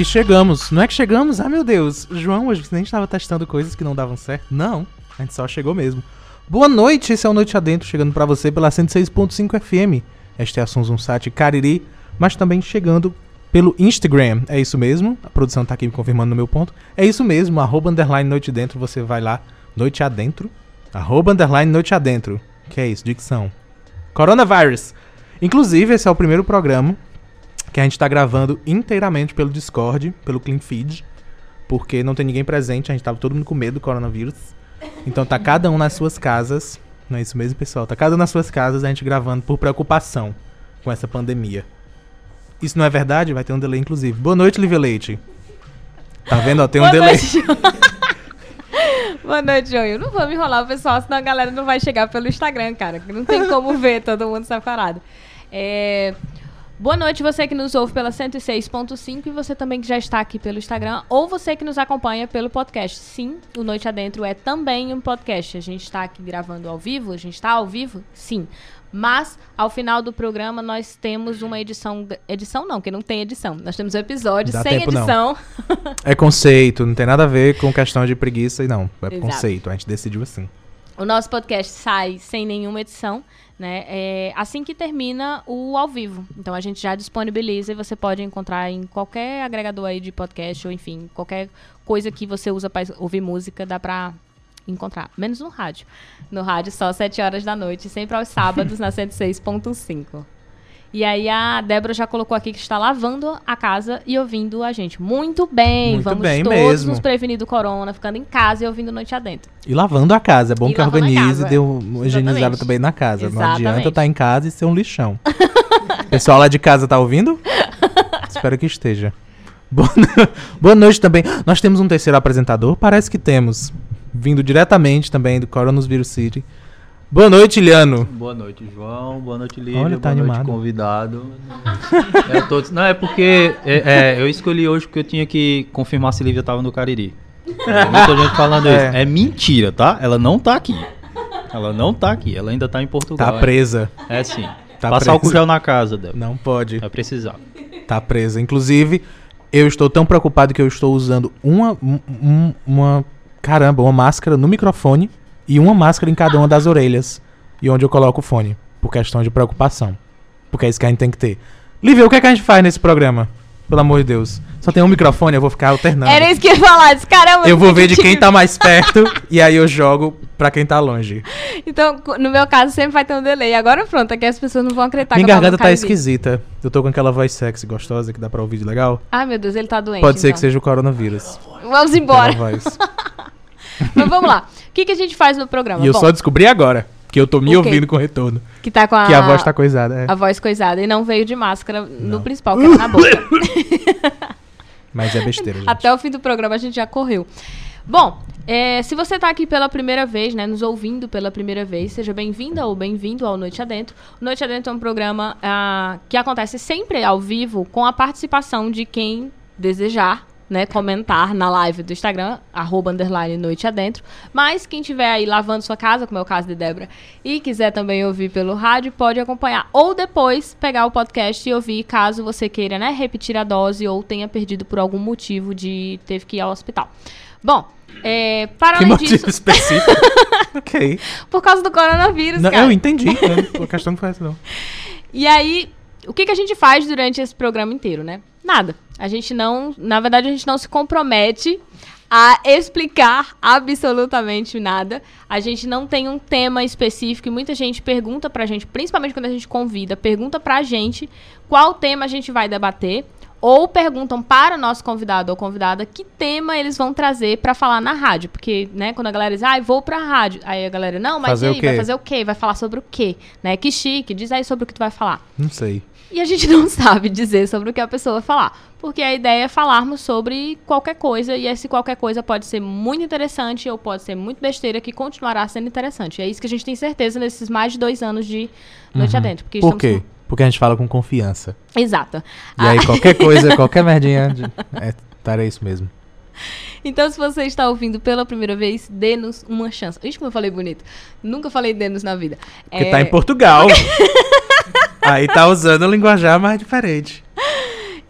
E chegamos. Não é que chegamos? Ah, meu Deus. João, hoje a gente estava testando coisas que não davam certo. Não, a gente só chegou mesmo. Boa noite, esse é o Noite Adentro, chegando para você pela 106.5 FM. Esta é a Sons Site Cariri, mas também chegando pelo Instagram. É isso mesmo? A produção tá aqui me confirmando no meu ponto. É isso mesmo, arroba underline Noite Dentro, você vai lá, Noite Adentro, arroba underline Noite Adentro. Que é isso, dicção. Coronavirus. Inclusive, esse é o primeiro programa que a gente tá gravando inteiramente pelo Discord, pelo Clean Feed, porque não tem ninguém presente, a gente tava todo mundo com medo do coronavírus. Então tá cada um nas suas casas. Não é isso mesmo, pessoal? Tá cada um nas suas casas, a gente gravando por preocupação com essa pandemia. Isso não é verdade? Vai ter um delay, inclusive. Boa noite, Lívia Leite. Tá vendo? Ó, tem um Boa delay. Noite, Boa noite, João. Eu não vou me enrolar, pessoal, senão a galera não vai chegar pelo Instagram, cara. Não tem como ver todo mundo separado. É... Boa noite, você que nos ouve pela 106.5 e você também que já está aqui pelo Instagram, ou você que nos acompanha pelo podcast. Sim, o Noite Adentro é também um podcast. A gente está aqui gravando ao vivo, a gente está ao vivo? Sim. Mas, ao final do programa, nós temos uma edição. Edição não, que não tem edição. Nós temos um episódio Dá sem tempo, edição. É conceito, não tem nada a ver com questão de preguiça e não. É Exato. conceito, a gente decidiu assim. O nosso podcast sai sem nenhuma edição, né? É assim que termina o ao vivo. Então a gente já disponibiliza e você pode encontrar em qualquer agregador aí de podcast ou enfim, qualquer coisa que você usa para ouvir música, dá pra encontrar. Menos no rádio. No rádio só às 7 horas da noite, sempre aos sábados na 106.5. E aí a Débora já colocou aqui que está lavando a casa e ouvindo a gente. Muito bem, Muito vamos bem todos mesmo. nos prevenir do corona, ficando em casa e ouvindo noite adentro. E lavando a casa, é bom E que organize e dê uma higienizada exatamente. também na casa. Não adianta Exatamente. estar em casa e ser um lixão. Pessoal lá de casa tá ouvindo? Espero que esteja. Boa noite também. Nós temos um terceiro apresentador? Parece que temos. Vindo diretamente também do Coronavírus City. Boa noite, Liano. Boa noite, João. Boa noite, Lívia. Olha, tá Boa noite, animado. convidado. É, todos... Não, é porque é, é, eu escolhi hoje porque eu tinha que confirmar se Lívia tava no Cariri. Tem Muita gente falando É. isso. É mentira, tá? Ela não tá aqui. Ela não tá aqui. Ela ainda tá em Portugal. Tá presa. É sim. Tá Passar o gel na casa dela. Não pode. Vai precisar. Tá presa. Inclusive, eu estou tão preocupado que eu estou usando uma, um- um- uma. Caramba, uma máscara no microfone e uma máscara em cada uma das orelhas. E onde eu coloco o fone. Por questão de preocupação. Porque é isso que a gente tem que ter. Lívia, o que, é que a gente faz nesse programa? Pelo amor de Deus. Só tem um microfone, eu vou ficar alternando. Era isso que eu ia falar. Disse, caramba, Eu vou ver de quem tá mais perto e aí eu jogo pra quem tá longe. Então, no meu caso, sempre vai ter um delay. Agora pronto, aqui as pessoas não vão acreditar Minha que garganta tá esquisita. Eu tô com aquela voz sexy gostosa que dá pra ouvir de legal. Ai, meu Deus, ele tá doente. Pode ser que então. seja o coronavírus. Vamos embora. Mas vamos lá. O que, que a gente faz no programa? E eu Bom, só descobri agora que eu tô me ouvindo com retorno. que tá com a, Que a voz tá coisada. é. a voz coisada e não veio de máscara no Não. principal, que era na boca. Mas é besteira, gente. Até o fim do programa a gente já correu. Bom, é, se você está aqui pela primeira vez, né, nos ouvindo pela primeira vez, seja bem-vinda ou bem-vindo ao Noite Adentro. Noite Adentro é um programa ah, que acontece sempre ao vivo com a participação de quem desejar, né, comentar na live do Instagram, arroba, underline, Noite Adentro. Mas quem estiver aí lavando sua casa, como é o caso de Débora, e quiser também ouvir pelo rádio, pode acompanhar. Ou depois pegar o podcast e ouvir, caso você queira, né, repetir a dose ou tenha perdido por algum motivo de teve que ir ao hospital. Bom, é, para Que além motivo disso, específico. ok. por causa do coronavírus, Não, cara. eu entendi. né? A questão não foi essa, não. E aí, o que, que a gente faz durante esse programa inteiro, né? Nada. A gente não, na verdade, a gente não se compromete a explicar absolutamente nada. A gente não tem um tema específico e muita gente pergunta pra gente, principalmente quando a gente convida, pergunta pra gente qual tema a gente vai debater. Ou perguntam para o nosso convidado ou convidada que tema eles vão trazer pra falar na rádio. Porque, né, quando a galera diz, ah, vou pra rádio. Aí a galera, não, mas Fazer e aí, vai fazer o quê? Vai falar sobre o quê? Né? Que chique, diz aí sobre o que tu vai falar. Não sei. E a gente não sabe dizer sobre o que a pessoa vai falar. Porque a ideia é falarmos sobre qualquer coisa, e esse qualquer coisa pode ser muito interessante ou pode ser muito besteira, que continuará sendo interessante. É isso que a gente tem certeza nesses mais de dois anos de Noite Adentro. Porque Por quê? Porque a gente fala com confiança. com- Exato. E aí qualquer coisa, qualquer merdinha. de- É, tá, é isso mesmo. Então, se você está ouvindo pela primeira vez, dê-nos uma chance. Ixi, como eu falei bonito. Nunca falei dê-nos na vida. Porque É, tá em Portugal. aí tá usando um linguajar mais diferente.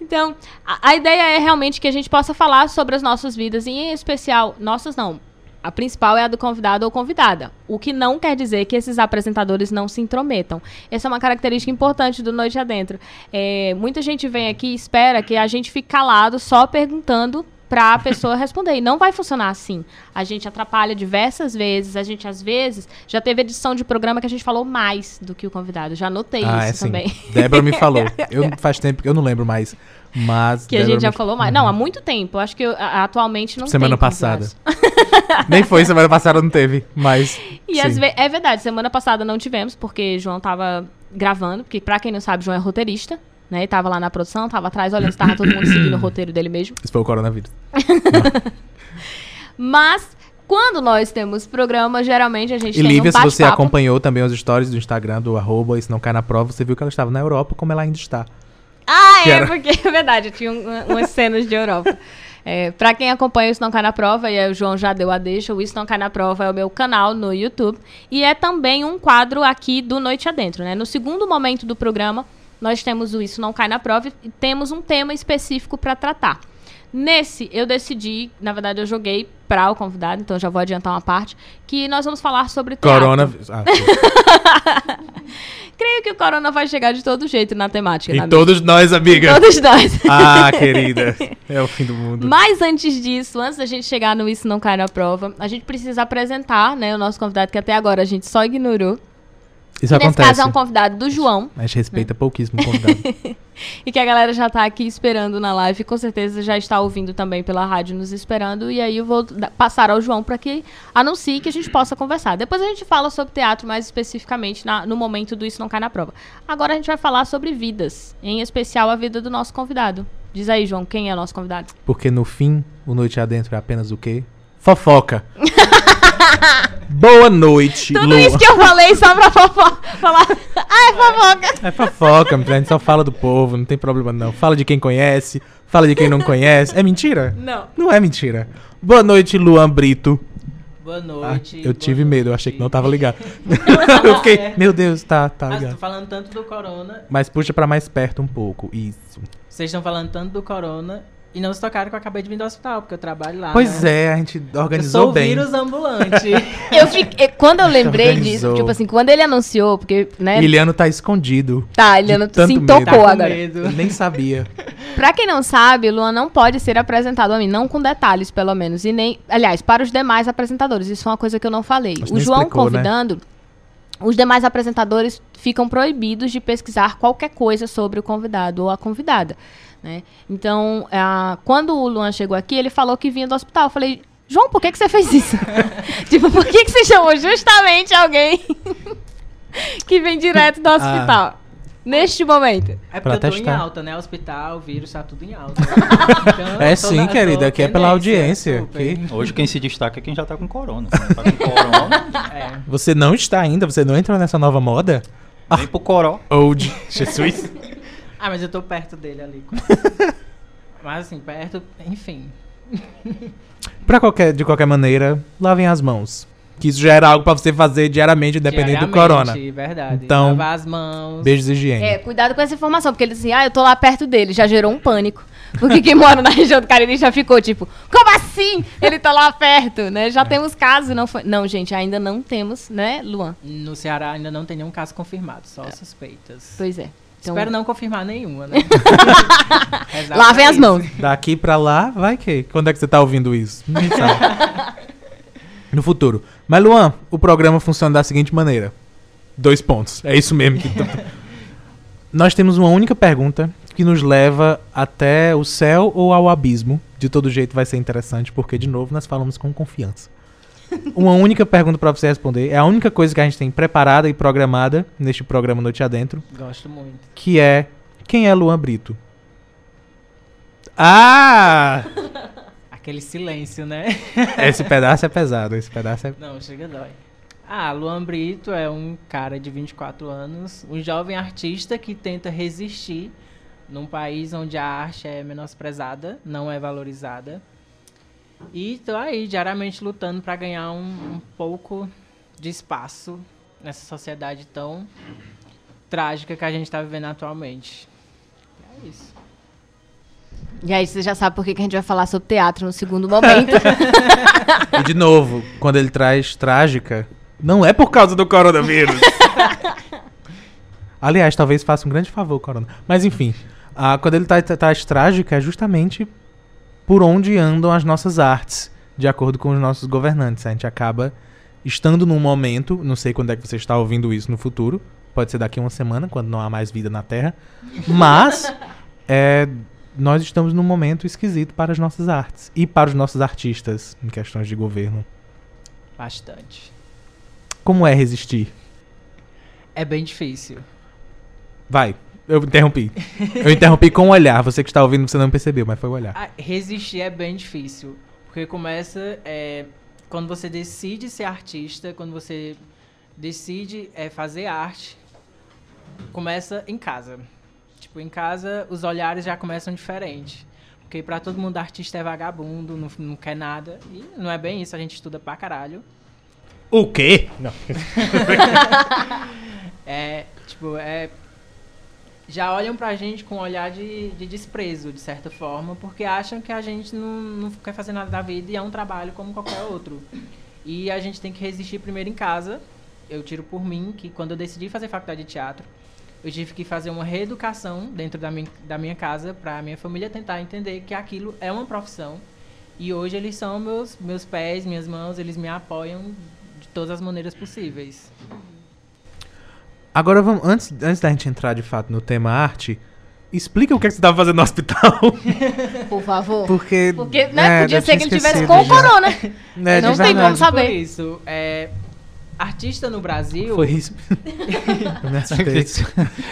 Então, a, a ideia é realmente que a gente possa falar sobre as nossas vidas, e em especial, nossas não. A principal é a do convidado ou convidada. O que não quer dizer que esses apresentadores não se intrometam. Essa é uma característica importante do Noite Adentro. É, muita gente vem aqui e espera que a gente fique calado só perguntando para a pessoa responder. E não vai funcionar assim. A gente atrapalha diversas vezes. A gente, às vezes, já teve edição de programa que a gente falou mais do que o convidado. Já notei Ah, isso é também. Débora me falou. Eu faz tempo que eu não lembro mais. Mas. Que a Débora gente já me- falou mais. Não, há muito tempo. Acho que a- atualmente não Semana tem passada. convidados. Nem foi, semana passada não teve. Mas. E às vezes, é verdade, semana passada não tivemos, porque João tava gravando, porque pra quem não sabe, João é roteirista, né? E tava lá na produção, tava atrás olhando se tava todo mundo seguindo o roteiro dele mesmo. Isso foi o coronavírus. Mas, quando nós temos programa, geralmente a gente E tem Lívia, um se você acompanhou também os stories do Instagram do arroba Isso Não Cai Na Prova, você viu que ela estava na Europa, como ela ainda está. Ah, Que é, era- porque é verdade, tinha um- umas cenas de Europa. É, pra quem acompanha o Isso Não Cai Na Prova, e aí o João já deu a deixa, o Isso Não Cai Na Prova é o meu canal no YouTube. E é também um quadro aqui do Noite Adentro, né? No segundo momento do programa, nós temos o Isso Não Cai Na Prova e temos um tema específico pra tratar. Nesse, eu decidi, na verdade eu joguei pra o convidado, então já vou adiantar uma parte, que nós vamos falar sobre teatro. Coronavírus. Ah. Creio que o corona vai chegar de todo jeito na temática, e todos nós, amiga. Todos nós. Ah, querida. É o fim do mundo. Mas antes disso, antes da gente chegar no Isso Não Cai na Prova, a gente precisa apresentar, né, o nosso convidado que até agora a gente só ignorou. Isso nesse acontece. caso é um convidado do João, gente respeita pouquíssimo o convidado. e que a galera já tá aqui esperando na live, e com certeza já está ouvindo também pela rádio nos esperando, e aí eu vou passar ao João para que anuncie que a gente possa conversar. Depois a gente fala sobre teatro mais especificamente na- no momento do Isso Não Cai na Prova. Agora a gente vai falar sobre vidas, em especial a vida do nosso convidado. Diz aí, João, quem é o nosso convidado? Porque no fim, o Noite Adentro é apenas o quê? Fofoca. Boa noite, Tudo Lua. isso que eu falei só pra fofo- falar. Ah, é fofoca. É fofoca, a gente só fala do povo, não tem problema não. Fala de quem conhece, fala de quem não conhece. É mentira? Não. Não é mentira. Boa noite, Luan Brito. Boa Ah, noite. eu boa tive medo, eu noite. achei que não tava ligado. eu fiquei, meu Deus, tá, tá Ah, ligado. estão falando tanto do corona. Mas puxa pra mais perto um pouco, isso. Vocês estão falando tanto do corona e não se tocaram que eu acabei de vir do hospital, porque eu trabalho lá. Pois né? é, a gente Eu organizou sou o bem. vírus ambulante. Eu fiquei, quando eu lembrei disso, tipo assim, quando ele anunciou, porque, né? Iliano tá escondido. Tá, tanto se tocou Tá agora. medo. Eu nem sabia. Pra quem não sabe, o Luan não pode ser apresentado a mim, não com detalhes, pelo menos. E nem. Aliás, para os demais apresentadores. Isso é uma coisa que eu não falei. O João explicou, né? convidando. Os demais apresentadores ficam proibidos de pesquisar qualquer coisa sobre o convidado ou a convidada. Né? Então, ah, quando o Luan chegou aqui, ele falou que vinha do hospital. Eu falei, João, por que, que você fez isso? tipo, por que, que você chamou justamente alguém que vem direto do Ah. hospital? Neste momento. É Pra porque eu tô em testar. alta, né? Hospital, vírus, tá tudo em alta. Então, É sim, na- querida, aqui é pela audiência, ok? Hoje quem se destaca é quem já tá com corona. Tá com corona, É. Você não está ainda? Você não entrou nessa nova moda? vem pro coró. Old. Jesus. Ah, mas eu tô perto dele ali. mas assim, perto, enfim. pra qualquer, de qualquer maneira, lavem as mãos. Que isso já era algo pra você fazer diariamente, independente do corona. Verdade. Então, Lavar as mãos. Beijos e higiene. É, cuidado com essa informação, porque ele disse, ah, eu tô lá perto dele, já gerou um pânico. Porque quem mora na região do Cariri já ficou tipo, como assim? Ele tá lá perto, né? É. Já temos casos, não foi. Não, gente, ainda não temos, né, Luan? No Ceará ainda não tem nenhum caso confirmado, só suspeitas. Pois é. Então, Espero não confirmar nenhuma, né? Lavem as mãos. Daqui pra lá, vai que? Quando é que você tá ouvindo isso? Ninguém sabe. no futuro. Mas, Luan, o programa funciona da seguinte maneira: dois pontos. É isso mesmo. Que Nós temos uma única pergunta que nos leva até o céu ou ao abismo. De todo jeito vai ser interessante, porque, de novo, nós falamos com confiança. Uma única pergunta pra você responder. É a única coisa que a gente tem preparada e programada neste programa Noite Adentro, Gosto muito. que é quem é Luan Brito? Ah! Aquele silêncio, né? Esse pedaço é pesado, esse pedaço é. Não, chega dói. Ah, Luan Brito é um cara de 24 anos, um jovem artista que tenta resistir num país onde a arte é menosprezada, não é valorizada. E tô aí, diariamente lutando para ganhar um, um pouco de espaço nessa sociedade tão trágica que a gente tá vivendo atualmente. É isso. E aí você já sabe por que que a gente vai falar sobre teatro no segundo momento. E de novo, quando ele traz trágica, não é por causa do coronavírus. Aliás, talvez faça um grande favor o corona. Mas enfim, ah, quando ele traz trágica é justamente por onde andam as nossas artes, de acordo com os nossos governantes. A gente acaba estando num momento, não sei quando é que você está ouvindo isso no futuro, pode ser daqui a uma semana, quando não há mais vida na Terra, mas é, nós estamos num momento esquisito para as nossas artes e para os nossos artistas em questões de governo. Bastante. Como é resistir? É bem difícil. Vai, eu interrompi. Eu interrompi com o olhar. Você que está ouvindo, você não percebeu, mas foi o olhar. Ah, resistir é bem difícil. Porque começa é, quando você decide ser artista, quando você decide é, fazer arte, começa em casa. Tipo, em casa os olhares já começam diferente. Porque pra todo mundo artista é vagabundo, não, não quer nada. E não é bem isso, a gente estuda pra caralho. O quê? Não. É, tipo, é. Já olham pra gente com um olhar de, de desprezo, de certa forma, porque acham que a gente não, não quer fazer nada da vida e é um trabalho como qualquer outro. E a gente tem que resistir primeiro em casa. Eu tiro por mim que quando eu decidi fazer faculdade de teatro, eu tive que fazer uma reeducação dentro da minha, da minha casa pra minha família tentar entender que aquilo é uma profissão. E hoje eles são meus, meus pés, minhas mãos, eles me apoiam de todas as maneiras possíveis. Agora vamos, antes, antes da gente entrar de fato no tema arte, explica o que, é que você estava fazendo no hospital. Por favor. Porque. Porque, né, é, podia ser que ele tivesse com já. corona. É, Não tem como saber. Por isso, é, artista no Brasil. Foi isso. Eu me assustei.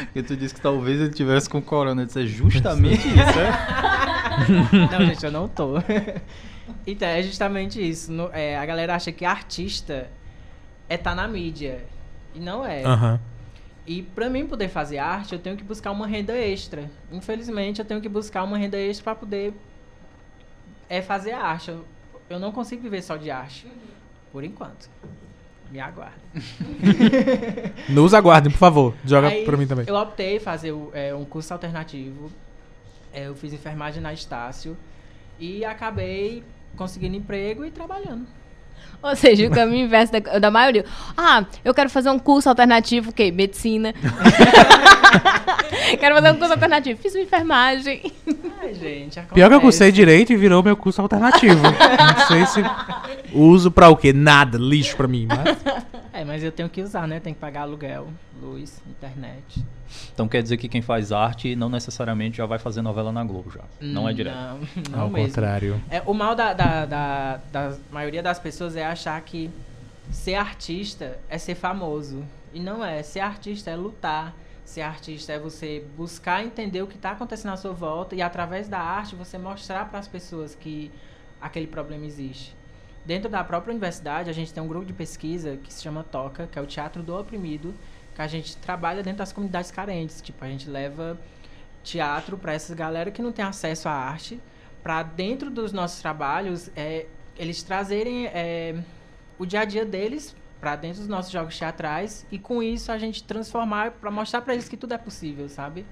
Porque tu disse que talvez ele tivesse com corona. Eu disse, é justamente isso, é? Não, gente, eu não tô. Então, é justamente isso. No- é, a galera acha que artista é estar na mídia. E não é. Aham. E pra mim poder fazer arte, eu tenho que buscar uma renda extra. Infelizmente, eu tenho que buscar uma renda extra pra poder é, fazer arte. Eu, eu não consigo viver só de arte. Por enquanto. Me aguarde. Nos aguardem, por favor. Joga pra mim também. Eu optei fazer é, um curso alternativo. É, eu fiz enfermagem na Estácio. E acabei conseguindo emprego e trabalhando. Ou seja, o caminho inverso da, da maioria. Ah, eu quero fazer um curso alternativo, o quê? Medicina. quero fazer um curso alternativo. Fiz uma enfermagem. Ai, gente, acontece. Pior que eu cursei direito e virou meu curso alternativo. não sei se uso pra o quê? Nada, lixo pra mim. Mas... É, mas eu tenho que usar, né? Tem que pagar aluguel, luz, internet. Então quer dizer que quem faz arte não necessariamente já vai fazer novela na Globo já. Não é direto. Não, não Ao mesmo. contrário. É, o mal da, da, da, da maioria das pessoas é achar que ser artista é ser famoso. E não é. Ser artista é lutar. Ser artista é você buscar entender o que está acontecendo à sua volta e através da arte você mostrar para as pessoas que aquele problema existe. Dentro da própria universidade, a gente tem um grupo de pesquisa que se chama TOCA, que é o Teatro do Oprimido, a gente trabalha dentro das comunidades carentes. Tipo, a gente leva teatro para essas galera que não tem acesso à arte, para dentro dos nossos trabalhos é, eles trazerem é, o dia a dia deles para dentro dos nossos jogos teatrais e com isso a gente transformar para mostrar para eles que tudo é possível, sabe?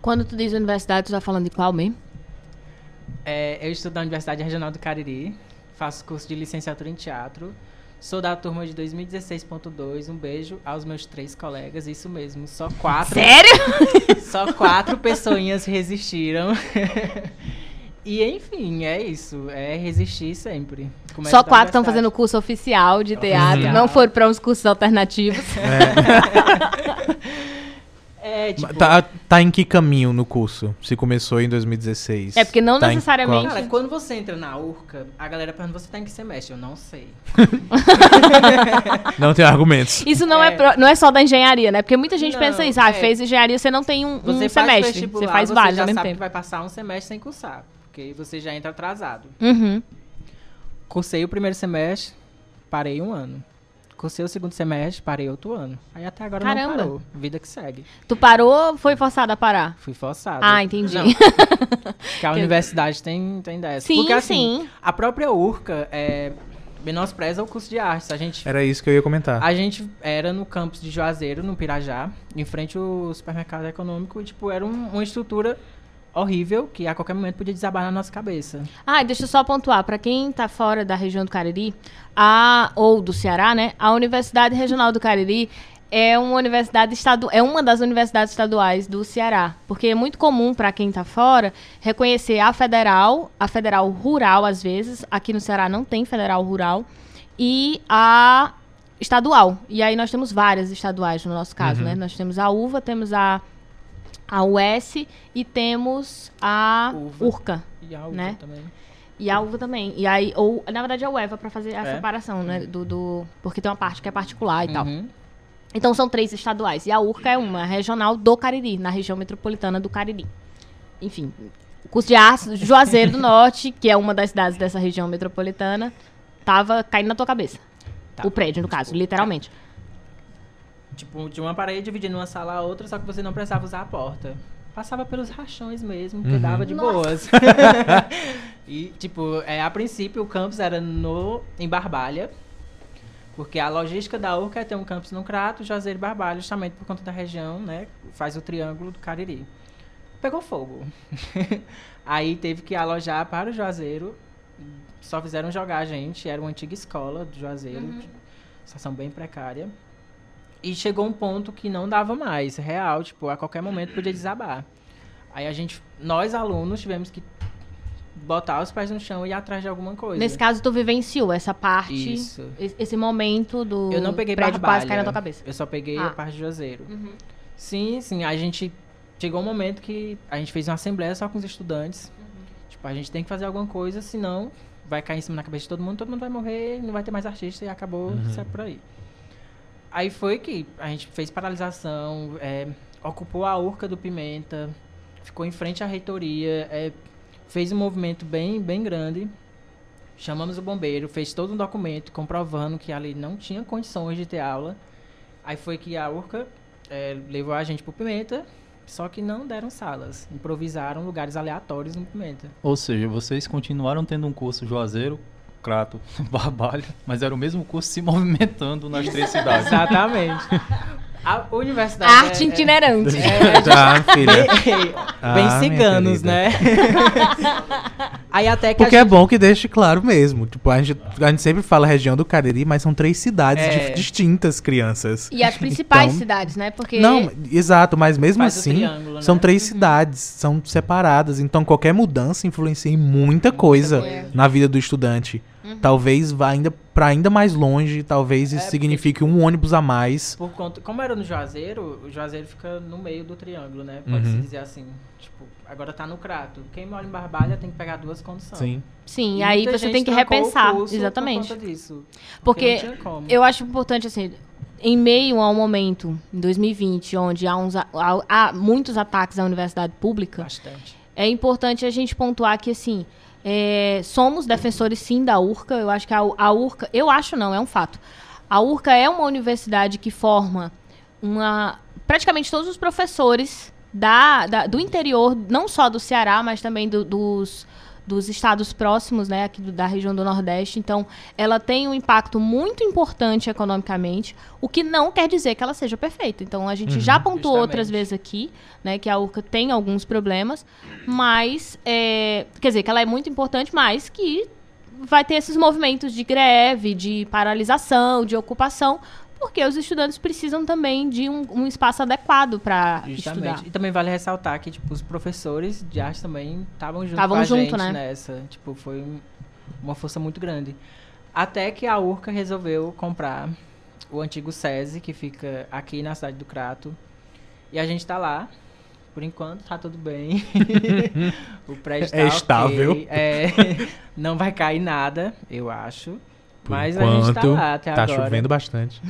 Quando tu diz universidade, tu tá falando de qual mesmo? É, eu estudo na Universidade Regional do Cariri, faço curso de licenciatura em teatro. Sou da turma de 2016.2. Um beijo aos meus três colegas, isso mesmo. Só quatro. Sério? Só quatro pessoinhas resistiram. e enfim, é isso. É resistir sempre. Começa Só da quatro estão fazendo curso oficial de teatro, Oficial. não foram para uns cursos alternativos. É, tipo, Tá, tá em que caminho no curso? Se começou em 2016. É porque não Tá em necessariamente- qual- Cara, quando você entra na URCA, a galera pergunta, você tá em que semestre? Eu não sei. Não tem argumentos. Isso não é, É. pro- não é só da engenharia, né? Porque muita gente Não, pensa isso. Ah, é. fez engenharia, você não tem um, um Você faz semestre. Você faz você vários já ao mesmo sabe que tempo. vai passar um semestre sem cursar. Porque você já entra atrasado. Uhum. Cursei o primeiro semestre, parei um ano. Cursei o segundo semestre, parei outro ano. Aí até agora Caramba. não parou. Vida que segue. Tu parou ou foi forçada a parar? Fui forçado. Ah, entendi. Não, que a universidade tem, tem dessa. Sim, Porque assim, sim. a própria URCA é, menospreza o curso de artes. A gente, Era isso que eu ia comentar. a gente era no campus de Juazeiro, no Pirajá, em frente ao supermercado econômico, e tipo, era um- uma estrutura horrível que a qualquer momento podia desabar na nossa cabeça. Ah, e deixa eu só pontuar, para quem tá fora da região do Cariri, a ou do Ceará, né? A Universidade Regional do Cariri é uma universidade estadu é uma das universidades estaduais do Ceará, porque é muito comum para quem tá fora reconhecer a federal, a federal rural às vezes, aqui no Ceará não tem federal rural e a estadual. E aí nós temos várias estaduais no nosso caso, Uhum. né? Nós temos a UVA, temos a a US e temos a Uva. URCA. E a UVA Né? também. E a uva também. E aí, ou, na verdade, a UEVA pra fazer a É? separação, né? Do, do- porque tem uma parte que é particular e tal. Uhum. Então são três estaduais. E a URCA é uma regional do Cariri, na região metropolitana do Cariri. Enfim, o curso de artes, Juazeiro do Norte, que é uma das cidades dessa região metropolitana, tava caindo na tua cabeça. Tá. O prédio, no caso, literalmente. Tipo, de uma parede dividindo uma sala a outra, só que você não precisava usar a porta. Passava pelos rachões mesmo, que Uhum. dava de boas. e, tipo, é, a princípio o campus era no, em Barbalha, porque a logística da URCA é ter um campus no Crato, Juazeiro e Barbalha, justamente por conta da região, né? Faz o triângulo do Cariri. Pegou fogo. Aí teve que alojar para o Juazeiro. Só fizeram jogar a gente, era uma antiga escola do Juazeiro, situação bem precária. E chegou um ponto que não dava mais, real, tipo, a qualquer momento podia desabar. Aí a gente, nós alunos, tivemos que botar os pés no chão e ir atrás de alguma coisa. Nesse caso, tu vivenciou essa parte, Isso. es- esse momento do Eu não peguei prédio Barbalha. quase cair na tua cabeça. Eu só peguei Ah. a parte de Juazeiro. Sim, sim, a gente chegou um momento que a gente fez uma assembleia só com os estudantes. Tipo, a gente tem que fazer alguma coisa, senão vai cair em cima na cabeça de todo mundo, todo mundo vai morrer, não vai ter mais artista e acabou, sai por aí. Aí foi que a gente fez paralisação, é, ocupou a Urca do Pimenta, ficou em frente à reitoria, é, fez um movimento bem, bem grande. Chamamos o bombeiro, fez todo um documento comprovando que ali não tinha condições de ter aula. Aí foi que a Urca é, levou a gente pro Pimenta, só que não deram salas. Improvisaram lugares aleatórios no Pimenta. Ou seja, vocês continuaram tendo um curso Juazeiro, Crato, Barbalha, mas era o mesmo curso se movimentando nas três cidades. Exatamente. A universidade. Arte é- itinerante. É, Tá, filha. bem, Ah, bem ciganos, né? Aí até que Porque a é gente... bom que deixe claro mesmo. Tipo, a gente, a gente sempre fala região do Cariri, mas são três cidades É. distintas, crianças. E as principais Então- cidades, né? Porque Não, exato, mas mesmo assim, são né? três cidades, são separadas. Então qualquer mudança influencia em muita coisa coisa. na vida do estudante. Talvez vá ainda para ainda mais longe, talvez isso É, porque, signifique um ônibus a mais. Por conta, como era no Juazeiro, o Juazeiro fica no meio do triângulo, né? Pode-se Uhum. dizer assim. Tipo, agora tá no Crato. Quem mora em Barbalha tem que pegar duas condições. Sim. sim, E aí você tem que repensar. curso Exatamente. Por conta disso. Porque não tinha como. Eu acho importante, assim, em meio a um momento, em 2020, onde há, uns, há, há muitos ataques à universidade pública, Bastante. é importante a gente pontuar que, assim, é, somos defensores, sim, da URCA. Eu acho que a, a URCA... Eu acho não, é um fato. A URCA é uma universidade que forma uma... Praticamente todos os professores da, da- do interior, não só do Ceará, mas também do- dos, dos estados próximos, né, aqui do- da região do Nordeste. Então, ela tem um impacto muito importante economicamente, o que não quer dizer que ela seja perfeita. Então, a gente já pontuou outras Justamente. vezes aqui, né, que a URCA tem alguns problemas, mas, é, quer dizer, que ela é muito importante, mas que vai ter esses movimentos de greve, de paralisação, de ocupação, porque os estudantes precisam também de um, um espaço adequado para estudar. Justamente. E também vale ressaltar que, tipo, os professores de arte também estavam junto Tavam com a junto, gente né? nessa. Tipo, foi um- uma força muito grande. Até que a Urca resolveu comprar o antigo SESI, que fica aqui na cidade do Crato. E a gente tá lá. Por enquanto, tá tudo bem. o prédio tá É ok. estável. É, não vai cair nada, eu acho. Por Mas a gente tá enquanto, lá até tá agora. chovendo bastante.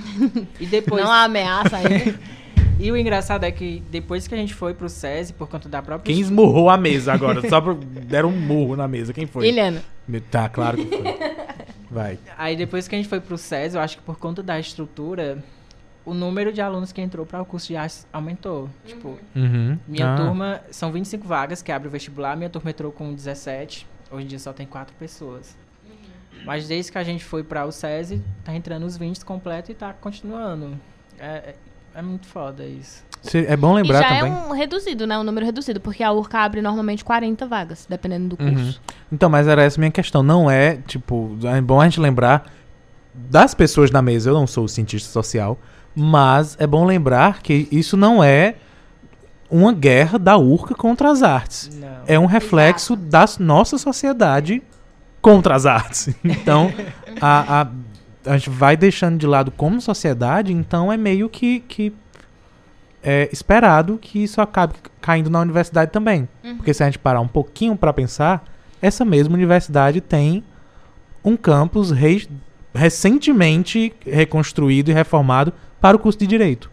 E depois... Não há ameaça aí. E o engraçado é que depois que a gente foi pro SESI, por conta da própria... Quem esmurrou a mesa agora? Só por... deram um murro na mesa. Quem foi? Eliana, Tá, claro que foi. Vai. Aí depois que a gente foi pro SESI, eu acho que por conta da estrutura, o número de alunos que entrou para o curso de artes aumentou. Tipo, Uhum. minha Ah, turma, são 25 vagas que abre o vestibular, minha turma entrou com 17, hoje em dia só tem 4 pessoas. Mas desde que a gente foi para o SESI, tá entrando os 20 completo e tá continuando. É, é, é muito foda isso. Se- É bom E lembrar já também. é um reduzido, né? Um número reduzido, porque a URCA abre normalmente 40 vagas, dependendo do Uhum. curso. Então, mas era essa a minha questão. Não é, tipo, é bom a gente lembrar das pessoas da mesa. Eu não sou cientista social, mas é bom lembrar que isso não é uma guerra da URCA contra as artes. Não. É um reflexo da nossa sociedade contra as artes. Então, a, a, a gente vai deixando de lado como sociedade, então é meio que, que é esperado que isso acabe caindo na universidade também. Uhum. Porque se a gente parar um pouquinho para pensar, essa mesma universidade tem um campus rei- recentemente reconstruído e reformado para o curso de direito.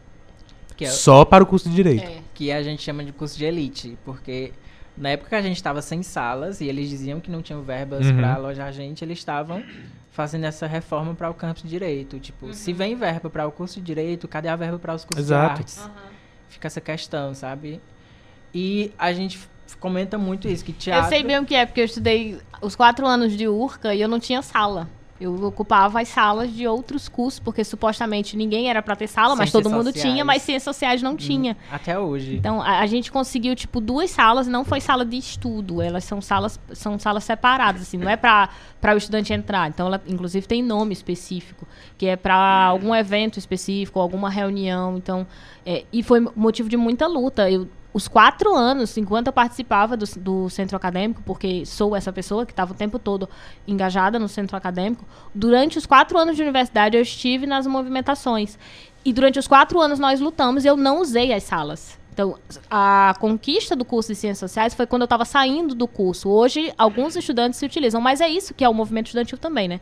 Que é, Só para o curso de direito. É. que a gente chama de curso de elite, porque na época que a gente estava sem salas e eles diziam que não tinham verbas Uhum. para alojar a gente, eles estavam fazendo essa reforma para o campus de direito. Tipo, se vem verba para o curso de direito, cadê a verba para os cursos Exato. de artes? Fica essa questão, sabe? E a gente comenta muito isso, que Eu teatro... sei bem o que é, porque eu estudei os quatro anos de URCA e eu não tinha sala. Eu ocupava as salas de outros cursos, porque supostamente ninguém era pra ter sala, mas Ciências todo mundo sociais. tinha, mas ciências sociais não tinha. Até hoje. Então, a, a gente conseguiu, tipo, duas salas, não foi sala de estudo, elas são salas, são salas separadas, assim, não é para o estudante entrar. Então, ela, inclusive, tem nome específico, que é para algum evento específico, alguma reunião. Então, é, e foi motivo de muita luta. Eu, os quatro anos, enquanto eu participava do, do centro acadêmico, porque sou essa pessoa que estava o tempo todo engajada no centro acadêmico, durante os quatro anos de universidade eu estive nas movimentações. E durante os quatro anos nós lutamos e eu não usei as salas. Então, a conquista do curso de Ciências Sociais foi quando eu estava saindo do curso. Hoje, alguns estudantes se utilizam, mas é isso que é o movimento estudantil também, né?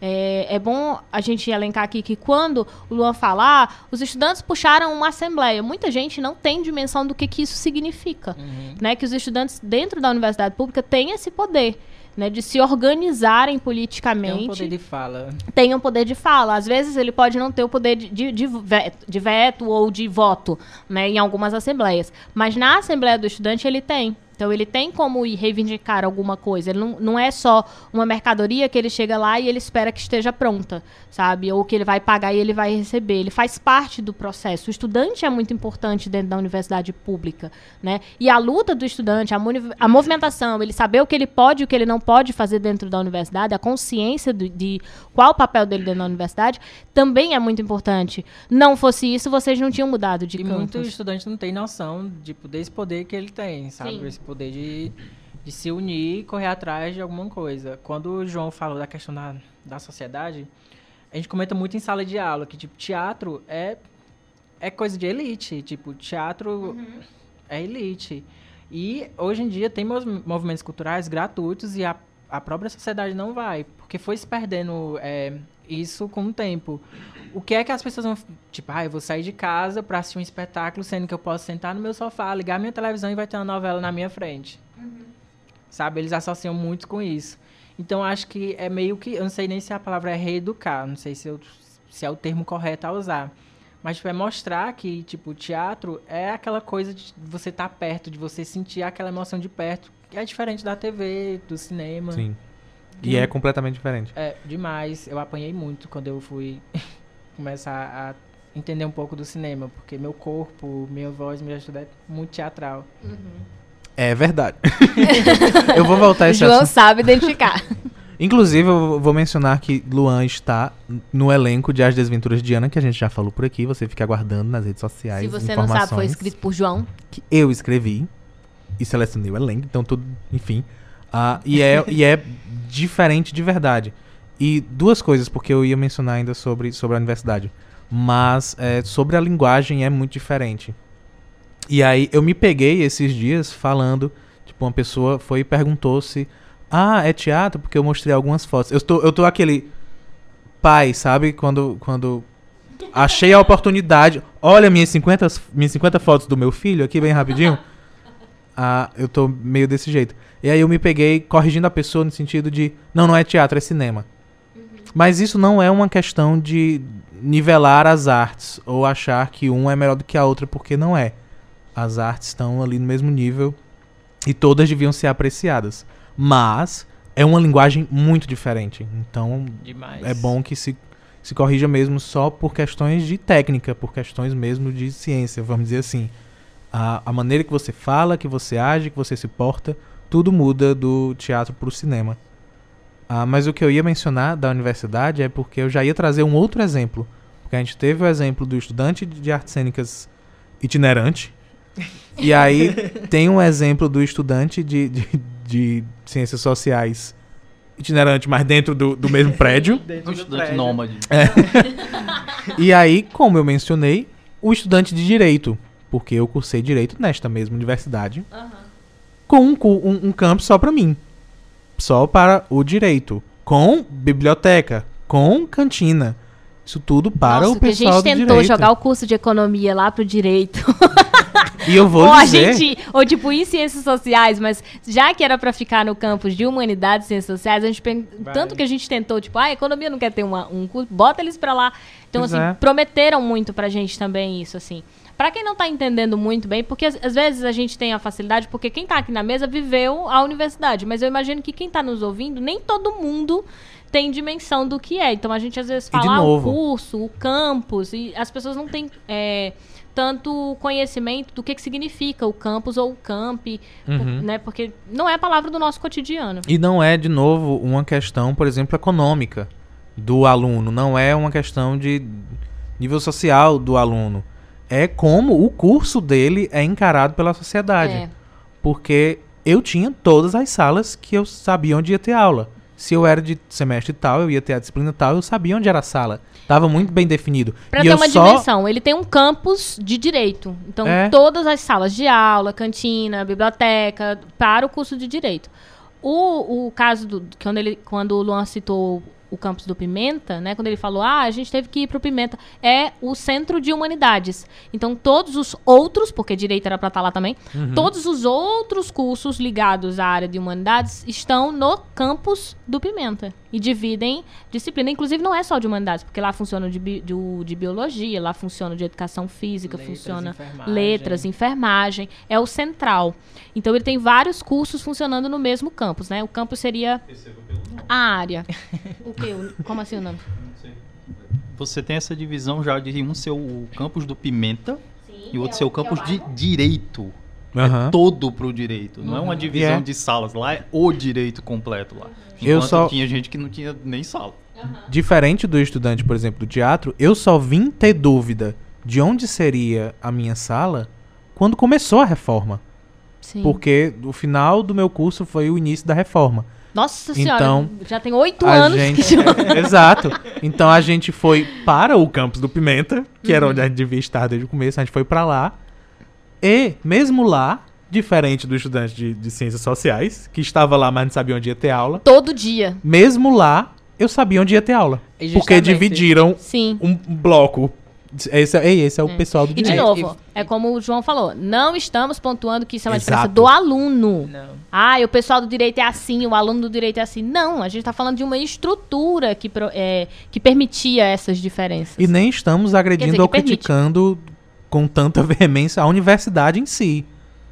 É, é bom a gente elencar aqui que quando o Luan falar, os estudantes puxaram uma assembleia. Muita gente não tem dimensão do que, que isso significa. Uhum. Né? Que os estudantes dentro da universidade pública têm esse poder. Né, de se organizarem politicamente Tem um poder de fala. tem um poder de fala. Às vezes ele pode não ter o poder de, de, de veto, de veto ou de voto, né, em algumas assembleias. Mas na Assembleia do Estudante ele tem. Então ele tem como ir reivindicar alguma coisa. Ele não, não é só uma mercadoria que ele chega lá e ele espera que esteja pronta, sabe? Ou que ele vai pagar e ele vai receber. Ele faz parte do processo. O estudante é muito importante dentro da universidade pública, né? E a luta do estudante, a, a movimentação, ele saber o que ele pode e o que ele não pode fazer dentro da universidade, a consciência do- de qual o papel dele dentro da universidade, também é muito importante. Não fosse isso, vocês não tinham mudado de E campus. muitos estudantes não têm noção tipo, desse poder que ele tem, sabe? Sim. Esse poder de, de se unir e correr atrás de alguma coisa. Quando o João falou da questão da, da sociedade, a gente comenta muito em sala de aula que, tipo, teatro é, é coisa de elite. Tipo, teatro é elite. E hoje em dia tem mov- movimentos culturais gratuitos e a, a própria sociedade não vai. Porque foi se perdendo é, isso com o tempo. O que é que as pessoas vão. Tipo, ah, eu vou sair de casa pra assistir um espetáculo, sendo que eu posso sentar no meu sofá, ligar minha televisão e vai ter uma novela na minha frente. Sabe? Eles associam muito com isso. Então, acho que é meio que. Eu não sei nem se a palavra é reeducar, não sei se, eu- se é o termo correto a usar. Mas tipo, é mostrar que, tipo, o teatro é aquela coisa de você estar perto, de você sentir aquela emoção de perto, que é diferente da TV, do cinema. Sim. E é completamente diferente. É, demais. Eu apanhei muito quando eu fui começar a entender um pouco do cinema, porque meu corpo, minha voz, minha ajuda é muito teatral. É verdade. eu vou voltar a O esse João assunto. sabe identificar. Inclusive, eu vou mencionar que Luan está no elenco de As Desventuras de Ana, que a gente já falou por aqui. Você fica aguardando nas redes sociais. Se você não sabe, foi escrito por João. que eu escrevi e selecionei o elenco, então tudo, enfim. Ah, e, é, e é diferente de verdade. E duas coisas, porque eu ia mencionar ainda sobre, sobre a universidade. Mas é, sobre a linguagem é muito diferente. E aí eu me peguei esses dias falando, tipo, uma pessoa foi e perguntou se. Ah, é teatro? Porque eu mostrei algumas fotos. Eu tô, eu tô aquele pai, sabe? Quando, quando achei a oportunidade. Olha minhas 50, minhas 50 fotos do meu filho aqui, bem rapidinho. Ah, eu tô meio desse jeito. E aí eu me peguei corrigindo a pessoa no sentido de. Não, não é teatro, é cinema. Mas isso não é uma questão de nivelar as artes ou achar que um é melhor do que a outra, porque não é. As artes estão ali no mesmo nível e todas deviam ser apreciadas. Mas é uma linguagem muito diferente. Então Demais. é bom que se, se corrija mesmo só por questões de técnica, por questões mesmo de ciência, vamos dizer assim. A, a maneira que você fala, que você age, que você se porta, tudo muda do teatro para o cinema. Ah, mas o que eu ia mencionar da universidade é porque eu já ia trazer um outro exemplo. Porque a gente teve o exemplo do estudante de artes cênicas itinerante. E aí tem um exemplo do estudante de, de, de ciências sociais itinerante, mas dentro do, do mesmo prédio. Um estudante nômade. E aí, como eu mencionei, o estudante de direito. Porque eu cursei direito nesta mesma universidade. Com um, um, um campus só pra mim. Só para o direito. Com biblioteca. Com cantina. Isso tudo para Nossa, o pessoal que a gente do tentou direito. jogar o curso de economia lá pro direito. E eu vou ou a dizer... gente, ou tipo em ciências sociais, mas já que era pra ficar no campus de humanidades e ciências sociais, a gente Vai. tanto que a gente tentou, tipo, ah, a economia não quer ter uma- um curso, bota eles pra lá. Então Pois assim, é. prometeram muito pra gente também isso assim. Pra quem não tá entendendo muito bem, porque às, vezes a gente tem a facilidade, porque quem tá aqui na mesa viveu a universidade, mas eu imagino que quem tá nos ouvindo, nem todo mundo tem dimensão do que é. Então a gente às vezes fala ah, o curso, o campus, e as pessoas não têm é, tanto conhecimento do que, que significa o campus ou o camp, Uhum. né? Porque não é a palavra do nosso cotidiano. E não é, de novo, uma questão, por exemplo, econômica do aluno. Não é uma questão de nível social do aluno. É como o curso dele é encarado pela sociedade. É. Porque eu tinha todas as salas que eu sabia onde ia ter aula. Se eu era de semestre tal, eu ia ter a disciplina tal, eu sabia onde era a sala. Tava muito bem definido. Pra e ter uma só... dimensão, ele tem um campus de direito. Então, É. todas as salas de aula, cantina, biblioteca, para o curso de direito. O, o caso do. Quando, ele, quando o Luan citou o campus do Pimenta, né? Quando ele falou, ah, a gente teve que ir pro Pimenta, é o centro de humanidades. Então, todos os outros, porque direito era pra estar lá também, Uhum. todos os outros cursos ligados à área de humanidades estão no campus do Pimenta. E dividem disciplina. Inclusive, não é só de humanidades, porque lá funciona de, bi- de, de biologia, lá funciona de educação física, Letras, funciona enfermagem. letras, enfermagem. É o central. Então, ele tem vários cursos funcionando no mesmo campus, né? O campus seria a área. o quê? Como assim o nome? Você tem essa divisão já de um ser o campus do Pimenta Sim, e o outro ser o campus de direito. Aham. É todo pro direito. Não é uma divisão Yeah. de salas. Lá é o direito completo lá. Eu Enquanto só- tinha gente que não tinha nem sala. Diferente do estudante, por exemplo, do teatro, eu só vim ter dúvida de onde seria a minha sala quando começou a reforma. Sim. Porque o final do meu curso foi o início da reforma. Nossa senhora, Então, já tem oito anos gente- que Exato. Então a gente foi para o campus do Pimenta, que Uhum. era onde a gente devia estar desde o começo, a gente foi para lá. E, mesmo lá, diferente do estudante de, de ciências sociais, que estava lá, mas não sabia onde ia ter aula, todo dia. mesmo lá, eu sabia onde ia ter aula. Porque dividiram Sim. um bloco. Esse, é- ei, esse é o pessoal do E de direito. novo, é como o João falou, não estamos pontuando que isso é uma diferença do aluno. Não. Ah, e o pessoal do direito é assim, o aluno do direito é assim. Não, a gente está falando de uma estrutura que, pro- é, que permitia essas diferenças. E nem estamos agredindo dizer, ou permite. criticando com tanta veemência a universidade em si.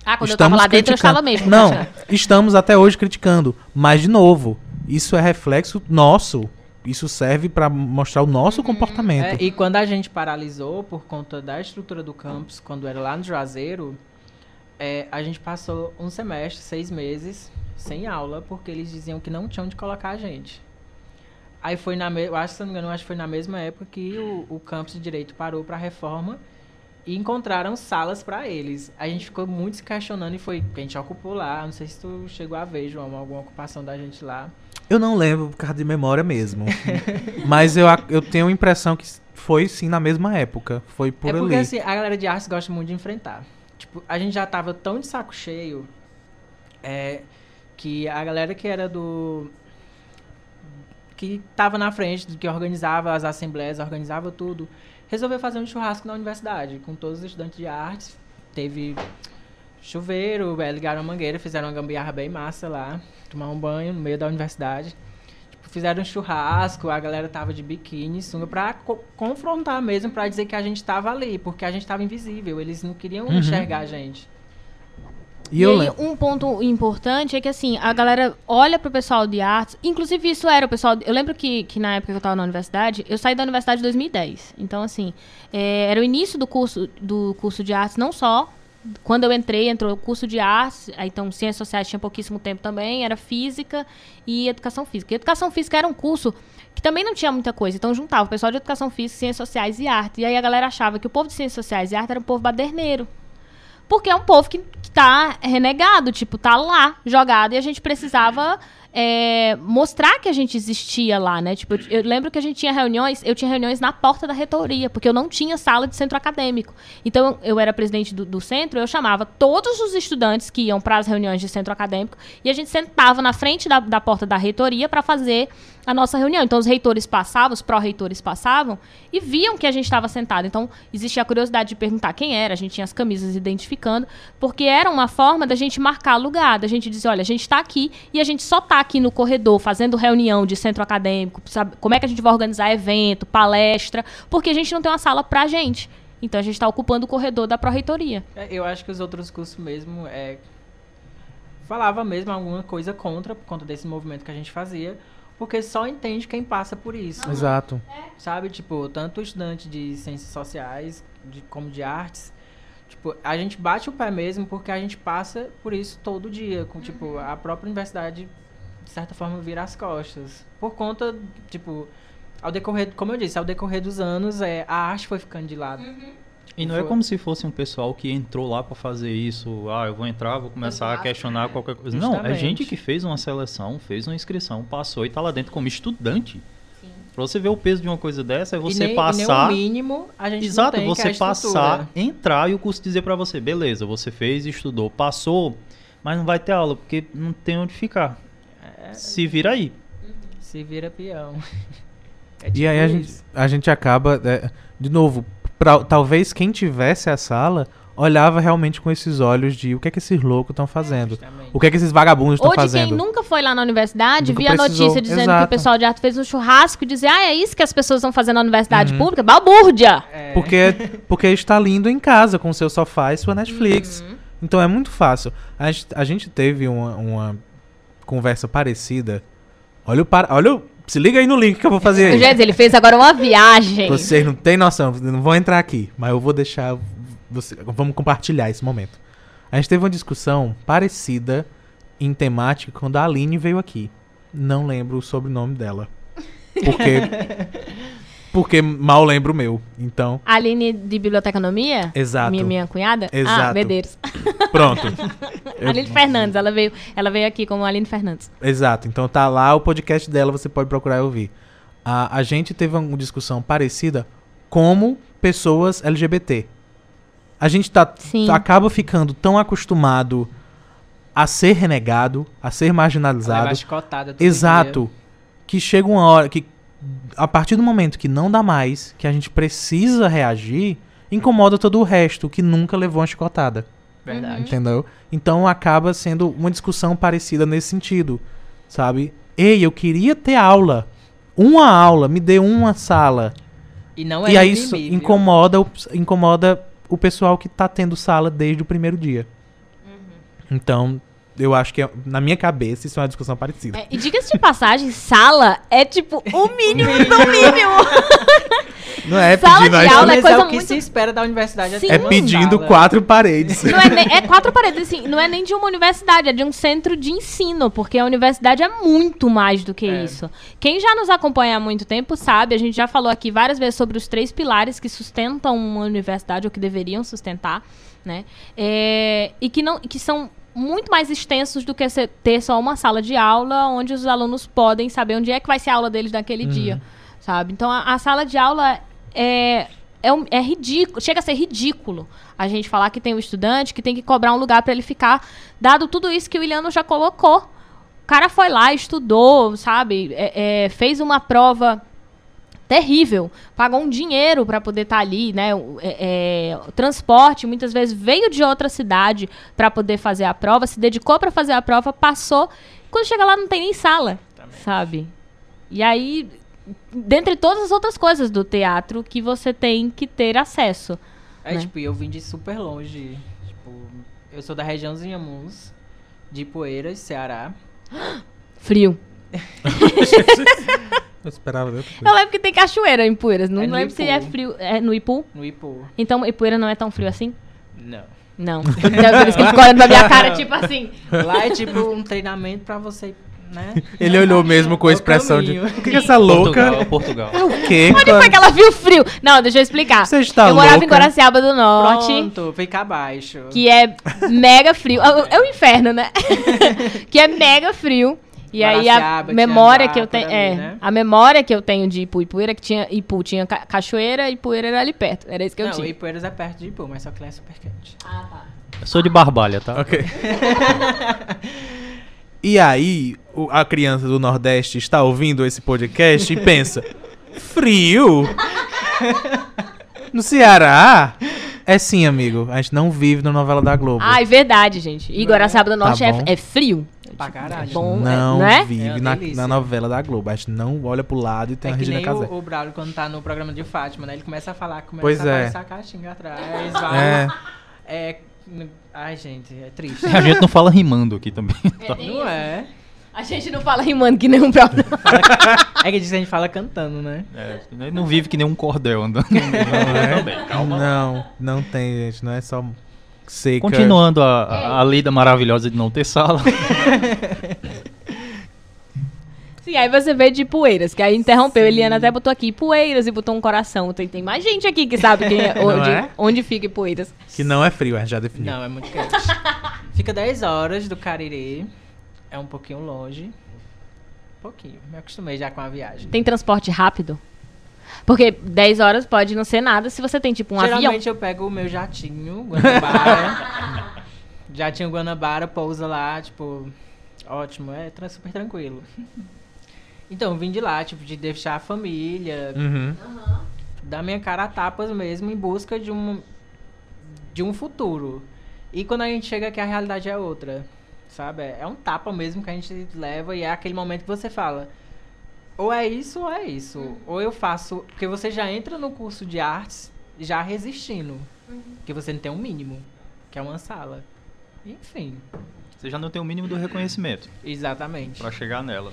ah, quando eu estava lá dentro, eu estava mesmo. Não, estamos até hoje criticando. Mas, de novo, isso é reflexo nosso. Isso serve para mostrar o nosso Uhum. comportamento. É, e quando a gente paralisou por conta da estrutura do campus, quando era lá no Juazeiro, é, a gente passou um semestre, seis meses, sem aula, porque eles diziam que não tinham onde colocar a gente. Aí foi na me- eu acho, se não me engano, acho que foi na mesma época que o, o campus de direito parou para reforma e encontraram salas para eles. A gente ficou muito se questionando e foi que a gente ocupou lá. Não sei se tu chegou a ver, João, alguma ocupação da gente lá. Eu não lembro por causa de memória mesmo. mas eu, eu tenho a impressão que foi sim na mesma época. Foi por é porque ali. assim, a galera de artes gosta muito de enfrentar. Tipo, a gente já tava tão de saco cheio é, que a galera que era do. que tava na frente, que organizava as assembleias, organizava tudo, resolveu fazer um churrasco na universidade com todos os estudantes de artes. Teve chuveiro, é, ligaram a mangueira, fizeram uma gambiarra bem massa lá, tomar um banho no meio da universidade. Tipo, fizeram um churrasco, a galera tava de biquíni, sunga, pra co- confrontar mesmo, pra dizer que a gente tava ali, porque a gente tava invisível, eles não queriam Uhum. enxergar a gente. E, E, aí, um ponto importante é que, assim, a galera olha pro pessoal de artes. Inclusive, isso era o pessoal. Eu lembro que, que na época que eu tava na universidade, eu saí da universidade em 2010. Então, assim, é, era o início do curso, do curso de artes, não só. Quando eu entrei, entrou o curso de artes, então ciências sociais tinha pouquíssimo tempo também, era física e educação física. E educação física era um curso que também não tinha muita coisa, então juntava o pessoal de educação física, ciências sociais e arte. E aí a galera achava que o povo de ciências sociais e arte era um povo baderneiro. Porque é um povo que, que tá renegado, tipo, tá lá, jogado, e a gente precisava é, mostrar que a gente existia lá, né? Tipo, eu, lembro que a gente tinha reuniões, eu tinha reuniões na porta da reitoria, porque eu não tinha sala de centro acadêmico. Então, eu, eu era presidente do, do centro, eu chamava todos os estudantes que iam para as reuniões de centro acadêmico, e a gente sentava na frente da, da porta da reitoria para fazer a nossa reunião. Então, os reitores passavam, os pró-reitores passavam e viam que a gente estava sentado. Então, existia a curiosidade de perguntar quem era, a gente tinha as camisas identificando, porque era uma forma da gente marcar lugar, da gente dizer, olha, a gente está aqui e a gente só está aqui no corredor fazendo reunião de centro acadêmico, sabe, como é que a gente vai organizar evento, palestra, porque a gente não tem uma sala pra gente. Então, a gente está ocupando o corredor da pró-reitoria. É, Eu acho que os outros cursos mesmo é, falava mesmo alguma coisa contra, por conta desse movimento que a gente fazia, porque só entende quem passa por isso. Exato. Sabe, tipo, tanto estudante de ciências sociais de, como de artes, tipo, a gente bate o pé mesmo porque a gente passa por isso todo dia. Com, tipo, a própria universidade, de certa forma, vira as costas. Por conta, tipo, ao decorrer, como eu disse, ao decorrer dos anos, é, a arte foi ficando de lado. E não é como se fosse um pessoal que entrou lá pra fazer isso. Ah, eu vou entrar, vou começar a Exato. questionar qualquer coisa. Não, é Justamente. gente que fez uma seleção, fez uma inscrição, passou e tá lá dentro como estudante. Pra você ver o peso de uma coisa dessa, é e você nem, passar. E nem o mínimo a gente Exato, não tem, que é você a passar, entrar e o curso dizer pra você, beleza, você fez, estudou, passou, mas não vai ter aula porque não tem onde ficar. É, Se vira aí. se vira peão. É E tipo aí a gente, a gente acaba, é, de novo, pra- talvez quem tivesse a sala olhava realmente com esses olhos de o que é que esses loucos estão fazendo. Justamente. O que é que esses vagabundos estão Ou de fazendo. quem nunca foi lá na universidade, Nunca via a precisou, notícia dizendo que o exato. pessoal de arte fez um churrasco e dizia, ah, é isso que as pessoas estão fazendo na universidade Uhum. pública? Balbúrdia! É, Porque, porque está lindo em casa, com seu sofá e sua Netflix. Uhum. Então é muito fácil. A gente, a gente teve uma, uma conversa parecida. Olha o, par, olha o. Se liga aí no link que eu vou fazer aí. Gente, ele fez agora uma viagem. Vocês não têm noção, não vão entrar aqui, mas eu vou deixar. você- vamos compartilhar esse momento. A gente teve uma discussão parecida em temática quando a Aline veio aqui. Não lembro o sobrenome dela. Porque. porque mal lembro o meu. Então, Aline de Biblioteconomia? Exato. Minha, minha cunhada? Ah, Exato. Medeiros. pronto. Eu- Aline Fernandes, ela veio, ela veio aqui como Aline Fernandes. Exato. Então tá lá o podcast dela, você pode procurar e ouvir. A, a gente teve uma discussão parecida como pessoas LGBT. A gente tá, Sim. acaba ficando tão acostumado a ser renegado, a ser levar marginalizado. chicotada todo Exato. Que chega uma hora que, a partir do momento que não dá mais, que a gente precisa reagir, incomoda todo o resto que nunca levou uma chicotada. Verdade. Entendeu? Então acaba sendo uma discussão parecida nesse sentido, sabe? Ei, eu queria ter aula. Uma aula, me dê uma sala. E não é e aí isso incomoda, o- incomoda o pessoal que tá tendo sala desde o primeiro dia. Uhum. Então, eu acho que é- na minha cabeça isso é uma discussão parecida. É, e diga-se de passagem, sala é tipo o mínimo do mínimo. Não é Sala pedindo, de a- aula Mas é coisa é o que muito- se espera da universidade. Sim. ter é pedindo sala. quatro paredes. Não é, nem- é quatro paredes, assim, não é nem de uma universidade, é de um centro de ensino, porque a universidade é muito mais do que É. isso. Quem já nos acompanha há muito tempo sabe, a gente já falou aqui várias vezes sobre os três pilares que sustentam uma universidade, ou que deveriam sustentar, né? É, e que, não, que são muito mais extensos do que ter só uma sala de aula onde os alunos podem saber onde é que vai ser a aula deles naquele Uhum. dia, sabe? Então, a, a sala de aula é, é, um- é ridículo, chega a ser ridículo a gente falar que tem um estudante que tem que cobrar um lugar para ele ficar, dado tudo isso que o Iliano já colocou. O cara foi lá, estudou, sabe? É- é, fez uma prova terrível, pagou um dinheiro para poder estar ali, né? É, é, transporte muitas vezes veio de outra cidade para poder fazer a prova, se dedicou para fazer a prova, passou. Quando chega lá não tem nem sala, sabe? E aí, dentre todas as outras coisas do teatro que você tem que ter acesso. É, né? tipo, e eu vim de super longe. Tipo, Eu sou da região dos Inhamuns, de Poeiras, Ceará. Frio. Eu esperava outra Eu lembro que tem cachoeira em Poeiras. Não É lembro se é frio. É no Ipu? No Ipu. Então Ipueira não é tão frio assim? Não. Não. Então, por isso que ele ficou olhando pra minha cara, tipo assim. Lá é tipo um treinamento pra você, né? Ele olhou mesmo com a É expressão de. O que, que essa louca. Portugal, Portugal. É o quê? Onde foi que ela viu frio? Não, deixa eu explicar. Você está eu morava em louca? Guaraciaba do Norte. Pronto, fica abaixo. que é mega frio. É é o inferno, né? que é mega frio. E aí a memória que eu tenho, é, né? a memória que eu tenho de Ipu e Poeira que tinha Ipu tinha ca- cachoeira e Poeira era ali perto. Era isso que eu Não, tinha. Ipueiras é perto de Ipu, mas só que lá é super quente. Ah, tá. Eu sou de Barbalha, tá? Ok. e aí, o- a criança do Nordeste está ouvindo esse podcast e pensa: frio? No Ceará? É sim, amigo. A gente não vive na novela da Globo. Ah, é verdade, gente. E Guaraciaba do Norte Tá bom. é, é frio. Pra caralho. bom, é, não não é? É vive uma na, na novela da Globo. A gente não olha pro lado e tem É a Regina Casé. o, o Braulio quando tá no programa de Fátima, né? Ele começa a falar, começa Pois a é. aparecer a caixinha atrás, vai. É. É. Ai, gente, é triste. A gente não fala rimando aqui também. tá? Não é. A gente não fala rimando que nem um próprio. É que diz que a gente fala cantando, né? É, não vive que nem um cordel andando. Não é? Calma. Não, não tem, gente. Não é só seca. Continuando a, a, a lida maravilhosa de não ter sala. Sim, aí você vê de Poeiras, que aí interrompeu. Eliana até botou aqui Poeiras e botou um coração. Tem, tem mais gente aqui que sabe quem é, onde, é? onde fica Poeiras. Que não é frio, a gente já definiu. Não, é muito quente. Fica 10 horas do Cariri. É um pouquinho longe. Um pouquinho. Me acostumei já com a viagem. Tem transporte rápido? Porque 10 horas pode não ser nada se você tem tipo um avião. Geralmente eu pego o meu jatinho, Guanabara. jatinho Guanabara, pousa lá, tipo, ótimo, é super tranquilo. Então, vim de lá, tipo, de deixar a família, Uhum. dar minha cara a tapas mesmo em busca de um, de um futuro. E quando a gente chega aqui, a realidade é outra, sabe? É um tapa mesmo que a gente leva e é aquele momento que você fala, ou é isso ou é isso. Ou eu faço... Porque você já entra no curso de artes já resistindo. Porque você não tem um mínimo, que é uma sala. Enfim, Você já não tem o mínimo do reconhecimento exatamente. pra chegar nela.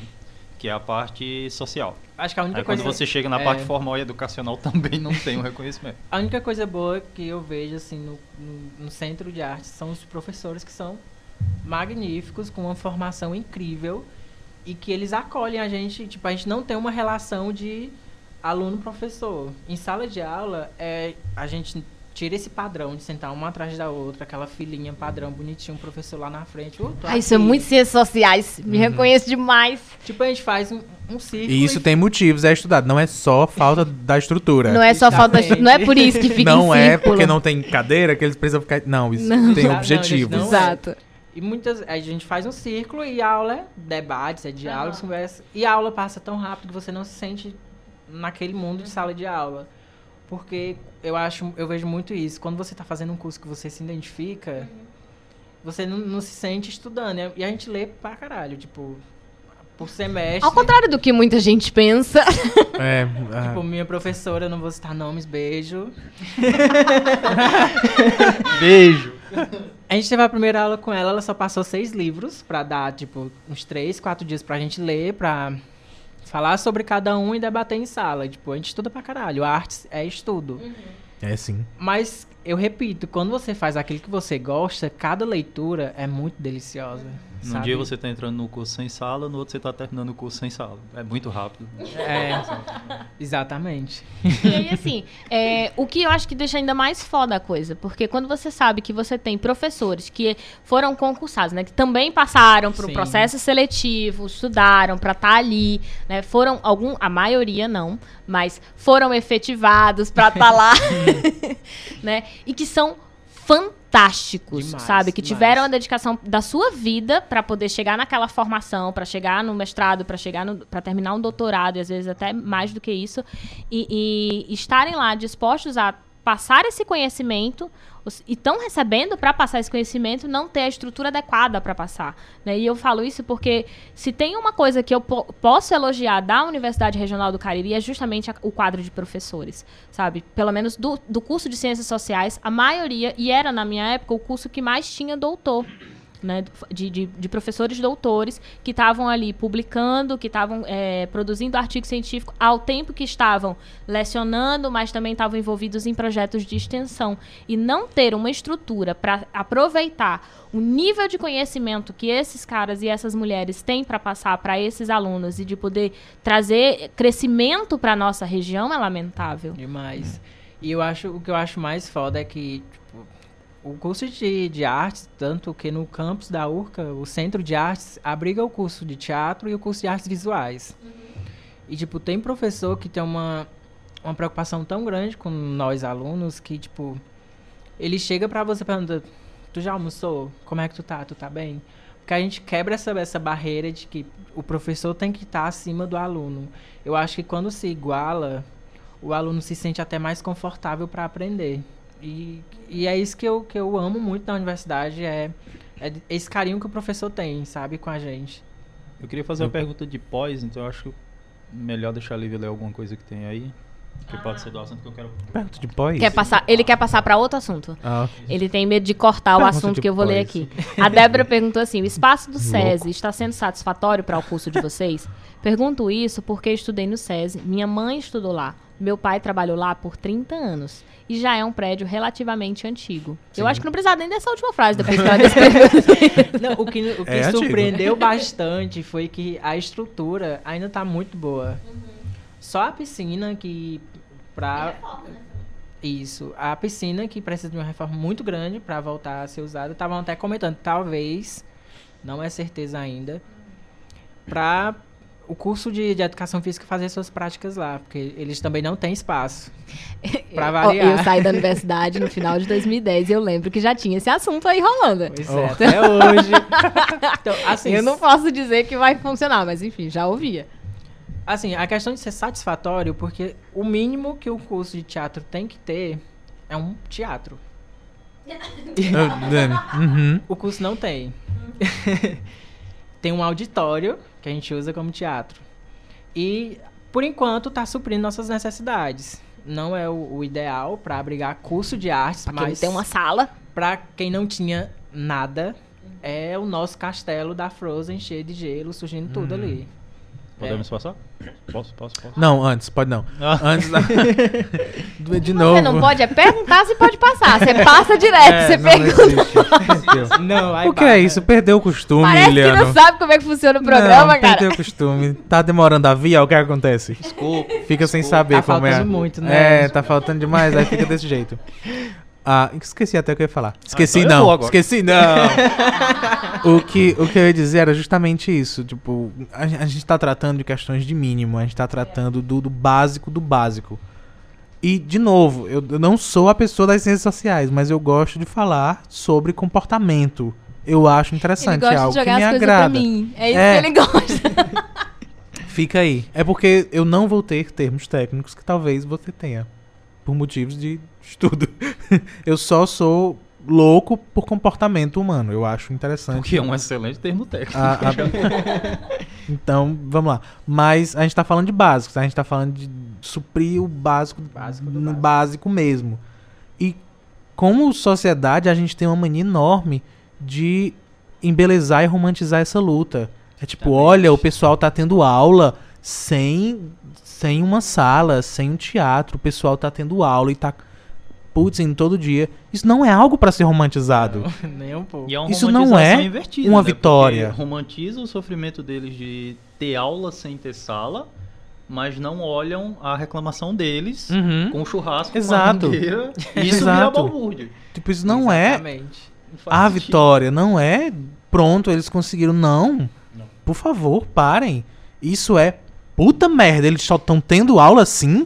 Que é a parte social. Acho que a única Aí quando coisa... você chega na é. parte formal e educacional também não tem o reconhecimento. A única coisa boa que eu vejo assim no, no, no centro de arte são os professores que são magníficos, com uma formação incrível e que eles acolhem a gente. Tipo, a gente não tem uma relação de aluno-professor. Em sala de aula, é, a gente tira esse padrão de sentar uma atrás da outra, aquela filinha padrão, bonitinho, o professor lá na frente. "Ô, tô Ah, isso é aqui." muito ciências sociais. Me reconheço demais. Tipo, a gente faz um, um círculo. E isso e- tem motivos, é estudado. Não é só falta da estrutura. Não é só falta de... Exatamente. Não é por isso que fica Não em é porque não tem cadeira que eles precisam ficar. Não, isso Não. tem Não, não- Exato. E muitas. A gente faz um círculo e a aula é debates, é diálogos, Aham. conversa. E a aula passa tão rápido que você não se sente naquele mundo de sala de aula. Porque eu acho, eu vejo muito isso. Quando você está fazendo um curso que você se identifica, você não, não se sente estudando. E a- E a gente lê pra caralho, tipo, por semestre. Ao contrário do que muita gente pensa. É, ah, Tipo, minha professora, não vou citar nomes, beijo. Beijo! A gente teve a primeira aula com ela, ela só passou seis livros pra dar, tipo, uns três, quatro dias pra gente ler, pra falar sobre cada um e debater em sala. Tipo, a gente estuda pra caralho. Artes é estudo. é sim. Mas, eu repito, quando você faz aquilo que você gosta, cada leitura é muito deliciosa. Num sabe? dia você tá entrando no curso sem sala, no outro você tá terminando o curso sem sala. É muito rápido. É, exatamente. E aí, assim, é, o que eu acho que deixa ainda mais foda a coisa, porque quando você sabe que você tem professores que foram concursados, né, que também passaram por um Sim. processo seletivo, estudaram pra estar ali, né, foram algum, a maioria não, mas foram efetivados pra estar lá, né, e que são fantásticos, Demais, sabe? Que demais. tiveram a dedicação da sua vida pra poder chegar naquela formação, pra chegar no mestrado, pra chegar no, para terminar um doutorado e às vezes até mais do que isso, e, e estarem lá dispostos a passar esse conhecimento e estão recebendo para passar esse conhecimento não ter a estrutura adequada para passar. né? E eu falo isso porque se tem uma coisa que eu po- posso elogiar da Universidade Regional do Cariri é justamente a- o quadro de professores, sabe? Pelo menos do, do curso de Ciências Sociais, a maioria, e era na minha época o curso que mais tinha doutor né, de, de, de professores doutores que estavam ali publicando, que estavam é, produzindo artigo científico ao tempo que estavam lecionando, mas também estavam envolvidos em projetos de extensão. E não ter uma estrutura para aproveitar o nível de conhecimento que esses caras e essas mulheres têm para passar para esses alunos e de poder trazer crescimento para a nossa região é lamentável. Demais. E eu acho, o que eu acho mais foda é que, tipo, o curso de, de artes, tanto que no campus da URCA, o Centro de Artes abriga o curso de teatro e o curso de artes visuais. E, tipo, tem professor que tem uma, uma preocupação tão grande com nós alunos que, tipo, ele chega pra você e pergunta, tu já almoçou? Como é que tu tá? Tu tá bem? Porque a gente quebra essa, essa barreira de que o professor tem que estar acima do aluno. Eu acho que quando se iguala, o aluno se sente até mais confortável para aprender. E, e é isso que eu, que eu amo muito na universidade, é, é esse carinho que o professor tem, sabe, com a gente. Eu queria fazer uma pergunta de pós, então eu acho melhor deixar a Lívia ler alguma coisa que tem aí. Que pode ser do assunto que eu quero. Pergunta de pós? Quer passar, ele quer passar para outro assunto. Ah, Ele tem medo de cortar o assunto que eu vou ler depois. aqui. A Débora perguntou assim: o espaço do. SESI está sendo satisfatório para o curso de vocês? Pergunto isso porque estudei no SESI, minha mãe estudou lá, meu pai trabalhou lá por 30 anos. E já é um prédio relativamente antigo. Eu acho que não precisava nem dessa última frase depois que ela descreveu. Não, o que, o que É antigo. surpreendeu bastante foi que a estrutura ainda tá muito boa. Só a piscina que pra isso, a piscina que precisa de uma reforma muito grande para voltar a ser usada, estavam até comentando, talvez, não é certeza ainda, para o curso de, de educação física fazer suas práticas lá, porque eles também não têm espaço. Pra Eu- variar. Eu saí da universidade no final de 2010 e eu lembro que já tinha esse assunto aí rolando. Pois Oh. é, até hoje. Então, assim, eu não posso dizer que vai funcionar, mas enfim, já ouvia. Assim, a questão de ser satisfatório, porque o mínimo que o curso de teatro tem que ter é um teatro. ah, Dani. Uhum. O curso não tem. tem um auditório que a gente usa como teatro. E, por enquanto, tá suprindo nossas necessidades. Não é o, o ideal para abrigar curso de artes, Pra mas tem uma sala. pra quem não tinha nada, é o nosso castelo da Frozen cheio de gelo, surgindo tudo Hum. ali. Podemos passar? Posso, posso, posso? Não, antes, pode não. Ah. Antes da... De Você novo. não pode é perguntar se pode passar. Você passa direto, É, você não, não pergunta. Não, aí O que é isso? Perdeu o costume, Parece Liliano. que não sabe como é que funciona o programa, não, cara. perdeu o costume. Tá demorando a via, o que acontece? Desculpa. Fica sem Desculpa. saber Tá como é. faltando muito, né? É, tá faltando demais, aí fica desse jeito. Ah, esqueci até o que eu ia falar. Esqueci então eu não. Esqueci não. o, que, o que eu ia dizer era justamente isso. Tipo, a, a gente tá tratando de questões de mínimo, a gente tá tratando do, do básico do básico. E, de novo, eu, eu não sou a pessoa das ciências sociais, mas eu gosto de falar sobre comportamento. Eu acho Ele interessante, é gosta algo de que jogar me as coisas pra agrada. mim. É isso É. que ele gosta. Fica aí. É porque eu não vou ter termos técnicos que talvez você tenha. Por motivos de estudo. eu só sou louco por comportamento humano. Eu acho interessante. Que é um excelente termo técnico. A- a- então, vamos lá. Mas a gente tá falando de básicos. A gente tá falando de suprir o básico, Básico no básico. básico mesmo. E como sociedade, a gente tem uma mania enorme de embelezar e romantizar essa luta. É tipo, Exatamente. olha, o pessoal tá tendo aula sem, sem uma sala, sem um teatro. O pessoal tá tendo aula e tá, putz, indo todo dia. Isso não é algo pra ser romantizado. Nem um pouco. E é uma Isso não é invertida, uma né? vitória. Porque romantiza o sofrimento deles de ter aula sem ter sala, mas não olham a reclamação deles Uhum. com churrasco, Exato. bandeira. Isso vira Exato. balbúrdia. Tipo, isso não é Exatamente. Não faz a sentido. vitória, não é pronto, eles conseguiram. Não. Não. Por favor, parem. Isso é puta merda, eles só estão tendo aula assim.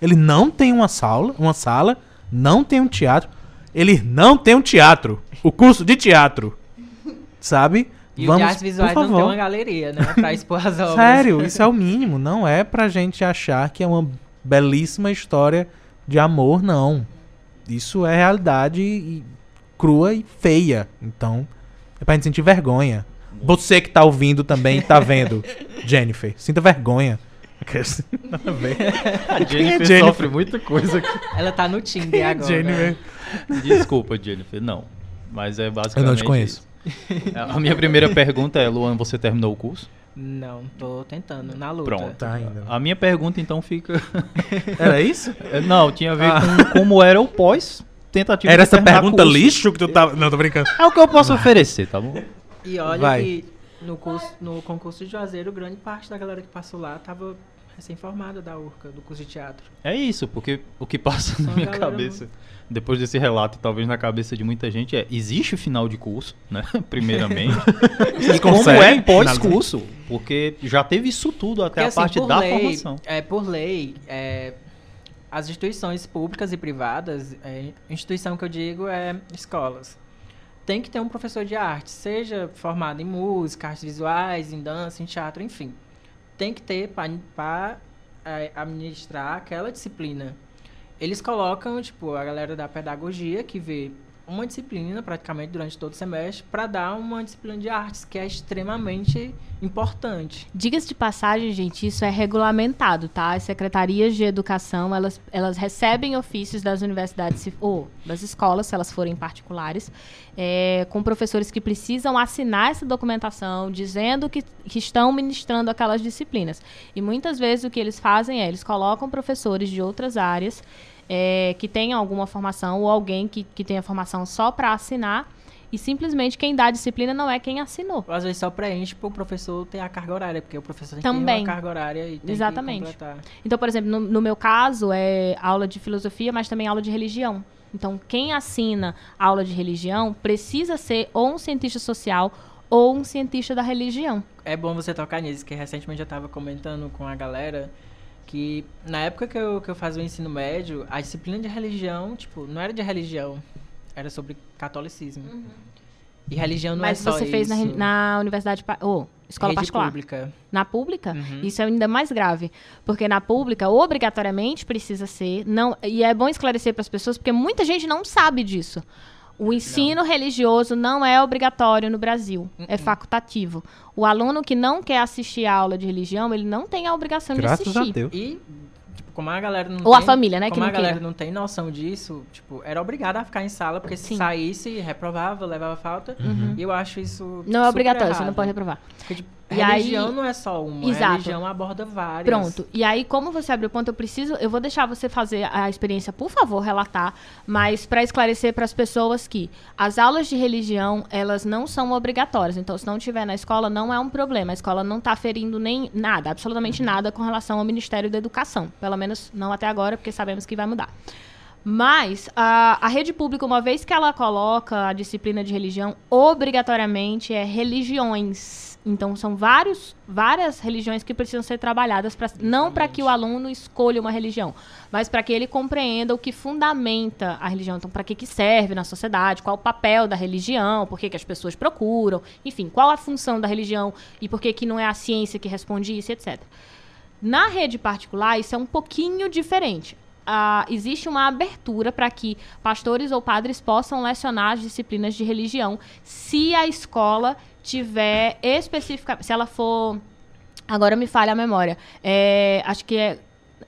Ele não tem uma sala, uma sala, não tem um teatro. Ele não tem um teatro. O curso de teatro. Sabe? E o de artes visuais não tem uma galeria, né? Pra expor as obras. Sério, isso é o mínimo. Não é pra gente achar que é uma belíssima história de amor, não. Isso é realidade e- crua e feia. Então, é pra gente sentir vergonha. Você que tá ouvindo também, tá vendo, Jennifer, sinta vergonha. Nada a ver. A Jennifer, Jennifer? sofre muita coisa aqui. Ela tá no Tinder agora. Jennifer. Desculpa, Jennifer, não. Mas é basicamente. Eu não te conheço. isso. A minha primeira pergunta é: Luan, você terminou o curso? Não, tô tentando, na luta. Pronto. Tá ainda. A minha pergunta então fica. Era isso? É, Não, tinha a ver Ah. com como era o pós tentativa Era de essa pergunta curso. lixo que tu tava. Não, tô brincando. É o que eu posso oferecer, tá bom? E olha Vai. que no, curso, no concurso de Juazeiro, grande parte da galera que passou lá tava recém-formada da URCA, do curso de teatro. É isso, porque o que passa Só na minha cabeça, depois desse relato, talvez na cabeça de muita gente, é: existe final de curso, né? Primeiramente. E como é pós-curso? Porque já teve isso tudo até Porque, a assim, parte da lei, formação. É, por lei, é, as instituições públicas e privadas, é, instituição que eu digo é escolas, tem que ter um professor de arte, seja formado em música, artes visuais, em dança, em teatro, enfim. Tem que ter para administrar aquela disciplina. Eles colocam, tipo, a galera da pedagogia que vê uma disciplina praticamente durante todo o semestre para dar uma disciplina de artes que é extremamente importante. Diga-se de passagem, gente, isso é regulamentado, tá? As secretarias de educação, elas, elas recebem ofícios das universidades ou das escolas, se elas forem particulares, é, com professores que precisam assinar essa documentação, dizendo que, que estão ministrando aquelas disciplinas. E muitas vezes o que eles fazem é, eles colocam professores de outras áreas é, que tenham alguma formação ou alguém que, que tenha formação só para assinar e simplesmente quem dá a disciplina não é quem assinou. Ou às vezes só preenche para o professor ter a carga horária, porque o professor tem que ter Também. uma carga horária e tem Exatamente. que completar. Então, por exemplo, no, no meu caso, é aula de filosofia, mas também aula de religião. Então, quem assina aula de religião precisa ser ou um cientista social ou um cientista da religião. É bom você tocar nisso, que recentemente eu estava comentando com a galera que na época que eu, que eu fazia o ensino médio, a disciplina de religião, tipo, não era de religião, era sobre catolicismo. E religião não mas é só você fez na, na universidade, ou escola Rede particular. pública. Na pública, Uhum. isso é ainda mais grave. Porque na pública, obrigatoriamente precisa ser. Não, e é bom esclarecer para as pessoas, porque muita gente não sabe disso. O ensino religioso não é obrigatório no Brasil, é Uh-uh. facultativo. O aluno que não quer assistir a aula de religião, ele não tem a obrigação de Graças a assistir. Deus. E, tipo, como a galera não Ou a tem, família, né, que Como não a galera queira. não tem noção disso, tipo, era obrigada a ficar em sala, porque se Sim. saísse, reprovava, levava falta. E eu acho isso Não é obrigatório, você não errado. pode reprovar. Porque, tipo, E religião aí- não é só uma, Exato. religião aborda várias. Pronto. E aí, como você abriu o ponto, eu preciso, eu vou deixar você fazer a experiência, por favor, relatar, mas para esclarecer para as pessoas que as aulas de religião, elas não são obrigatórias. Então, se não tiver na escola, não é um problema. A escola não está ferindo nem nada, absolutamente nada com relação ao Ministério da Educação. Pelo menos não até agora, porque sabemos que vai mudar. Mas a, a rede pública, uma vez que ela coloca a disciplina de religião, obrigatoriamente é religiões. Então são vários, várias religiões que precisam ser trabalhadas, pra, não para que o aluno escolha uma religião, mas para que ele compreenda o que fundamenta a religião. Então, para que, que serve na sociedade, qual o papel da religião, por que, que as pessoas procuram, enfim, qual a função da religião e por que, que não é a ciência que responde isso, etc. Na rede particular, isso é um pouquinho diferente. Ah, existe uma abertura para que pastores ou padres possam lecionar as disciplinas de religião se a escola tiver especificamente. Se ela for. Agora me falha a memória. É, acho que é.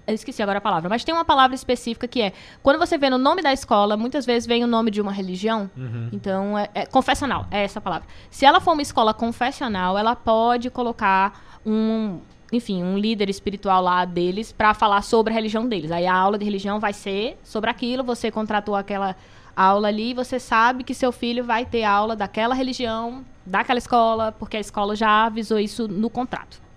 Eu esqueci agora a palavra, mas tem uma palavra específica que é quando você vê no nome da escola, muitas vezes vem o nome de uma religião. Então, é, é confessional, é essa a palavra. Se ela for uma escola confessional, ela pode colocar um, enfim, um líder espiritual lá deles para falar sobre a religião deles. Aí a aula de religião vai ser sobre aquilo, você contratou aquela aula ali, você sabe que seu filho vai ter aula daquela religião, daquela escola, porque a escola já avisou isso no contrato.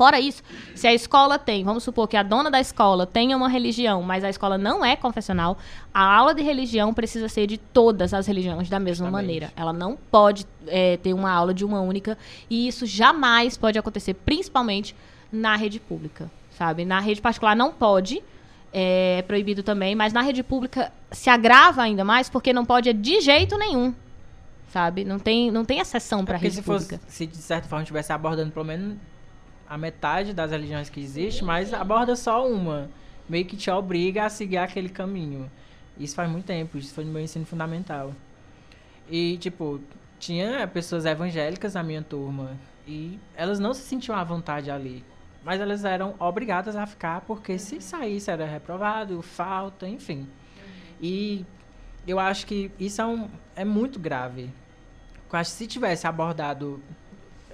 Fora isso, se a escola tem, vamos supor que a dona da escola tenha uma religião, mas a escola não é confessional, a aula de religião precisa ser de todas as religiões da mesma Justamente. maneira. Ela não pode é, ter uma aula de uma única, e isso jamais pode acontecer, principalmente na rede pública, sabe? Na rede particular não pode, é proibido também, mas na rede pública se agrava ainda mais porque não pode de jeito nenhum, sabe? Não tem, não tem exceção para É rede se pública. fosse, se de certa forma estivesse abordando pelo menos a metade das religiões que existe, mas aborda só uma. Meio que te obriga a seguir aquele caminho. Isso faz muito tempo, isso foi no meu ensino fundamental. E, tipo, tinha pessoas evangélicas na minha turma e elas não se sentiam à vontade ali. Mas elas eram obrigadas a ficar porque se saísse era reprovado, falta, enfim. E eu acho que isso é, um, é muito grave. Eu acho que se tivesse abordado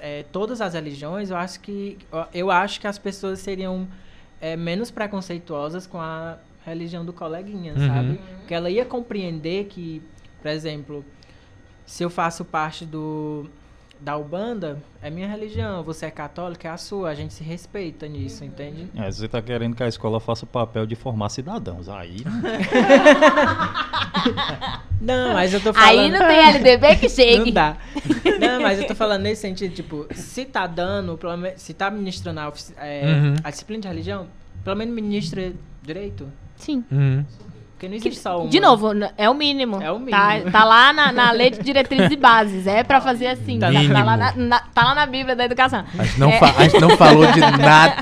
é, todas as religiões, eu acho que eu acho que as pessoas seriam é, menos preconceituosas com a religião do coleguinha, Uhum. sabe? Porque ela ia compreender que, por exemplo, se eu faço parte do da Ubanda, é minha religião, você é católico, é a sua, a gente se respeita nisso, entende? É, você tá querendo que a escola faça o papel de formar cidadãos. Aí. Não, mas eu tô falando. Aí não tem LDB que Não chegue. dá. Não, mas eu tô falando nesse sentido, tipo, se tá dando, pelo menos, se tá ministrando a, é, Uhum. a disciplina de religião, pelo menos ministra direito. Sim. Uhum. Porque não existe só uma. De novo, é o mínimo. É o mínimo. Tá, tá lá na, na lei de diretrizes e bases. É pra fazer assim. Tá, tá lá na, na- tá lá na Bíblia da educação. A gente, não É. fa- a gente não falou de nada.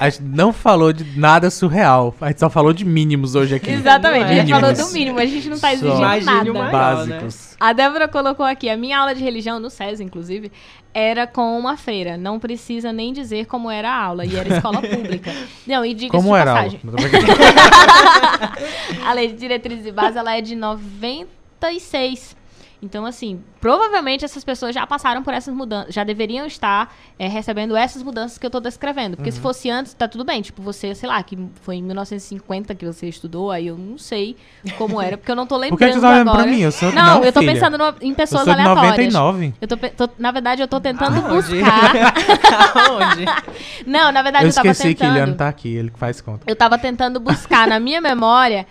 A gente não falou de nada surreal. A gente só falou de mínimos hoje aqui. Exatamente, a gente falou do mínimo, a gente não tá exigindo nada. maior. Básicos. A Débora colocou aqui, a minha aula de religião no SES, inclusive, era com uma feira. Não precisa nem dizer como era a aula. E era escola pública. Não, e diga Como de era a aula? passagem. Brincando. A lei de diretrizes e base, ela é de 96. Então, assim, provavelmente essas pessoas já passaram por essas mudanças, já deveriam estar é, recebendo essas mudanças que eu tô descrevendo. Porque se Uhum. fosse antes, tá tudo bem. Tipo, você, sei lá, que foi em 1950 que você estudou, aí eu não sei como era, porque eu não tô lembrando Por que tu tá olhando agora. pra mim? Eu sou não, não, eu tô filha. pensando no- em Eu pessoas sou de aleatórias. 99. Eu tô, tô- na verdade, eu tô tentando Aonde? buscar. Aonde? Não, na verdade, Eu eu, tava esqueci que tentando. Iliano tá aqui, ele faz conta. Eu tava tentando buscar na minha memória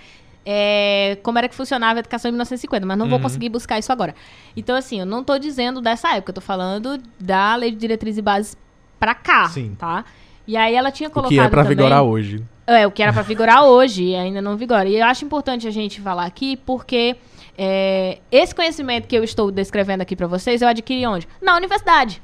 é, como era que funcionava a educação em 1950, mas não vou Uhum. conseguir buscar isso agora. Então, assim, eu não tô dizendo dessa época, eu tô falando da lei de diretriz e bases pra cá, Sim. tá? E aí ela tinha O colocado que é pra também... vigorar hoje. É, o que era pra vigorar hoje e ainda não vigora. E eu acho importante a gente falar aqui porque é, esse conhecimento que eu estou descrevendo aqui pra vocês, eu adquiri onde? Na universidade.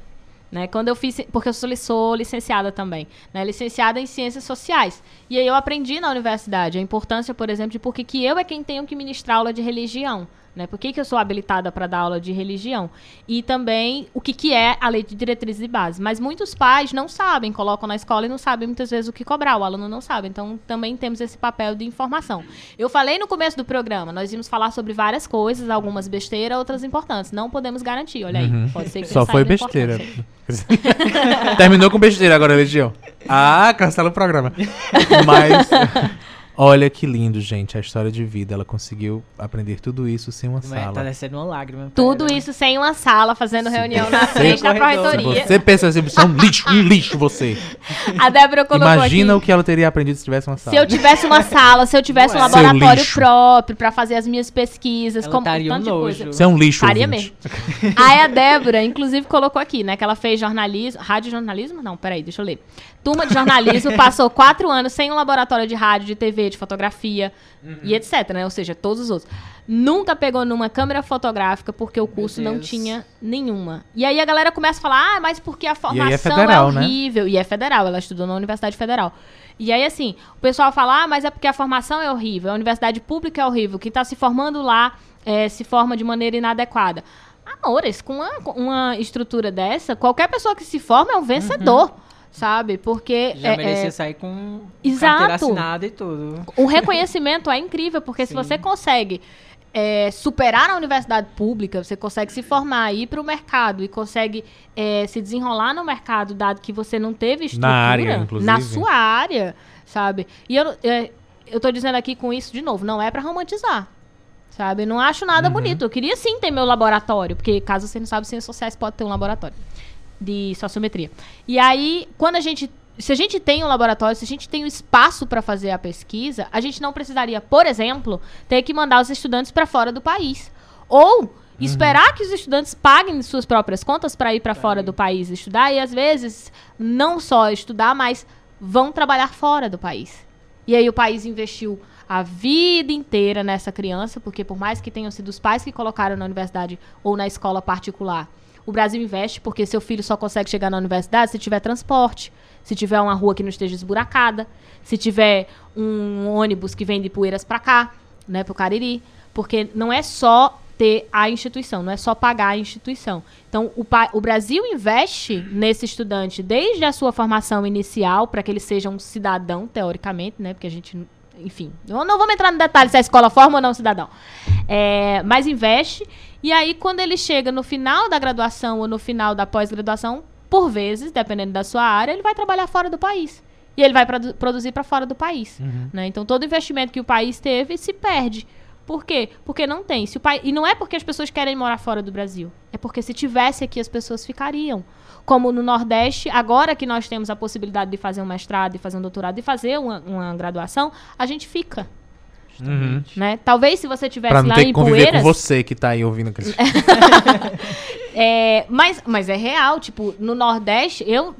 Né? Quando eu fiz, porque eu sou, li- sou licenciada também, né? licenciada em ciências sociais. E aí eu aprendi na universidade a importância, por exemplo, de por que que eu é quem tenho que ministrar aula de religião. Né? Por que, que eu sou habilitada para dar aula de religião? E também o que, que é a lei de diretrizes e bases. Mas muitos pais não sabem, colocam na escola e não sabem muitas vezes o que cobrar. O aluno não sabe. Então também temos esse papel de informação. Eu falei no começo do programa, nós íamos falar sobre várias coisas, algumas besteiras, outras importantes. Não podemos garantir, olha aí. Uhum. Pode ser que Só foi besteira. Terminou com besteira agora, Legião. Ah, cancela o programa. Mas. Olha que lindo, gente. A história de vida. Ela conseguiu aprender tudo isso sem uma Tá sala. descendo uma lágrima. Tudo ela. isso sem uma sala, fazendo reunião na frente da Corredor. Se pró-reitoria. você pensa assim, você é um lixo, um lixo você. A Débora colocou Imagina aqui. o que ela teria aprendido se tivesse uma sala. Se eu tivesse uma sala, se eu tivesse um Não é. Seu laboratório próprio pra fazer as minhas pesquisas, Ela como estaria um tanto de coisa. nojo. Você é um lixo, Faria mesmo. Aí a Débora, inclusive, colocou aqui, né? Que ela fez jornalismo. Rádio jornalismo? Não, peraí, deixa eu ler. Turma de jornalismo, passou quatro anos sem um laboratório de rádio, de TV, de fotografia e etc, né? Ou seja, todos os outros. Nunca pegou numa câmera fotográfica porque o curso não tinha nenhuma. E aí a galera começa a falar, ah, mas porque a formação é, federal, né? horrível. E é federal, ela estudou na Universidade Federal. E aí, assim, o pessoal fala, ah, mas é porque a formação é horrível, a universidade pública é horrível, quem está se formando lá eh, se forma de maneira inadequada. Amores, com uma, com uma estrutura dessa, qualquer pessoa que se forma é um vencedor, sabe? Porque Já é- merecia é, sair com Exato. carteira assinada e tudo. o reconhecimento é incrível, porque se Sim. você consegue é, superar na universidade pública, você consegue se formar, ir para o mercado e consegue é, se desenrolar no mercado, dado que você não teve estrutura área, inclusive. na sua área, sabe? E eu, é, eu tô dizendo aqui com isso de novo, não é para romantizar. Sabe? Não acho nada Uhum. bonito. Eu queria sim ter meu laboratório, porque caso você não sabe, ciências sociais pode ter um laboratório de sociometria. E aí, quando a gente. Se a gente tem um laboratório, se a gente tem o espaço para fazer a pesquisa, a gente não precisaria, por exemplo, ter que mandar os estudantes para fora do país. Ou esperar que os estudantes paguem suas próprias contas para ir para fora do país estudar e às vezes não só estudar, mas vão trabalhar fora do país. E aí o país investiu a vida inteira nessa criança, porque por mais que tenham sido os pais que colocaram na universidade ou na escola particular, o Brasil investe porque seu filho só consegue chegar na universidade se tiver transporte, se tiver uma rua que não esteja esburacada, se tiver um ônibus que vem de Poeiras para cá. né, o Cariri, porque não é só ter a instituição, não é só pagar a instituição. Então, o, o Brasil investe nesse estudante desde a sua formação inicial, para que ele seja um cidadão, teoricamente, né? Porque a gente, enfim, eu não vamos entrar no detalhe se a escola forma ou não cidadão. É, mas investe, e aí quando ele chega no final da graduação ou no final da pós-graduação, por vezes, dependendo da sua área, ele vai trabalhar fora do país. E ele vai produ- produzir para fora do país. né? Então, todo investimento que o país teve se perde. Por quê? Porque não tem. Se o pai... E não é porque as pessoas querem morar fora do Brasil. É porque se tivesse aqui, as pessoas ficariam. Como no Nordeste, agora que nós temos a possibilidade de fazer um mestrado, de fazer um doutorado, de fazer uma, uma graduação, a gente fica. Uhum. Né? Talvez se você tivesse Pra não lá ter em que conviver Poeiras. com você que tá aí ouvindo. Cris. É, mas, mas é real, tipo, no Nordeste, eu,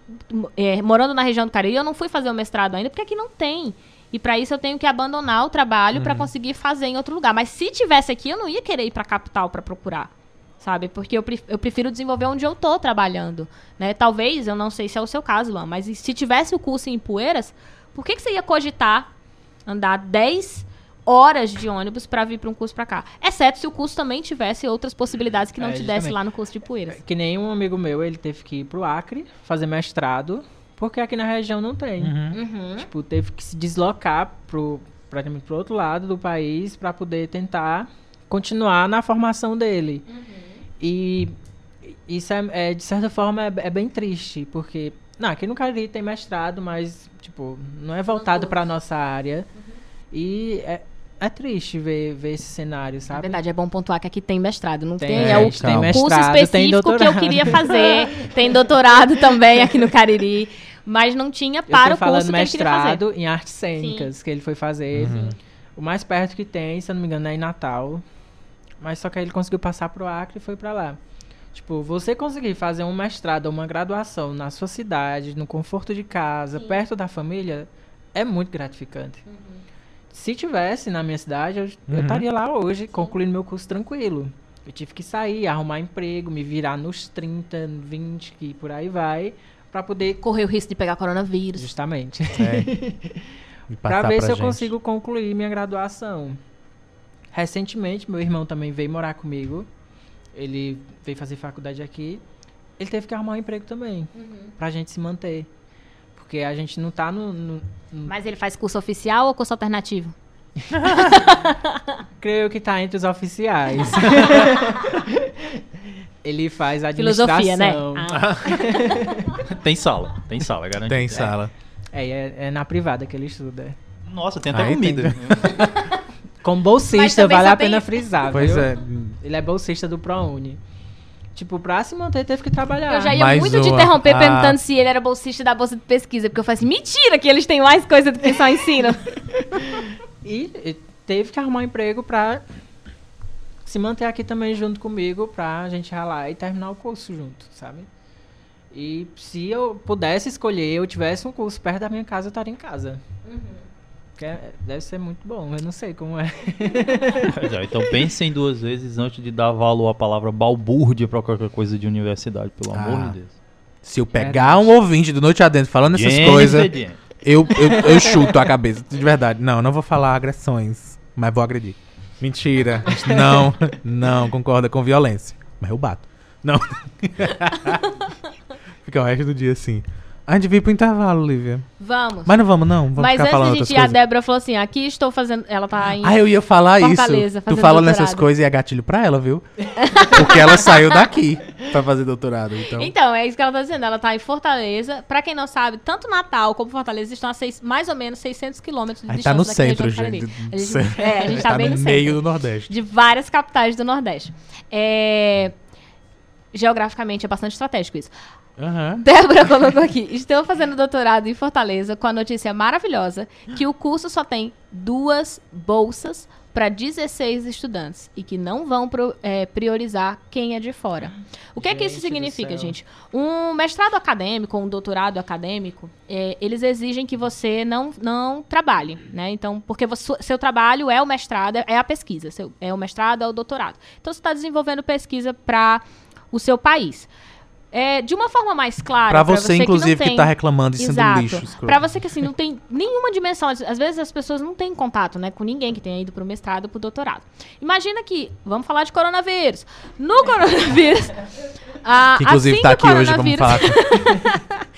é, morando na região do Cariri, eu não fui fazer o mestrado ainda, porque aqui não tem. E pra isso eu tenho que abandonar o trabalho pra conseguir fazer em outro lugar. Mas se tivesse aqui, eu não ia querer ir pra capital pra procurar. Sabe? Porque eu, pref- eu prefiro desenvolver onde eu tô trabalhando. Né? Talvez, eu não sei se é o seu caso, Luan, mas se tivesse o curso em Poeiras, por que, que você ia cogitar andar 10 horas de ônibus pra vir pra um curso pra cá? Exceto se o curso também tivesse outras possibilidades que não É, te desse lá no curso de Poeiras. Que nem um amigo meu, ele teve que ir pro Acre fazer mestrado, porque aqui na região não tem. Uhum. Tipo, teve que se deslocar pro, praticamente pro outro lado do país para poder tentar continuar na formação dele. E isso é, é, de certa forma é, é bem triste, porque não, aqui no Cariri tem mestrado, mas tipo, não é voltado para nossa área. E é, é triste ver, ver esse cenário, Na sabe? verdade, é bom pontuar que aqui tem mestrado. Não tem, Tem, é o tem curso mestrado, tem específico que eu queria fazer. Tem doutorado também aqui no Cariri. Mas não tinha para o curso que ele queria fazer. mestrado em artes cênicas que ele foi fazer. O mais perto que tem, se eu não me engano, é em Natal. Mas só que aí ele conseguiu passar pro Acre e foi pra lá. Tipo, você conseguir fazer um mestrado ou uma graduação na sua cidade, no conforto de casa, perto da família, é muito gratificante. Se tivesse na minha cidade, eu eu Uhum. estaria lá hoje, concluindo meu curso tranquilo. Eu tive que sair, arrumar emprego, me virar nos 30, 20 e por aí vai, pra poder Correr o risco de pegar coronavírus. Justamente. É. Pra passar ver se eu gente. consigo concluir minha graduação. Recentemente, meu irmão também veio morar comigo. Ele veio fazer faculdade aqui. Ele teve que arrumar um emprego também. Pra gente se manter. Porque a gente não tá no. no- no- Mas ele faz curso oficial ou curso alternativo? creio que tá entre os oficiais. Ele faz Filosofia, né? administração. Ah, Tem sala, tem sala, é garantido. Tem sala. É, é, é na privada que ele estuda. Nossa, tem até Aí comida. tem. Como bolsista, vale a pena tem- frisar. Pois viu? é. Ele é bolsista do ProUni. Tipo, pra se manter, teve que trabalhar. eu já ia Mas muito te o- interromper a- perguntando se ele era bolsista da bolsa de pesquisa. Porque eu falei assim, mentira que eles têm mais coisa do que só ensino. E, e teve que arrumar um emprego pra se manter aqui também junto comigo, pra gente ralar e terminar o curso junto, sabe? E se eu pudesse escolher, eu tivesse um curso perto da minha casa, eu estaria em casa. Que é- deve ser muito bom, eu não sei como é. Já, então pensem duas vezes antes de dar valor à palavra balbúrdia pra qualquer coisa de universidade, pelo Ah. amor de Deus. Se eu pegar um ouvinte do Noite Adentro falando essas Gente, coisas, gente. eu, eu, eu chuto a cabeça. De verdade. Não, não vou falar agressões, mas vou agredir. Mentira. Não, não, concorda com violência. Mas eu bato. Não. Fica o resto do dia assim. A gente veio pro intervalo, Lívia. Vamos. Mas não vamos, não. Vamos Mas antes de gente ir, a. Débora falou assim: aqui estou fazendo. Ela tá em. Ah, eu ia falar Fortaleza, isso. Tu falando doutorado. essas coisas e é gatilho pra ela, viu? Porque ela saiu daqui pra fazer doutorado. Então, Então, é isso que ela tá dizendo. Ela tá em Fortaleza. Pra quem não sabe, tanto Natal como Fortaleza estão a seis, mais ou menos 600 quilômetros de a gente tá no distância centro, gente. A gente, é, a gente tá, bem no, no meio centro. do Nordeste. De várias capitais do Nordeste. É, Geograficamente é bastante estratégico isso. Aham. Débora colocou aqui: Estou fazendo doutorado em Fortaleza com a notícia maravilhosa que o curso só tem duas bolsas para 16 estudantes e que não vão pro- é, priorizar quem é de fora. O que é que isso Gente significa, gente? Um mestrado acadêmico, um doutorado acadêmico, é, eles exigem que você não, não trabalhe, né? Então, porque você- seu trabalho é o mestrado, é a pesquisa, seu- é o mestrado, é o doutorado. Então, você está desenvolvendo pesquisa para o seu país. É, de uma forma mais clara. Pra você, que não inclusive, que, tem- tá reclamando e sendo Exato. lixo. escroto. Pra você que assim não tem nenhuma dimensão, às vezes as pessoas não têm contato, né, com ninguém que tenha ido pro mestrado ou pro doutorado. Imagina que, vamos falar de coronavírus. No coronavírus, ah, Que, inclusive assim tá que aqui hoje, vamos falar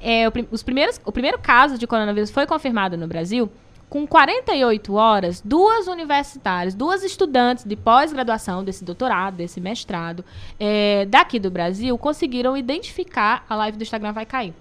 é, os primeiros, o primeiro caso de coronavírus foi confirmado no Brasil com 48 horas, duas universitárias, duas estudantes de pós-graduação desse doutorado, desse mestrado, é, daqui do Brasil, conseguiram identificar. A live do Instagram vai cair.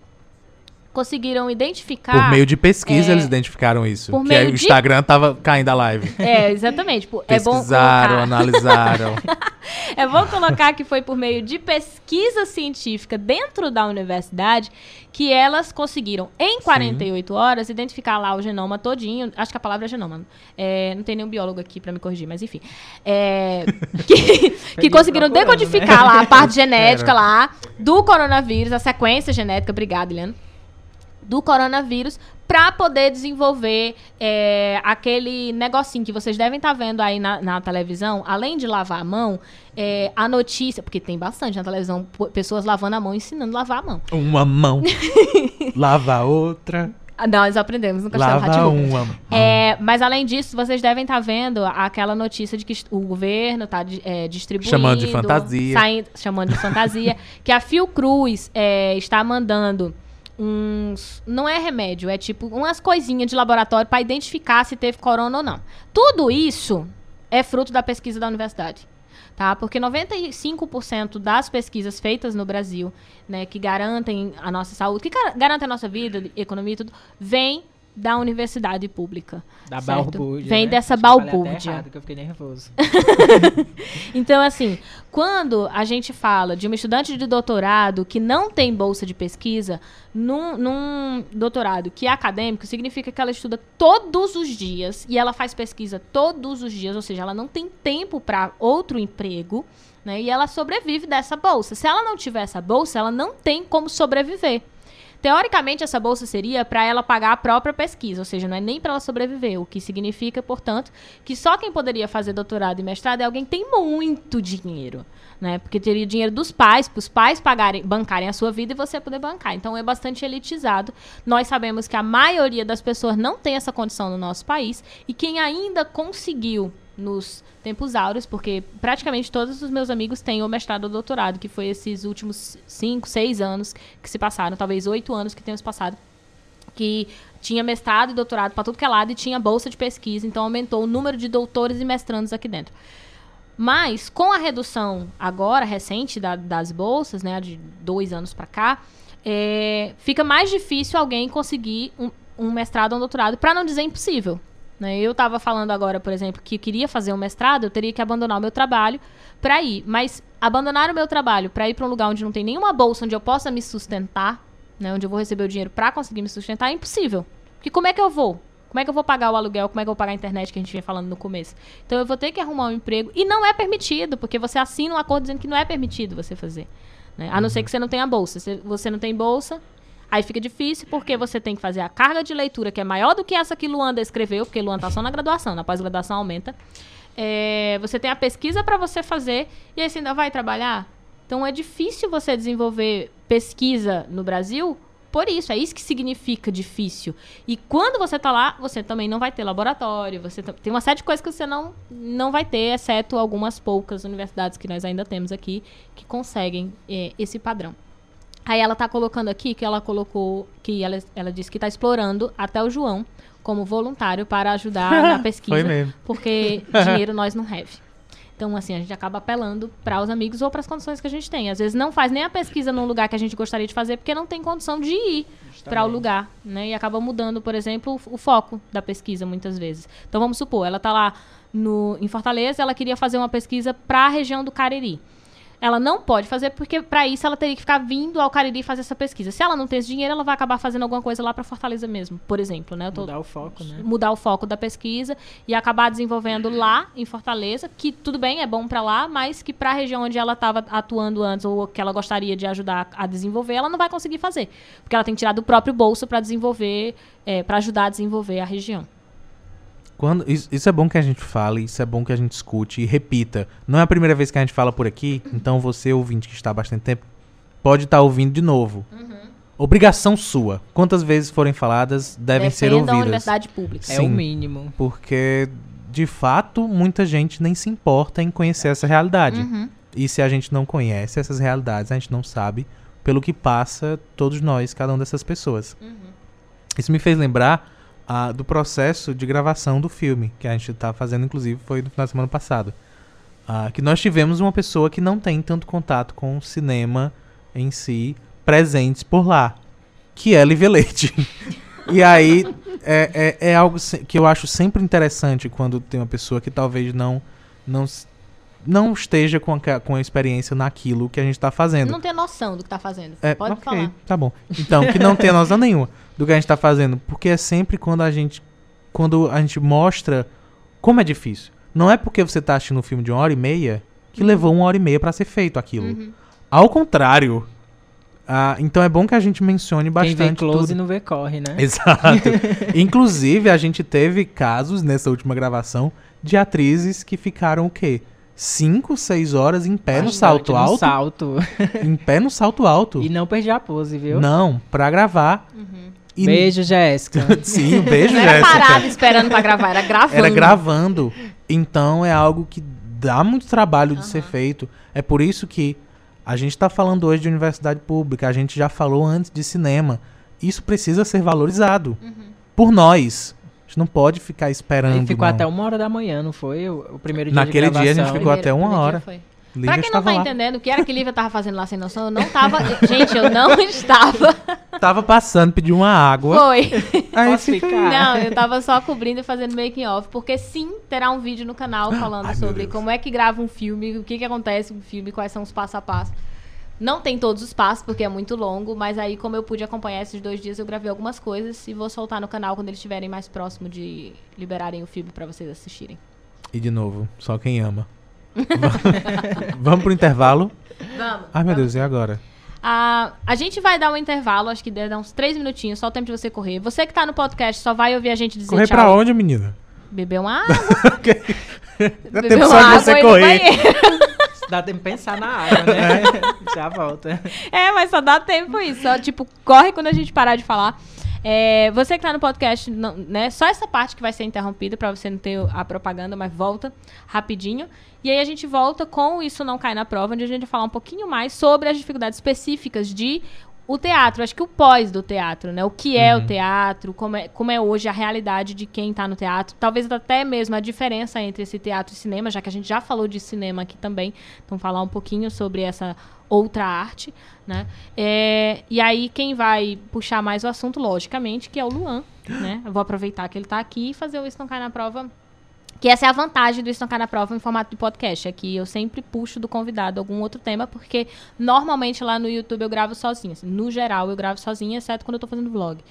Conseguiram identificar. Por meio de pesquisa, é, eles identificaram isso. por que meio o de- Instagram tava caindo a live. É, exatamente. Tipo, é bom Pesquisaram, colocar, analisaram. é bom colocar que foi por meio de pesquisa científica dentro da universidade que elas conseguiram, em 48 horas, identificar lá o genoma todinho. Acho que a palavra é genoma. É, não tem nenhum biólogo aqui pra me corrigir, mas enfim. É, que, que conseguiram procurando, decodificar lá a parte genética lá do coronavírus, a sequência genética, obrigado, Eliana, do coronavírus, pra poder desenvolver é, aquele negocinho que vocês devem estar vendo aí na, na televisão, além de lavar a mão, é, a notícia, porque tem bastante na televisão, pessoas lavando a mão, ensinando a lavar a mão. Uma mão. lava a outra. Ah, Nós aprendemos no Castelo Lava uma mão. É, mas além disso, vocês devem estar vendo aquela notícia de que o governo está distribuindo. Chamando de fantasia. saindo- chamando de fantasia. que a Fiocruz é, está mandando uns. Não é remédio, é tipo umas coisinhas de laboratório para identificar se teve corona ou não. Tudo isso é fruto da pesquisa da universidade. Tá? Porque 95% das pesquisas feitas no Brasil, né, que garantem a nossa saúde, que gar- garantem a nossa vida, economia e tudo, vem da universidade pública. Da Certo. balbúrdia. Vem né? dessa balbúrdia. errado, que eu fiquei nervoso. Então, assim, quando a gente fala de uma estudante de doutorado que não tem bolsa de pesquisa, num, num doutorado que é acadêmico, significa que ela estuda todos os dias e ela faz pesquisa todos os dias, ou seja, ela não tem tempo para outro emprego, né? E ela sobrevive dessa bolsa. Se ela não tiver essa bolsa, ela não tem como sobreviver. Teoricamente, essa bolsa seria para ela pagar a própria pesquisa, ou seja, não é nem para ela sobreviver, o que significa, portanto, que só quem poderia fazer doutorado e mestrado é alguém que tem muito dinheiro, né? Porque teria dinheiro dos pais, para os pais pagarem, bancarem a sua vida e você poder bancar. Então é bastante elitizado. Nós sabemos que a maioria das pessoas não tem essa condição no nosso país e quem ainda conseguiu nos tempos áureos, porque praticamente todos os meus amigos têm o mestrado ou doutorado, que foi esses últimos cinco, seis anos que se passaram, talvez oito anos que se passado, que tinha mestrado e doutorado para tudo que é lado e tinha bolsa de pesquisa, então aumentou o número de doutores e mestrandos aqui dentro. Mas, com a redução agora, recente, da- das bolsas, né, de dois anos para cá, é, fica mais difícil alguém conseguir um, um mestrado ou um doutorado, para não dizer impossível. Né? Eu estava falando agora, por exemplo, que eu queria fazer um mestrado, eu teria que abandonar o meu trabalho para ir. Mas abandonar o meu trabalho para ir para um lugar onde não tem nenhuma bolsa, onde eu possa me sustentar, né, onde eu vou receber o dinheiro para conseguir me sustentar, é impossível. Porque como é que eu vou? Como é que eu vou pagar o aluguel? Como é que eu vou pagar a internet que a gente vinha falando no começo? Então eu vou ter que arrumar um emprego. E não é permitido, porque você assina um acordo dizendo que não é permitido você fazer. né? A não ser que você não tenha bolsa. Se você não tem bolsa, aí fica difícil, porque você tem que fazer a carga de leitura, que é maior do que essa que Luanda escreveu, porque Luanda tá só na graduação, na pós-graduação aumenta. É, você tem a pesquisa para você fazer, e aí você ainda vai trabalhar. Então é difícil você desenvolver pesquisa no Brasil por isso, é isso que significa difícil. E quando você tá lá, você também não vai ter laboratório, você tem uma série de coisas que você não, não vai ter, exceto algumas poucas universidades que nós ainda temos aqui que conseguem é, esse padrão. Aí ela tá colocando aqui que ela colocou, que ela, ela disse que tá explorando até o João como voluntário para ajudar na pesquisa. Foi mesmo. Porque dinheiro nós não have. Então, assim, a gente acaba apelando para os amigos ou para as condições que a gente tem. Às vezes não faz nem a pesquisa num lugar que a gente gostaria de fazer porque não tem condição de ir para o lugar, né? E acaba mudando, por exemplo, o, o foco da pesquisa muitas vezes. Então, vamos supor, ela está lá no, em Fortaleza, ela queria fazer uma pesquisa para a região do Cariri. Ela não pode fazer porque para isso ela teria que ficar vindo ao Cariri fazer essa pesquisa. Se ela não tem esse dinheiro, ela vai acabar fazendo alguma coisa lá para Fortaleza mesmo, por exemplo, né? Tô- Mudar o foco, né? mudar o foco da pesquisa e acabar desenvolvendo lá em Fortaleza, que tudo bem, é bom para lá, mas que para a região onde ela estava atuando antes ou que ela gostaria de ajudar a desenvolver, ela não vai conseguir fazer, porque ela tem que tirar do próprio bolso para desenvolver, para ajudar a desenvolver a região. Quando, isso, isso é bom que a gente fale, isso é bom que a gente escute e repita. Não é a primeira vez que a gente fala por aqui, então você, ouvinte que está há bastante tempo, pode estar ouvindo de novo. Obrigação sua. Quantas vezes forem faladas, devem ser Defenda a ouvidas. universidade pública. É Sim. o mínimo. Porque, de fato, muita gente nem se importa em conhecer essa realidade. Uhum. E se a gente não conhece essas realidades, a gente não sabe pelo que passa todos nós, cada uma dessas pessoas. Isso me fez lembrar do processo de gravação do filme, que a gente está fazendo, inclusive, foi no final da semana passada. Ah, que nós tivemos uma pessoa que não tem tanto contato com o cinema em si, presentes por lá, que é Lívia Leite. e aí, é, é, é algo que eu acho sempre interessante quando tem uma pessoa que talvez não, não, não esteja com a, com a experiência naquilo que a gente está fazendo. Não tem noção do que tá fazendo. É, Pode ok, falar. Tá bom. Então, que não tenha noção nenhuma do que a gente tá fazendo. Porque é sempre quando a gente. Quando a gente mostra como é difícil. Não é porque você tá assistindo um filme de uma hora e meia que levou uma hora e meia pra ser feito aquilo. Uhum. Ao contrário. Ah, então é bom que a gente mencione Quem bastante vê close tudo. não vê corre, né? Exato. Inclusive, a gente teve casos nessa última gravação de atrizes que ficaram o quê? Cinco, seis horas em pé no Bastante salto no alto? salto. Em pé no salto alto. E não perdi a pose, viu? Não, pra gravar. E- Beijo, Jéssica. Sim, um beijo, Não era Jéssica. parado esperando pra gravar, era gravando. Era gravando. Então é algo que dá muito trabalho de ser feito. É por isso que a gente tá falando hoje de universidade pública, a gente já falou antes de cinema. Isso precisa ser valorizado Uhum. por nós. A gente não pode ficar esperando. Ele ficou não. até uma hora da manhã, não foi? O, o primeiro dia Naquele de dia a gente ficou até uma primeiro hora. foi. Lívia Pra quem não tá lá. entendendo o que era que Lívia tava fazendo lá sem noção, eu não tava. Gente, eu não estava. Tava passando, pediu uma água. Foi. Aí Posso fica-? Não, eu tava só cobrindo e fazendo making off, porque sim, terá um vídeo no canal falando Ai, sobre como é que grava um filme, o que que acontece com o filme, quais são os passo a passo. Não tem todos os passos, porque é muito longo, mas aí, como eu pude acompanhar esses dois dias, eu gravei algumas coisas e vou soltar no canal quando eles estiverem mais próximo de liberarem o filme pra vocês assistirem. E de novo, só quem ama. Vamos pro intervalo. Vamos. Ai, meu Deus, e agora? Ah, a gente vai dar um intervalo, acho que deve dar uns três minutinhos, só o tempo de você correr. Você que tá no podcast só vai ouvir a gente dizer Correr tchau. pra onde, menina? Beber uma água. Dá beber tempo uma só de água você e correr. Dá tempo de pensar na água, né? Já volta. É, mas só dá tempo isso. Só, tipo, corre quando a gente parar de falar. É, você que tá no podcast, não- né? Só essa parte que vai ser interrompida pra você não ter a propaganda, mas volta rapidinho. E aí a gente volta com Isso Não Cai na Prova, onde a gente vai falar um pouquinho mais sobre as dificuldades específicas de o teatro, acho que o pós do teatro, né? O que é o teatro, como é, como é hoje a realidade de quem tá no teatro, talvez até mesmo a diferença entre esse teatro e cinema, já que a gente já falou de cinema aqui também, então falar um pouquinho sobre essa outra arte, né? É, e aí quem vai puxar mais o assunto, logicamente, que é o Luan, né? Eu vou aproveitar que ele tá aqui e fazer o Isso Não Cai na Prova que essa é a vantagem do Isso Não Cai na Prova em formato de podcast. É que eu sempre puxo do convidado algum outro tema, porque normalmente lá no YouTube eu gravo sozinha. assim, no geral, eu gravo sozinha, exceto quando eu tô fazendo vlog.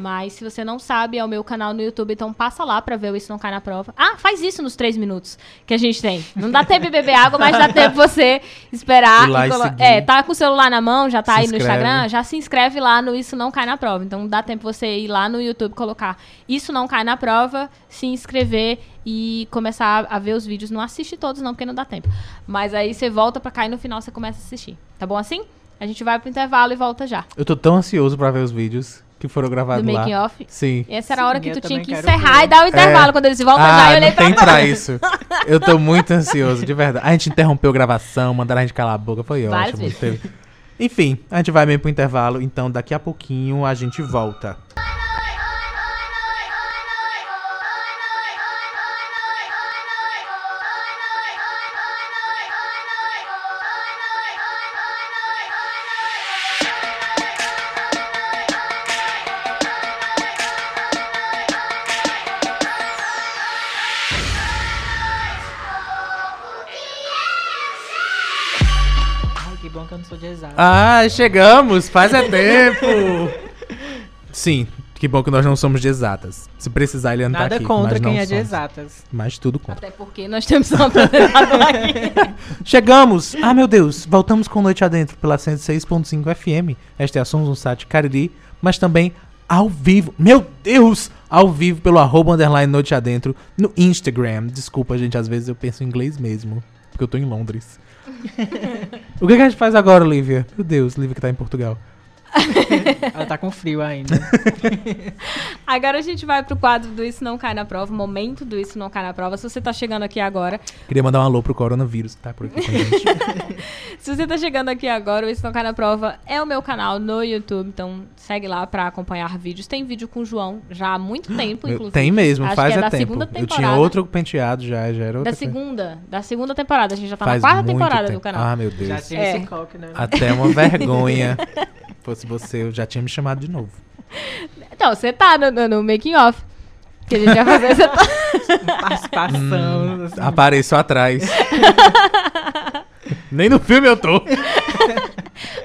Mas se você não sabe, é o meu canal no YouTube, então passa lá pra ver o Isso Não Cai na Prova. Ah, faz isso nos três minutos que a gente tem. Não dá tempo de beber água, mas dá tempo você esperar. Lá e colo-. É, tá com o celular na mão, já tá Se aí no inscreve. Instagram, já se inscreve lá no Isso Não Cai na Prova. Então dá tempo você ir lá no YouTube colocar Isso Não Cai na Prova, se inscrever e começar a ver os vídeos. Não assiste todos não, porque não dá tempo. Mas aí você volta pra cá e no final você começa a assistir. Tá bom assim? A gente vai pro intervalo e volta já. Eu tô tão ansioso pra ver os vídeos que foram gravados Do lá. making off. Sim. Essa era a hora Sim, que tu tinha que encerrar ver. e dar o intervalo. É. Quando eles voltam já, Ah, eu olhei pra tem pra isso. Eu tô muito ansioso, de verdade. A gente interrompeu a gravação, mandaram a gente calar a boca, foi Várias ótimo. vezes. Enfim, a gente vai meio pro intervalo, então daqui a pouquinho a gente volta. Exato. Ah, chegamos! Faz é tempo! Sim, que bom que nós não somos de exatas. Se precisar, ele tá Nada aqui. contra mas não quem é de somos. exatas. Mas tudo contra. Até porque nós temos um apresentador aqui. Chegamos! Ah, meu Deus! Voltamos com Noite Adentro pela 106.5 FM. Esta é a Sons um site Cariri, mas também ao vivo. Meu Deus! Ao vivo pelo arroba underline Noite Adentro no Instagram. Desculpa, gente, às vezes eu penso em inglês mesmo. porque eu tô em Londres. o que, que a gente faz agora, Lívia? Meu Deus, Lívia que tá em Portugal. Ela tá com frio ainda. Agora a gente vai pro quadro do Isso Não Cai na Prova, momento do Isso Não Cai na Prova. Se você tá chegando aqui agora, Queria mandar um alô pro coronavírus que tá por aqui com a gente. se você tá chegando aqui agora, o Isso Não Cai na Prova é o meu canal no YouTube, então segue lá pra acompanhar vídeos. Tem vídeo com o João já há muito tempo, Eu- inclusive. Tem mesmo, Acho faz que é a da tempo. segunda Eu temporada. tinha outro penteado já, já era Da segunda, da segunda temporada. A gente já tá Faz na quarta temporada tempo. do canal. Ah, meu Deus. Já tinha É. esse coque, né? Até uma vergonha. Fosse você, eu já tinha me chamado de novo. Então, você tá no, no, no making off. Que a gente vai fazer, você tá... Participação. assim. Apareço atrás. Nem no filme eu tô.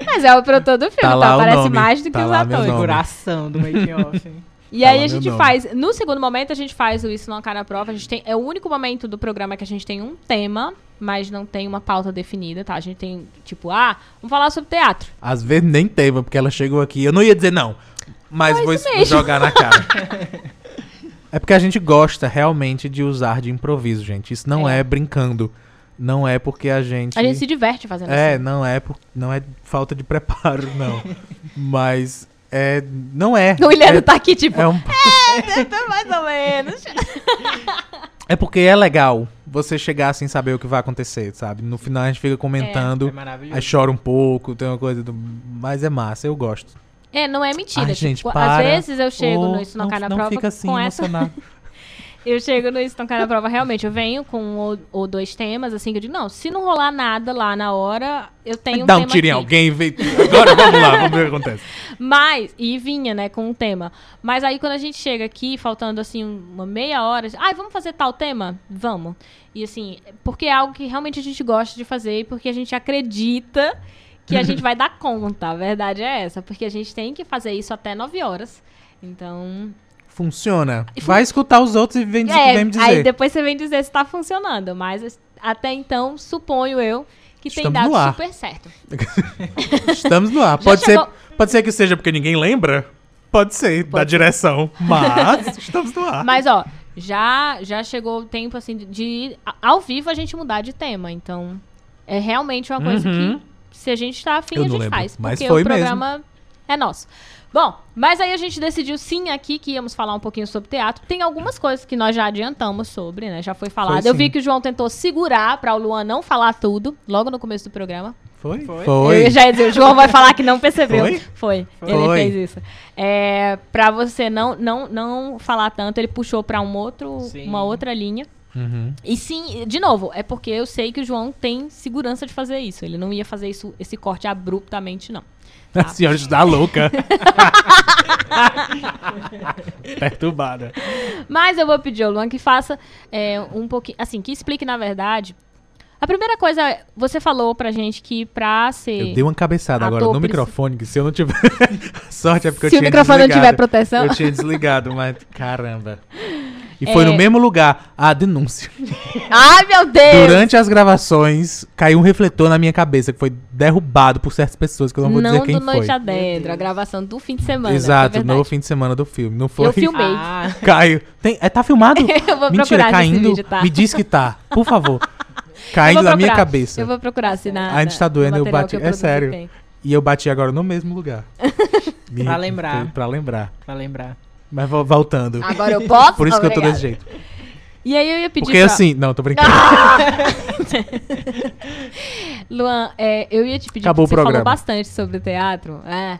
Mas é o produtor do filme, Tá então lá o aparece nome, mais do que tá os atores. nome. Figuração do making off. hein? E aí a meu gente nome. faz, no segundo momento a gente faz o Isso Não Cai na Prova, a gente tem, é o único momento do programa que a gente tem um tema, mas não tem uma pauta definida, tá? A gente tem, tipo, ah, vamos falar sobre teatro. Às vezes nem tema, porque ela chegou aqui. Eu não ia dizer não, mas vou, isso jogar na cara. é porque a gente gosta realmente de usar de improviso, gente. Isso não é, É. brincando. Não é porque a gente. A gente se diverte fazendo É, assim. não é, por- não é falta de preparo, não. mas é. Não é. O William é, tá aqui, tipo, é um é, mais ou menos. É porque é legal você chegar sem saber o que vai acontecer, sabe? No final a gente fica É comentando, aí chora um pouco, tem uma coisa do. Mas é massa, eu gosto. É, não é mentira. Ai, tipo, gente, às para. vezes eu chego no Isso Não, Cai na não Prova fica assim, com essa... Eu chego no Cai na Prova, realmente, eu venho com um ou, ou dois temas, assim, que eu digo, não, se não rolar nada lá na hora, eu tenho um Dá um tiro em alguém, vem. Agora vamos lá, vamos ver o que acontece. Mas, e vinha, né, com um tema. Mas aí quando a gente chega aqui, faltando assim uma meia hora, ai, vamos fazer tal tema? Vamos. E assim, porque é algo que realmente a gente gosta de fazer e porque a gente acredita que a gente vai dar conta. A verdade é essa, porque a gente tem que fazer isso até 9 horas. Então, Funciona. Vai escutar os outros e vem, é, vem me dizer. aí depois você vem dizer se tá funcionando, mas até então, suponho eu que tem Estamos dado no ar. super certo. Estamos no ar. Pode ser, chegou- pode ser que seja porque ninguém lembra. Pode ser, da Pode ser. direção. Mas estamos no ar. Mas, ó, já, já chegou o tempo, assim, de- ao vivo, a gente mudar de tema. Então, é realmente uma coisa Uhum. que, se a gente tá afim, Eu a gente faz. mas porque foi o programa é nosso. Bom, mas aí a gente decidiu sim aqui que íamos falar um pouquinho sobre teatro. Tem algumas coisas que nós já adiantamos sobre, né? Já foi falado. Foi Eu vi que o João tentou segurar pra o Luan não falar tudo, logo no começo do programa. Foi? Foi? Eu já ia dizer, o João vai falar que não percebeu. Foi? Foi. Foi. Ele Foi. fez isso. É, pra você não, não, não falar tanto, ele puxou pra um outro, Sim. uma outra linha. Uhum. E sim, de novo, é porque eu sei que o João tem segurança de fazer isso. Ele não ia fazer isso, esse corte abruptamente, não. A senhora está louca. Perturbada. Mas eu vou pedir ao Luan que faça é, um pouquinho. Assim, que explique, na verdade. A primeira coisa, você falou pra gente que pra ser. Eu dei uma cabeçada agora no precisa- microfone, que se eu não tiver. Sorte é porque eu Se o tinha microfone não desligado. tiver proteção. Eu tinha desligado, mas caramba. E foi É. no mesmo lugar. A denúncia. Ai, meu Deus! Durante as gravações, caiu um refletor na minha cabeça, que foi derrubado por certas pessoas, que eu não vou dizer quem do Noite foi. Adentro, a gravação do fim de semana. Exato, é no fim de semana do filme. Não foi. Eu filmei. Ah, Caiu. Tem, é, tá filmado? Eu vou Mentira, procurar se esse caindo. vídeo tá. Me diz que tá, por favor. Eu Caindo na minha cabeça. Eu vou procurar se na. Ainda na- está no doendo, eu bati- que é sério. tem. E eu bati agora no mesmo lugar. Me- Pra lembrar. Pra lembrar. pra lembrar. Mas vo- voltando. Agora eu posso? Por isso que eu tô Obrigada. desse jeito. E aí eu ia pedir Porque pra... assim. Não, tô brincando. Luan, é, eu ia te pedir, Acabou o você falou programa. bastante sobre teatro. É,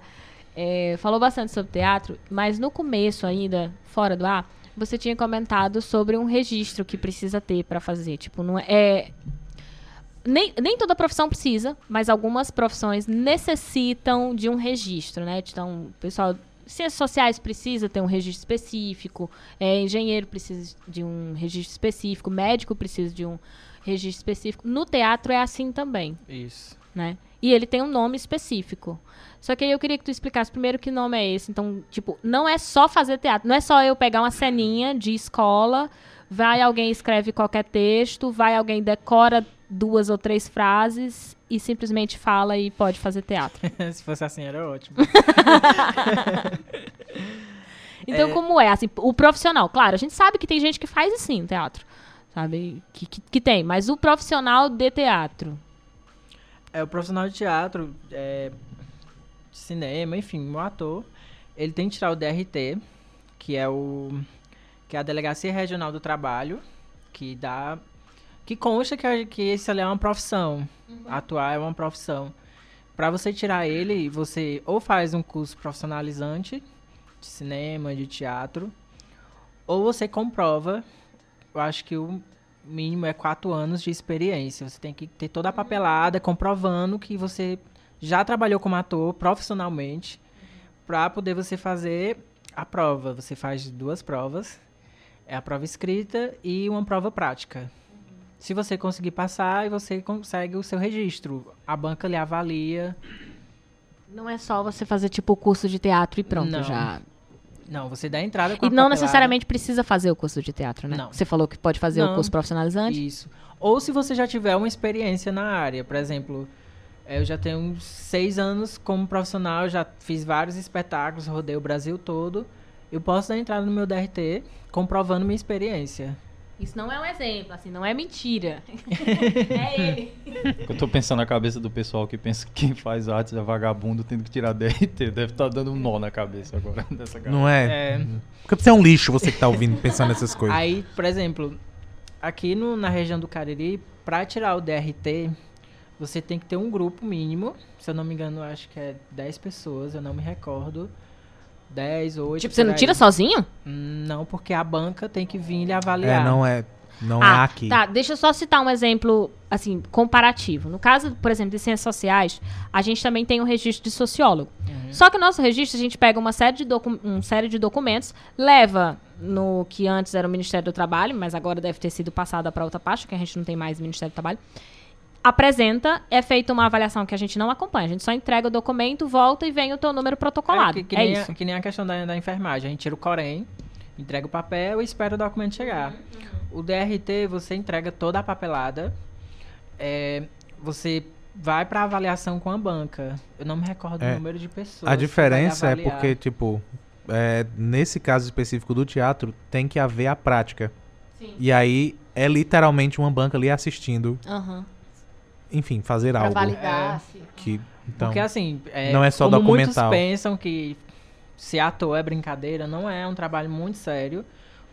é, falou bastante sobre teatro, mas no começo ainda, fora do ar, você tinha comentado sobre um registro que precisa ter pra fazer. Tipo, não é... é- nem, nem toda profissão precisa, mas algumas profissões necessitam de um registro, né? Então, o pessoal... Ciências sociais precisa ter um registro específico, é, engenheiro precisa de um registro específico, médico precisa de um registro específico. No teatro é assim também, Isso. né? E ele tem um nome específico. Só que aí eu queria que tu explicasse primeiro que nome é esse. Então, tipo, não é só fazer teatro. Não é só eu pegar uma ceninha de escola, vai alguém escreve qualquer texto, vai alguém decora duas ou três frases e simplesmente fala e pode fazer teatro. Se fosse assim, era ótimo. Então, como é? Assim, o profissional, claro, a gente sabe que tem gente que faz assim, teatro. sabe? Que, que, que tem. Mas o profissional de teatro. É, o profissional de teatro, é, de cinema, enfim, o ator, ele tem que tirar o DRT, que é o que é a Delegacia Regional do Trabalho, que dá que consta que, a- que ali é uma profissão. Atuar é uma profissão. Para você tirar ele, você ou faz um curso profissionalizante de cinema, de teatro, ou você comprova. Eu acho que o mínimo é quatro anos de experiência. Você tem que ter toda a papelada comprovando que você já trabalhou como ator profissionalmente para poder você fazer a prova. Você faz duas provas. É a prova escrita e uma prova prática. Se você conseguir passar, você consegue o seu registro. A banca lhe avalia. Não é só você fazer, tipo, o curso de teatro e pronto, Não. já. Não, você dá entrada com E não papelada. necessariamente precisa fazer o curso de teatro, né? Não. Você falou que pode fazer o Não. curso profissionalizante. Isso. Ou se você já tiver uma experiência na área. Por exemplo, eh, eu já tenho seis anos como profissional, já fiz vários espetáculos, rodei o Brasil todo. Eu posso dar entrada no meu DRT comprovando minha experiência. Isso não é um exemplo, assim, não é mentira. é ele. Eu tô pensando na cabeça do pessoal que pensa que quem faz artes é vagabundo tendo que tirar DRT. Deve estar dando um nó na cabeça agora dessa galera. Não é? É. Porque você é um lixo, você que tá ouvindo, pensando nessas coisas. Aí, por exemplo, aqui no- na região do Cariri, para tirar o DRT, você tem que ter um grupo mínimo. Se eu não me engano, acho que é 10 pessoas, eu não me recordo. 10 ou 8. Tipo, você não tira sozinho? Não, porque a banca tem que vir lhe avaliar. É, não é. Não é ah, aqui. tá. Deixa eu só citar um exemplo, assim, comparativo. No caso, por exemplo, de ciências sociais, a gente também tem um registro de sociólogo. Uhum. Só que o nosso registro, a gente pega uma série de, docu um série de documentos, leva no que antes era o Ministério do Trabalho, mas agora deve ter sido passada para outra pasta, que a gente não tem mais Ministério do Trabalho. Apresenta, é feita uma avaliação que a gente não acompanha. A gente só entrega o documento, volta e vem o teu número protocolado. É, que, que É, nem isso. A, que nem a questão da, da enfermagem. A gente tira o Corém, entrega o papel e espera o documento chegar. O DRT, você entrega toda a papelada. é, você vai para avaliação com a banca. Eu não me recordo É. o número de pessoas. A diferença é porque, tipo, é, nesse caso específico do teatro, tem que haver a prática. Sim. E aí é literalmente uma banca ali assistindo, Aham. Enfim, fazer Pra algo. validar. É. assim. Que, então, Porque assim, é, não é só como documental. muitos pensam que ser ator é brincadeira, não é, é um trabalho muito sério.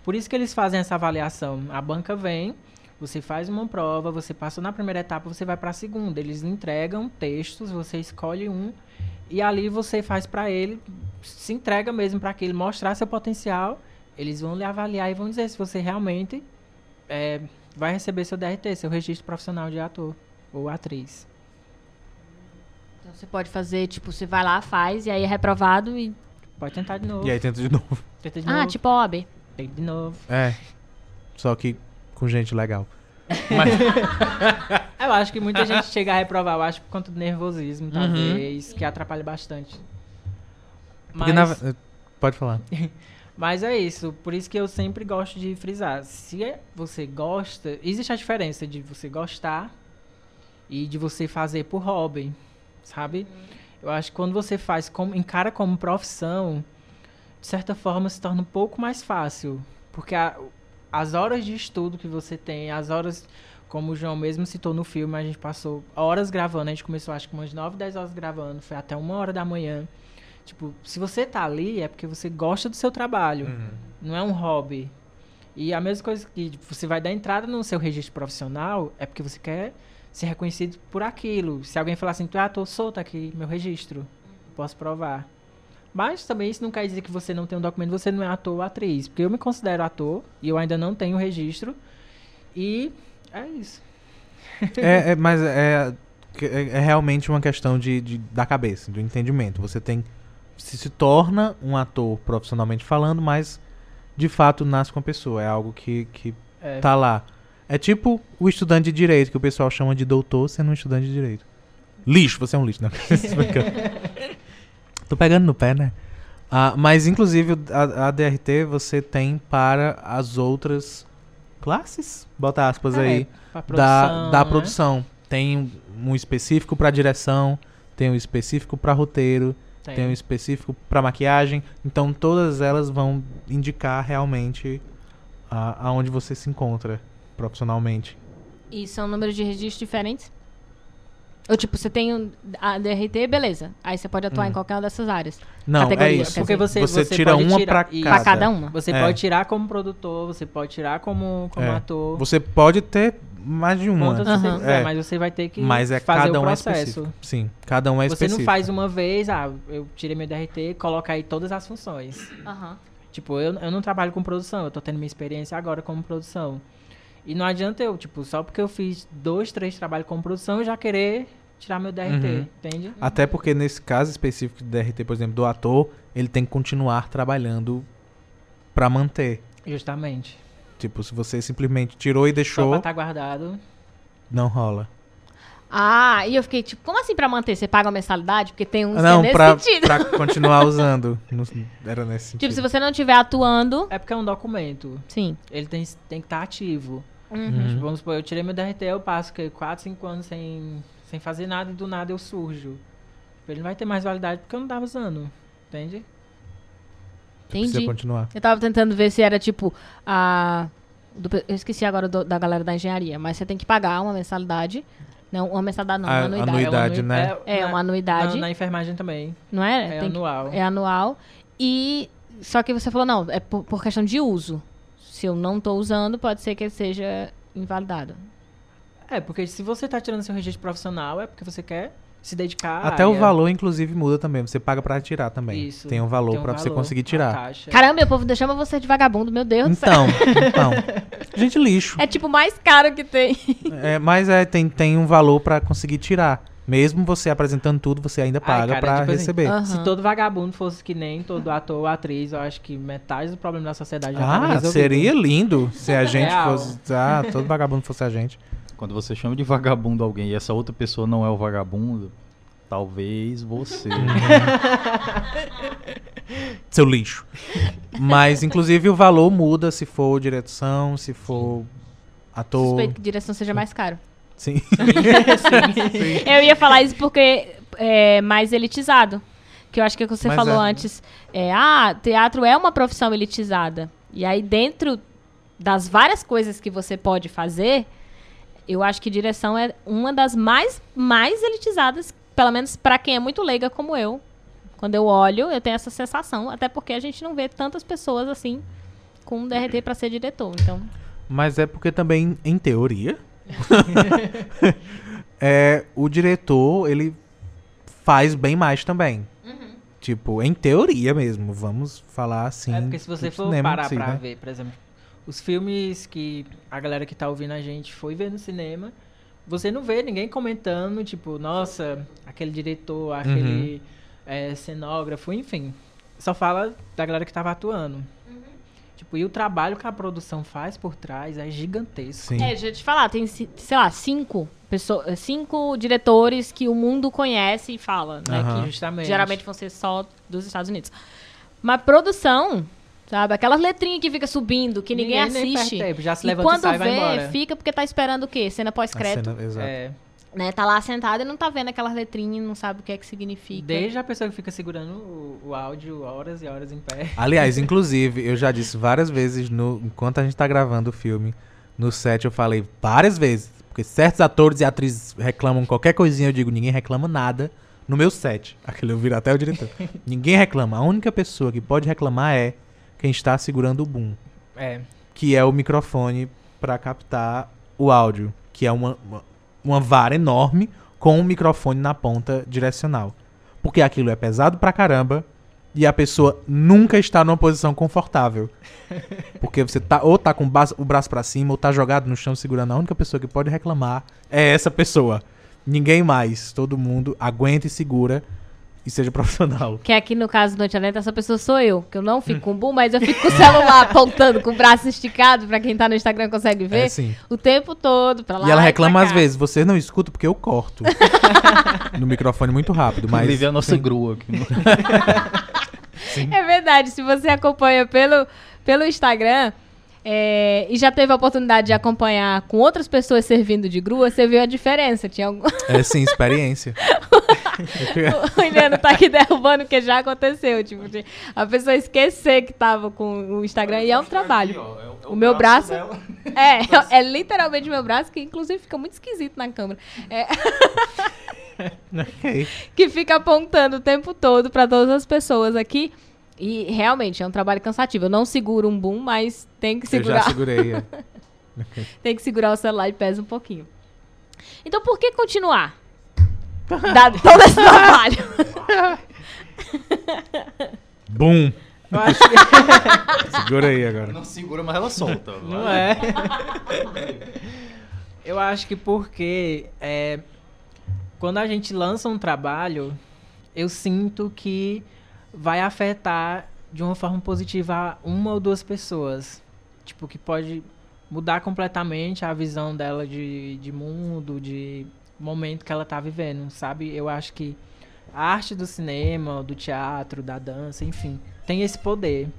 Por isso que eles fazem essa avaliação. A banca vem, você faz uma prova, você passou na primeira etapa, você vai para a segunda. Eles entregam textos, você escolhe um e ali você faz para ele, se entrega mesmo para que ele mostrar seu potencial. Eles vão lhe avaliar e vão dizer se você realmente é, vai receber seu DRT, seu registro profissional de ator ou atriz. Então você pode fazer, tipo, você vai lá, faz, e aí é reprovado e. Pode tentar de novo. E aí tenta de novo. Tenta de Ah, novo. tipo OAB. Tenta de novo. É. Só que com gente legal. Eu acho que muita gente chega a reprovar, eu acho por conta do nervosismo, Uhum. talvez, que atrapalha bastante. Porque Mas, na- Pode falar. mas é isso, por isso que eu sempre gosto de frisar. Se é- você gosta, existe a diferença de você gostar e de você fazer por hobby, sabe? Eu acho que quando você faz, como, encara como profissão, de certa forma se torna um pouco mais fácil. Porque a- as horas de estudo que você tem, as horas, como o João mesmo citou no filme, a gente passou horas gravando, a gente começou acho que umas 9, 10 horas gravando, foi até uma hora da manhã. Tipo, se você tá ali é porque você gosta do seu trabalho, não é um hobby. E a mesma coisa que tipo, você vai dar entrada no seu registro profissional é porque você quer ser reconhecido por aquilo. Se alguém falar assim, tu é ator, solta aqui meu registro, posso provar. Mas também isso não quer dizer que você não tem um documento, você não é ator ou atriz. Porque eu me considero ator e eu ainda não tenho registro. E é isso. É, é- mas é, é, é realmente uma questão de, de- da cabeça, do entendimento. Você tem. Se, se torna um ator profissionalmente falando, mas de fato nasce com a pessoa. É algo que, que É, tá lá. É tipo o estudante de direito, que o pessoal chama de doutor sendo um estudante de direito. Lixo, você é um lixo, né? Tô pegando no pé, né? Ah, mas, inclusive, a, a DRT você tem para as outras classes? Bota aspas É, aí. pra Da, produção, da né? produção. Tem um- um específico para direção, tem um específico para roteiro, Tem. tem um específico para maquiagem. Então, todas elas vão indicar realmente a- aonde você se encontra. Profissionalmente. E são números de registro diferentes? Ou tipo, você tem um- a DRT, beleza. Aí você pode atuar Hum. em qualquer uma dessas áreas. Não, Categoria, é isso. Porque você, Você você, tira pode uma isso. cada. Cada uma. Você É. pode tirar como produtor, você pode tirar como, como É. ator. Você pode ter mais de uma. Quantas você quiser, É. mas você vai ter que Mas é fazer cada um é processo. específico. Sim, cada um é você específico. não faz uma vez, ah, eu tirei meu DRT, coloca aí todas as funções. Aham. Tipo, eu, eu não trabalho com produção, eu tô tendo minha experiência agora como produção. E não adianta eu, tipo, só porque eu fiz dois, três trabalhos como produção, eu já querer tirar meu DRT, Uhum. entende? Até porque nesse caso específico do DRT, por exemplo, do ator, ele tem que continuar trabalhando pra manter. Justamente. Tipo, se você simplesmente tirou e Só deixou, pra estar guardado. não rola. Ah, e eu fiquei tipo, como assim pra manter? Você paga uma mensalidade? Porque tem uns não, que é nesse pra, sentido. pra continuar usando. Não- era nesse sentido. Tipo, se você não estiver atuando, É porque é um documento. sim. Ele tem, tem que estar ativo. Uhum. Tipo, vamos supor, eu tirei meu DRT, eu passo que 4, 5 anos sem, sem fazer nada e do nada eu surjo. Ele não vai ter mais validade porque eu não tava usando. Entende? Precisa Entendi. continuar. Eu tava tentando ver se era tipo a. do eu esqueci agora do- da galera da engenharia, mas você tem que pagar uma mensalidade. Não, uma mensalidade não, A- uma anuidade. anuidade, É uma né? É, na- uma anuidade. Na, na enfermagem também. Não é? É Tem que- anual. é anual. E. Só que você falou, não, é por, por questão de uso. Se eu não tô usando, pode ser que ele seja invalidado. É, porque se você tá tirando seu registro profissional, é porque você quer se dedicar à Até o área. valor, inclusive, muda também. Você paga pra tirar também. Isso. Tem um valor um pra você conseguir tirar. Caramba, meu povo chama você de vagabundo, meu Deus do céu. Então, então. Gente, lixo. É tipo o mais caro que tem. É, mas é, tem, tem um valor pra conseguir tirar. Mesmo você apresentando tudo, você ainda Ai, paga pra tipo assim, receber. Aham. Se todo vagabundo fosse que nem todo ator ou atriz, eu acho que metade do problema da sociedade já Ah, seria lindo se a gente Real. fosse. Ah, todo vagabundo fosse a gente. Quando você chama de vagabundo alguém e essa outra pessoa não é o vagabundo, talvez você. Seu lixo. Mas, inclusive, o valor muda se for direção, se for ator. Suspeito que direção seja mais caro. Sim. Eu ia falar isso porque é mais elitizado. Que eu acho que é o que você Mas falou é. antes. É, ah, teatro é uma profissão elitizada. E aí, dentro das várias coisas que você pode fazer, eu acho que direção é uma das mais, mais elitizadas, pelo menos pra quem é muito leiga como eu. Quando eu olho, eu tenho essa sensação, até porque a gente não vê tantas pessoas assim com um DRT pra ser diretor. Então, Mas é porque também, em teoria, é, o diretor, ele faz bem mais também. Uhum. Tipo, em teoria mesmo, vamos falar assim. É porque se você for parar si, pra né? ver, por exemplo, os filmes que a galera que tá ouvindo a gente foi ver no cinema, você não vê ninguém comentando, tipo, nossa, aquele diretor, aquele é, cenógrafo, enfim. Só fala da galera que tava atuando. Tipo, e o trabalho que a produção faz por trás é gigantesco. Sim. É, deixa eu te falar, tem, sei lá, cinco pessoas, cinco diretores que o mundo conhece e fala, né? Aham. Que Justamente. geralmente vão ser só dos Estados Unidos. Mas produção, sabe? Aquelas letrinhas que fica subindo, que ninguém, nem perde assiste. tempo, já se e levanta e quando sai e vai vê, embora. fica porque tá esperando o quê? Cena A pós-crédito. cena- exato. É, Né? Tá lá sentado e não tá vendo aquelas letrinhas, não sabe o que é que significa. desde a pessoa que fica segurando o, o áudio horas e horas em pé. Aliás, inclusive, eu já disse várias vezes no, enquanto a gente tá gravando o filme, no set eu falei várias vezes, porque certos atores e atrizes reclamam qualquer coisinha, eu digo, ninguém reclama nada no meu set. Aquele eu viro até o diretor. ninguém reclama. A única pessoa que pode reclamar é quem está segurando o boom, É. que é o microfone para captar o áudio, que é uma, uma, uma vara enorme com um microfone na ponta direcional. Porque aquilo é pesado pra caramba e a pessoa nunca está numa posição confortável. Porque você tá ou tá com o braço, para cima ou tá jogado no chão segurando. A única pessoa que pode reclamar é essa pessoa. Ninguém mais. Todo mundo aguenta e segura e seja profissional. Que aqui no caso do Noite Adentro, essa pessoa sou eu. Que eu não fico com o boom, mas eu fico com o celular apontando, com o braço esticado, pra quem tá no Instagram consegue ver. É assim. O tempo todo, pra lá E ela reclama às vezes, você não escuta porque eu corto. no microfone muito rápido, mas Inclusive a nossa sim. grua aqui. É verdade, se você acompanha pelo, pelo Instagram é, e já teve a oportunidade de acompanhar com outras pessoas servindo de grua, você viu a diferença. Tinha algum... É sim, experiência. o Iliano tá aqui derrubando porque já aconteceu. Tipo, de a pessoa esquecer que tava com o Instagram e é um trabalho. O, meu braço. é, é literalmente meu braço, que inclusive fica muito esquisito na câmera. É, que fica apontando o tempo todo pra todas as pessoas aqui. E realmente é um trabalho cansativo. Eu não seguro um boom, mas tem que Eu já segurar. segurei. é. Tem que segurar o celular e pesa um pouquinho. Então por que continuar? Dado todo esse trabalho. Bum! Eu acho que Segura aí agora. Não segura, mas ela solta. não é. Eu acho que porque é, quando a gente lança um trabalho, eu sinto que vai afetar de uma forma positiva uma ou duas pessoas. Tipo, que pode mudar completamente a visão dela de, de mundo, de momento que ela tá vivendo, sabe? Eu acho que a arte do cinema, do teatro, da dança, enfim, tem esse poder.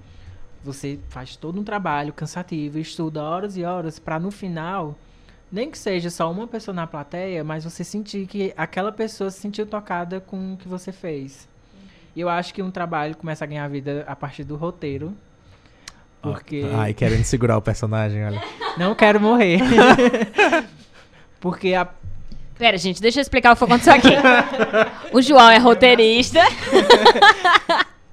Você faz todo um trabalho cansativo, estuda horas e horas para no final, nem que seja só uma pessoa na plateia, mas você sentir que aquela pessoa se sentiu tocada com o que você fez. E eu acho que um trabalho começa a ganhar vida a partir do roteiro. Porque Ai, querendo segurar o personagem, olha. não quero morrer. porque a, Pera, gente, deixa eu explicar o que aconteceu aqui. O João é roteirista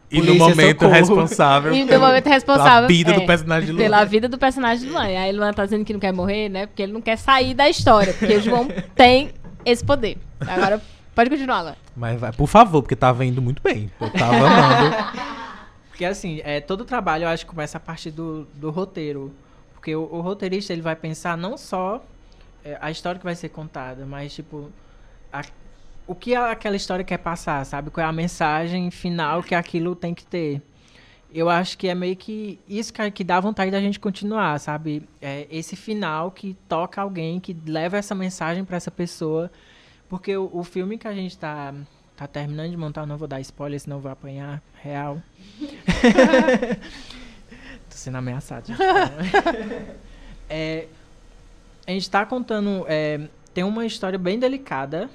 E no momento socorro. responsável e no momento responsável pela vida é, do personagem de Luan. pela vida do personagem do Luan. E aí Luan tá dizendo que não quer morrer, né? Porque ele não quer sair da história. Porque o João tem esse poder. Agora, pode continuar, Luan. Mas vai, por favor, porque tava indo muito bem. Eu tava amando. Porque assim, é, todo trabalho eu acho que começa a partir do, do roteiro. Porque o, o roteirista ele vai pensar não só a história que vai ser contada, mas tipo a- o que aquela história quer passar, sabe? Qual é a mensagem final que aquilo tem que ter. Eu acho que é meio que isso que, que dá vontade da gente continuar, sabe? É esse final que toca alguém, que leva essa mensagem pra essa pessoa. Porque o, o filme que a gente tá, tá terminando de montar, não vou dar spoiler, senão vou apanhar real. Tô sendo ameaçado. gente. É, a gente tá contando. é, tem uma história bem delicada.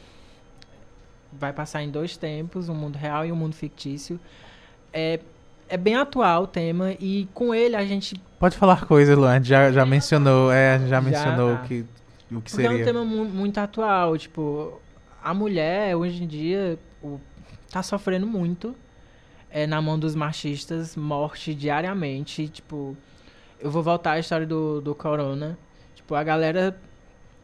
Vai passar em dois tempos, o mundo real e o mundo fictício. É, é bem atual o tema e com ele a gente. Pode falar coisa, Luan. Já, já mencionou, é, já Já, mencionou tá. que, o que Porque é um seria. tema mu- muito atual. Tipo, a mulher hoje em dia o, tá sofrendo muito. É, na mão dos machistas, morte diariamente. Tipo, eu vou voltar à história do, do corona. Tipo, a galera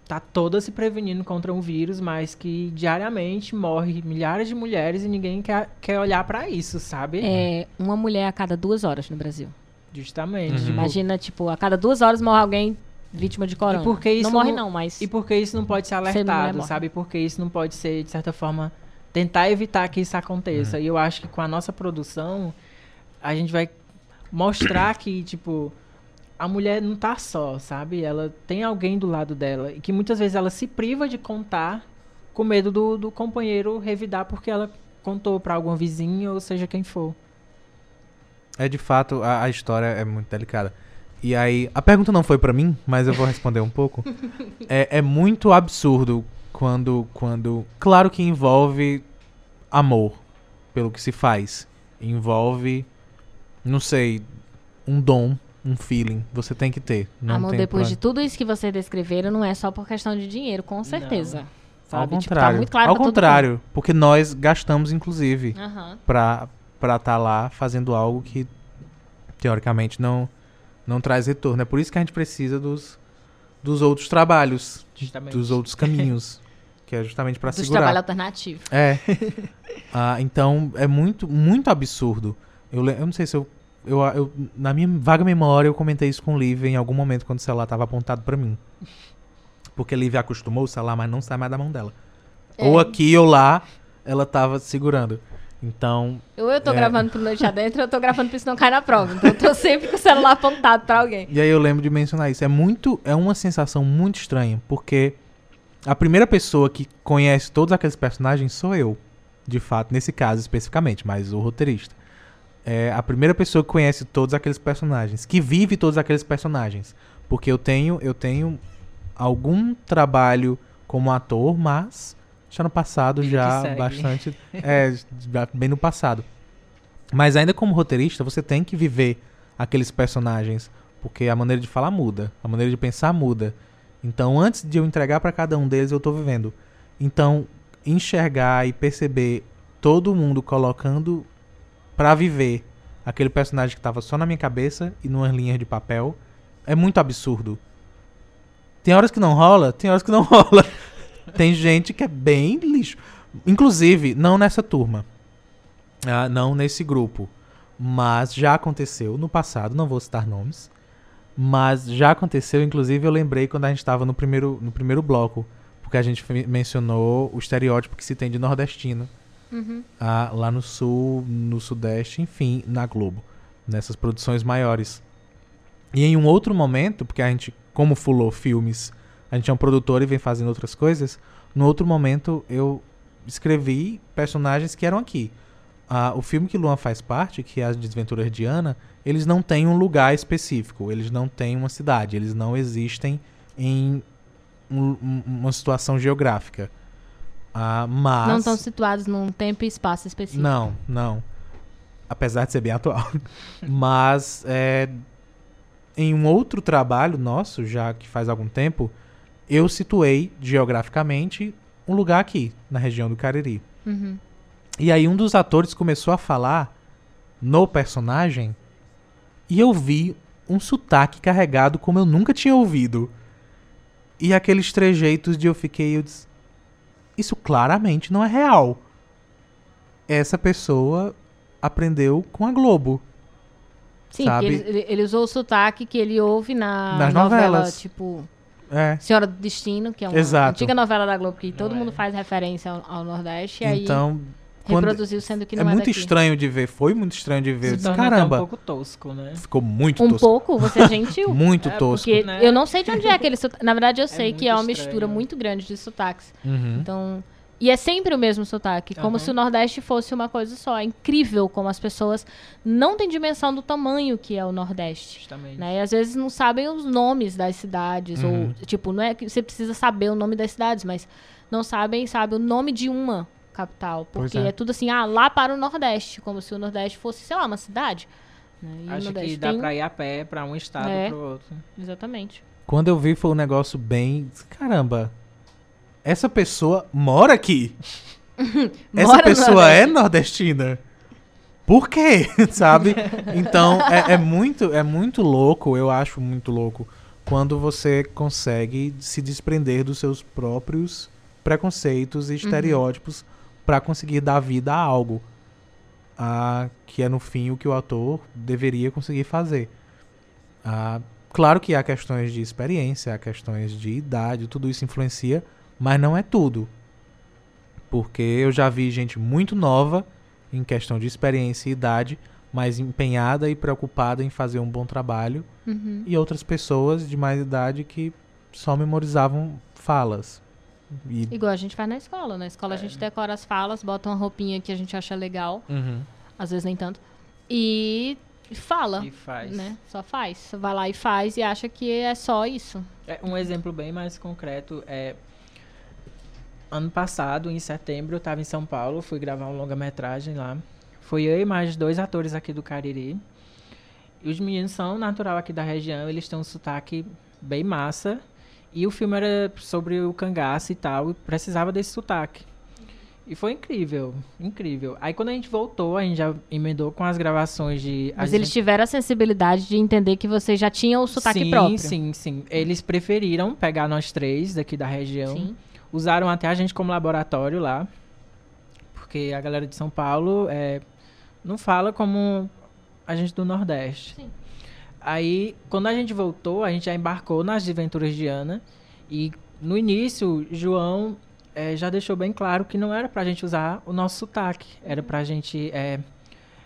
tá toda se prevenindo contra um vírus, mas que diariamente morre milhares de mulheres e ninguém quer, quer olhar pra isso, sabe? É uma mulher a cada duas horas no Brasil. Justamente. Uhum. tipo, Imagina, tipo, a cada duas horas morre alguém vítima de corona. E por que isso não morre não- não, mas... E por que isso não pode ser alertado, morre. sabe? Porque isso não pode ser, de certa forma, tentar evitar que isso aconteça. E eu acho que com a nossa produção, a gente vai mostrar que, tipo, a mulher não tá só, sabe? Ela tem alguém do lado dela. E que muitas vezes ela se priva de contar com medo do, do companheiro revidar porque ela contou pra alguma vizinha ou seja quem for. É de fato, a, a história é muito delicada. E aí, a pergunta não foi pra mim, mas eu vou responder um pouco. É, é muito absurdo quando, quando. Claro que envolve amor pelo que se faz. Envolve, não sei, um dom, um feeling. Você tem que ter. Não Amor, tem depois pra- de tudo isso que vocês descreveram, não é só por questão de dinheiro, com certeza. Ao Sabe? Tipo, tá contrário. muito claro Ao contrário, porque nós gastamos, inclusive. Aham. pra estar tá lá fazendo algo que teoricamente não não traz retorno. É por isso que a gente precisa dos, dos outros trabalhos, Justamente. dos outros caminhos, que é justamente pra Dos segurar. trabalhos alternativos. É. Ah, então é muito muito absurdo. Eu, eu não sei se eu, eu eu na minha vaga memória eu comentei isso com o Liv em algum momento quando o celular tava apontado pra mim. Porque a Liv acostumou o celular, mas não sai mais da mão dela. É. Ou aqui ou lá, ela tava segurando. Então, Ou eu tô É. gravando pro Noite Adentro, ou eu tô gravando pro Isso Não Cai na Prova. Então eu tô sempre com o celular apontado pra alguém. E aí eu lembro de mencionar isso. É muito, é uma sensação muito estranha, porque a primeira pessoa que conhece todos aqueles personagens sou eu, de fato, nesse caso especificamente, mas o roteirista. É a primeira pessoa que conhece todos aqueles personagens, que vive todos aqueles personagens, porque eu tenho, eu tenho algum trabalho como ator, mas já no passado já bastante, é, já bem no passado. Mas ainda como roteirista, você tem que viver aqueles personagens Porque a maneira de falar muda, a maneira de pensar muda. Então, antes de eu entregar para cada um deles, eu tô vivendo. Então, enxergar e perceber todo mundo colocando para viver aquele personagem que tava só na minha cabeça e numas linhas de papel é muito absurdo. Tem horas que não rola, tem horas que não rola. tem gente que é bem lixo. Inclusive, não nessa turma. Ah, não nesse grupo. Mas já aconteceu no passado, não vou citar nomes. Mas já aconteceu, inclusive eu lembrei quando a gente estava no primeiro, no primeiro bloco. Porque a gente mencionou o estereótipo que se tem de nordestino. Uhum. ah, lá no sul, no sudeste, enfim, na Globo. Nessas produções maiores. E em um outro momento, porque a gente, como fulou filmes, a gente é um produtor e vem fazendo outras coisas. No outro momento, eu escrevi personagens que eram aqui. Ah, o filme que Luan faz parte, que é As Desventuras de Ana, eles não têm um lugar específico, eles não têm uma cidade, eles não existem em um- uma situação geográfica. Ah, mas... Não estão situados num tempo e espaço específico. Não, não. Apesar de ser bem atual. Mas é, em um outro trabalho nosso, já que faz algum tempo, eu situei geograficamente um lugar aqui, na região do Cariri. Uhum. E aí um dos atores começou a falar no personagem e eu vi um sotaque carregado como eu nunca tinha ouvido. E aqueles trejeitos de eu fiquei, eu disse, isso claramente não é real. Essa pessoa aprendeu com a Globo. Sim, Sabe? porque ele, ele- usou o sotaque que ele ouve na Nas novela, novelas. tipo É. Senhora do Destino, que é uma Exato. antiga novela da Globo, que todo Não mundo é. faz referência ao, ao Nordeste, e aí Então, quando- reproduziu sendo que é não é, muito daqui. estranho de ver. Foi muito estranho de ver. Eu Se disse, caramba, um pouco tosco, né? ficou muito Um tosco. pouco, você é gentil. Muito É, tosco. Porque né? eu não sei de onde é aquele sotaque. Na verdade, eu sei muito que é uma estranho. mistura muito grande de sotaques. Uhum. Então. E é sempre o mesmo sotaque, como Aham. se o Nordeste fosse uma coisa só. É incrível como as pessoas não têm dimensão do tamanho que é o Nordeste. Justamente. Né? E às vezes não sabem os nomes das cidades. Uhum. Ou, tipo, não é que você precisa saber o nome das cidades, mas não sabem, sabe, o nome de uma capital. Porque é. é. tudo assim, ah, lá para o Nordeste, como se o Nordeste fosse, sei lá, uma cidade. Né? E o Acho que dá tem- pra ir a pé pra um estado É. pro outro. Exatamente. Quando eu vi foi um negócio bem. Caramba, essa pessoa mora aqui. Essa Mora no pessoa é nordestina. Por quê? Sabe? Então é, é muito é muito louco, eu acho muito louco, quando você consegue se desprender dos seus próprios preconceitos e estereótipos pra conseguir dar vida a algo. Ah, que é no fim o que o ator deveria conseguir fazer. Ah, claro que há questões de experiência, há questões de idade, tudo isso influencia, mas não é tudo. Porque eu já vi gente muito nova em questão de experiência e idade, mas empenhada e preocupada em fazer um bom trabalho, Uhum. e outras pessoas de mais idade que só memorizavam falas. E Igual a gente faz na escola. Na escola a gente decora as falas, bota uma roupinha que a gente acha legal, Uhum. às vezes nem tanto, e fala. E faz. Né? Só faz. Vai lá e faz e acha que é só isso. É, um exemplo bem mais concreto é. Ano passado, em setembro, eu estava em São Paulo, fui gravar um longa-metragem lá. Fui eu e mais dois atores aqui do Cariri. E os meninos são natural aqui da região, eles têm um sotaque bem massa. E o filme era sobre o cangaço e tal, e precisava desse sotaque. E foi incrível, incrível. Aí quando a gente voltou, a gente já emendou com as gravações de. Mas a eles gente- tiveram a sensibilidade de entender que você já tinha o sotaque sim, próprio. Sim, sim. Eles preferiram pegar nós três daqui da região. Sim. Usaram até a gente como laboratório lá. Porque a galera de São Paulo é, não fala como a gente do Nordeste. Sim. Aí, quando a gente voltou, a gente já embarcou nas Aventuras de Ana. E no início, João eh, já deixou bem claro que não era pra gente usar o nosso sotaque. Era pra gente eh,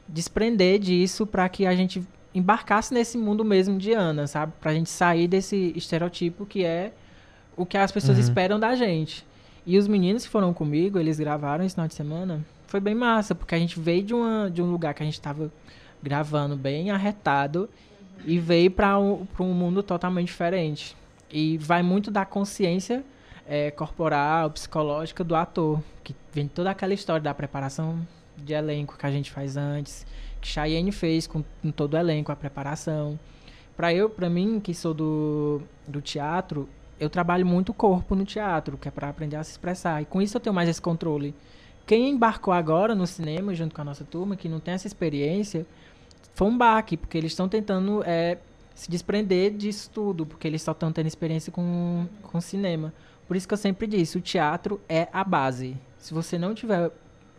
desprender disso pra que a gente embarcasse nesse mundo mesmo de Ana, sabe? Pra gente sair desse estereotipo que é o que as pessoas Uhum. esperam da gente. E os meninos que foram comigo, eles gravaram esse final de semana. Foi bem massa, porque a gente veio de, uma, de um lugar que a gente tava gravando bem arretado e veio para um, um mundo totalmente diferente. E vai muito da consciência eh, corporal, psicológica do ator, que vem toda aquela história da preparação de elenco que a gente faz antes, que Cheyenne fez com, com todo o elenco, a preparação. Pra eu, para mim, que sou do, do teatro, eu trabalho muito o corpo no teatro, que é pra aprender a se expressar. E com isso eu tenho mais esse controle. Quem embarcou agora no cinema, junto com a nossa turma, que não tem essa experiência, foi um baque, porque eles estão tentando é, se desprender disso tudo, porque eles só estão tendo experiência com, com cinema. Por isso que eu sempre disse, o teatro é a base. Se você não tiver,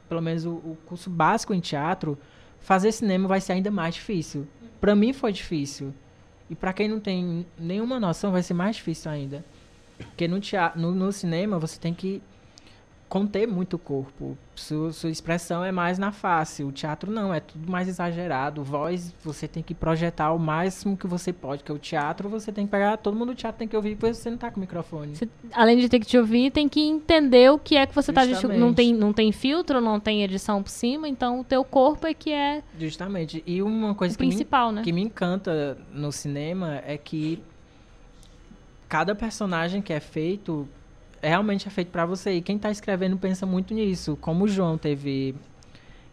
pelo menos, o, o curso básico em teatro, fazer cinema vai ser ainda mais difícil. Pra mim foi difícil. E pra quem não tem nenhuma noção, vai ser mais difícil ainda. Porque no, teatro, no, no cinema você tem que conter muito o corpo. Sua, sua expressão é mais na face. O teatro não, é tudo mais exagerado. Voz, você tem que projetar o máximo que você pode. Porque o teatro, você tem que pegar. Todo mundo do teatro tem que ouvir, porque você não tá com o microfone. Você, além de ter que te ouvir, tem que entender o que é que você tá Justamente. gesticulando. Não tem, não tem filtro, não tem edição por cima, então o teu corpo é que é Justamente. E uma coisa que me, principal, né? que me encanta no cinema é que cada personagem que é feito realmente é feito pra você. E quem tá escrevendo pensa muito nisso. Como o João teve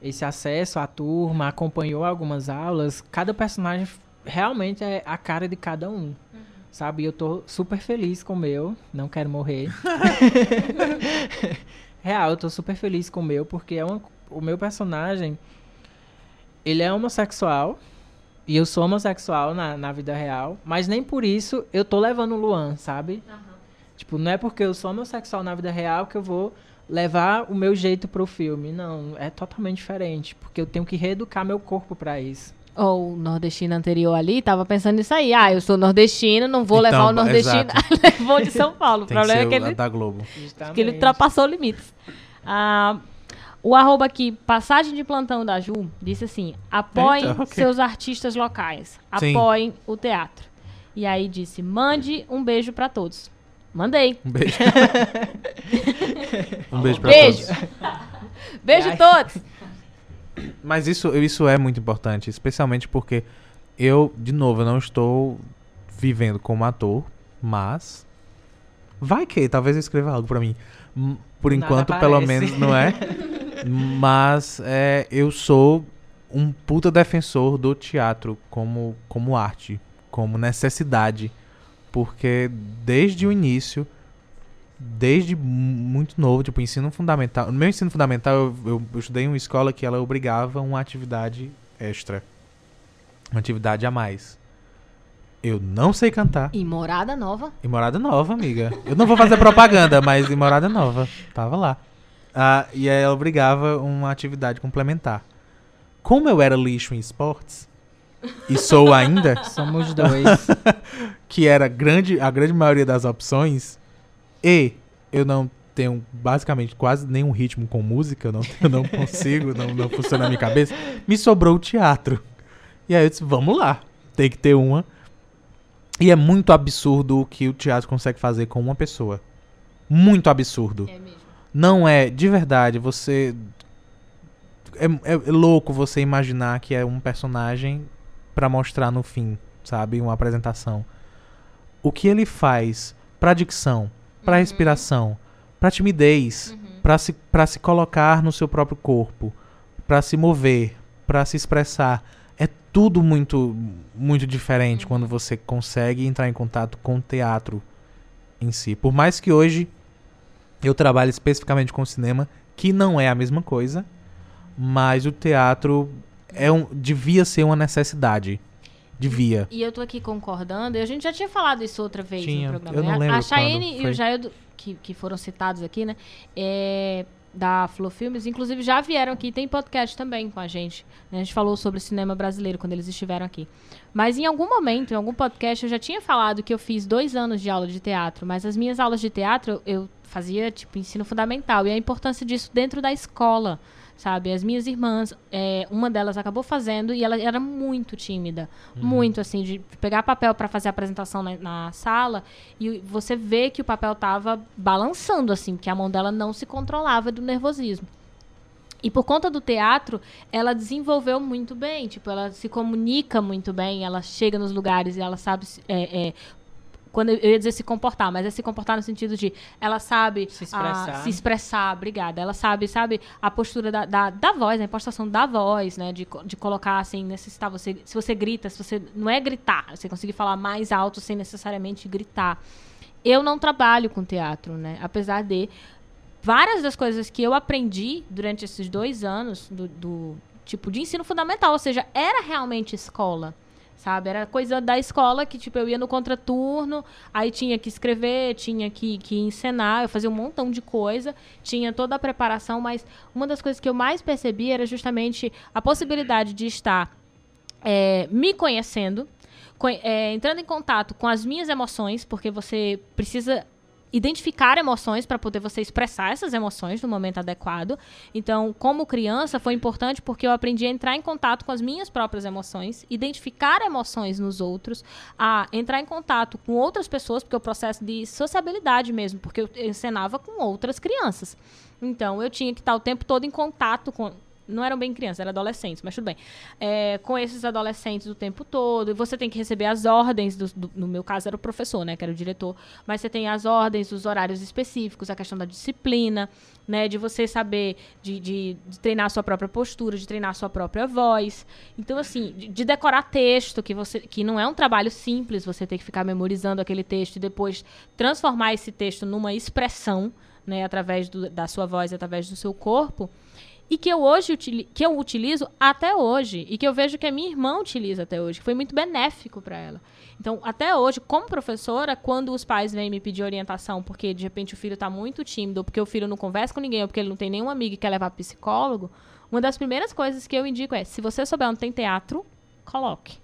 esse acesso à turma, acompanhou algumas aulas, cada personagem realmente é a cara de cada um. Sabe? E eu tô super feliz com o meu. Não quero morrer. Real, eu tô super feliz com o meu, porque é uma, o meu personagem. Ele é homossexual. E eu sou homossexual na, na vida real. Mas nem por isso eu tô levando o Luan, sabe? Tipo, não é porque eu sou homossexual na vida real que eu vou levar o meu jeito pro filme. Não, é totalmente diferente. Porque eu tenho que reeducar meu corpo pra isso. Ou o nordestino anterior ali tava pensando nisso aí. Ah, eu sou nordestino, não vou Então, levar o nordestino. exato. Levou de São Paulo. O problema ser é que ele, da Globo. que ele ultrapassou limites. Ah, o arroba aqui, passagem de plantão da Ju, disse assim: apoiem Eita, ok. seus artistas locais, Sim. apoiem o teatro. E aí disse: mande um beijo pra todos. Mandei. Um beijo. um beijo pra Beijo. todos. Beijo Ai. todos. Mas isso, isso é muito importante, especialmente porque eu, de novo, eu não estou vivendo como ator, mas vai que talvez eu escreva algo pra mim. Por Nada enquanto, pelo menos, não é? mas é, eu sou um puta defensor do teatro como, como arte, como necessidade, porque desde o início desde mu- muito novo, tipo, ensino fundamental. No meu ensino fundamental, eu, eu, eu estudei em uma escola que ela obrigava uma atividade extra. Uma atividade a mais. Eu não sei cantar. E morada nova. E morada nova, amiga. Eu não vou fazer propaganda, mas em morada nova. Tava lá. Ah, e aí ela obrigava uma atividade complementar. Como eu era lixo em esportes, e sou ainda, Somos dois. que era grande, a grande maioria das opções, e eu não tenho basicamente quase nenhum ritmo com música, eu não, eu não consigo, não, não funciona na minha cabeça, me sobrou o teatro. E aí eu disse, vamos lá, tem que ter uma. E é muito absurdo o que o teatro consegue fazer com uma pessoa. Muito absurdo. É mesmo. Não é, de verdade, você. É, é- é louco você imaginar que é um personagem pra mostrar no fim, sabe? Uma apresentação. O que ele faz pra dicção, pra respiração, pra timidez, pra se, pra se colocar no seu próprio corpo, pra se mover, pra se expressar. É tudo muito, muito diferente quando você consegue entrar em contato com o teatro em si. Por mais que hoje eu trabalho especificamente com cinema, que não é a mesma coisa, mas o teatro é um, devia ser uma necessidade. Devia. E eu tô aqui concordando, e a gente já tinha falado isso outra vez Tinha, no programa. eu não né? lembro A Chayenne e o Jaildo, que, que foram citados aqui, né? é, da Flow Filmes, inclusive já vieram aqui, tem podcast também com a gente. né? A gente falou sobre cinema brasileiro quando eles estiveram aqui. Mas em algum momento, em algum podcast, eu já tinha falado que eu fiz dois anos de aula de teatro, mas as minhas aulas de teatro eu fazia, tipo, ensino fundamental. E a importância disso dentro da escola, sabe? As minhas irmãs, é, uma delas acabou fazendo e ela era muito tímida. Muito, assim, de pegar papel para fazer a apresentação na, na sala e você vê que o papel tava balançando, assim, que a mão dela não se controlava do nervosismo. E por conta do teatro, ela desenvolveu muito bem. Tipo, ela se comunica muito bem, ela chega nos lugares e ela sabe é, é, quando eu ia dizer se comportar, mas é se comportar no sentido de ela sabe Se a- expressar. se expressar, obrigada. Ela sabe, sabe, a postura da, da, da voz, a impostação da voz, né? De, de colocar assim, necessitar você. Se você grita, se você. Não é gritar, você conseguir falar mais alto sem necessariamente gritar. Eu não trabalho com teatro, né? Apesar de várias das coisas que eu aprendi durante esses dois anos do, do tipo de ensino fundamental, ou seja, era realmente escola. Sabe? Era coisa da escola que, tipo, eu ia no contraturno, aí tinha que escrever, tinha que, que encenar, eu fazia um montão de coisa, tinha toda a preparação, mas uma das coisas que eu mais percebi era justamente a possibilidade de estar é, me conhecendo, co- é, entrando em contato com as minhas emoções, porque você precisa identificar emoções para poder você expressar essas emoções no momento adequado. Então, como criança, foi importante porque eu aprendi a entrar em contato com as minhas próprias emoções, identificar emoções nos outros, a entrar em contato com outras pessoas, porque é o processo de sociabilidade mesmo, porque eu encenava com outras crianças. Então, eu tinha que estar o tempo todo em contato com. Não eram bem crianças, eram adolescentes, mas tudo bem. É, com esses adolescentes o tempo todo. E você tem que receber as ordens, do, do- no meu caso era o professor, né, que era o diretor. Mas você tem as ordens, os horários específicos, a questão da disciplina, né, de você saber de, de- de treinar a sua própria postura, de treinar a sua própria voz. Então, assim, de, de decorar texto, que, você, que não é um trabalho simples, você ter que ficar memorizando aquele texto e depois transformar esse texto numa expressão, né, através do- da sua voz, através do seu corpo e que eu hoje que eu utilizo até hoje e que eu vejo que a minha irmã utiliza até hoje, que foi muito benéfico para ela. Então, até hoje, como professora, quando os pais vêm me pedir orientação, porque de repente o filho está muito tímido, ou porque o filho não conversa com ninguém, ou porque ele não tem nenhum amigo e quer levar psicólogo, uma das primeiras coisas que eu indico é: se você souber onde tem teatro, coloque.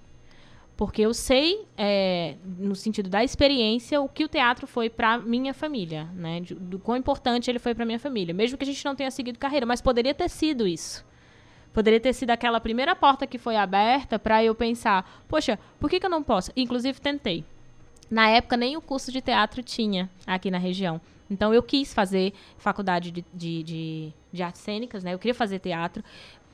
Porque eu sei, é, no sentido da experiência, o que o teatro foi para minha família, né? Do quão importante ele foi para minha família. Mesmo que a gente não tenha seguido carreira, mas poderia ter sido isso. Poderia ter sido aquela primeira porta que foi aberta para eu pensar, poxa, por que, que eu não posso? Inclusive, tentei. Na época, nem o curso de teatro tinha aqui na região. Então, eu quis fazer faculdade de, de, de, de artes cênicas, né? Eu queria fazer teatro.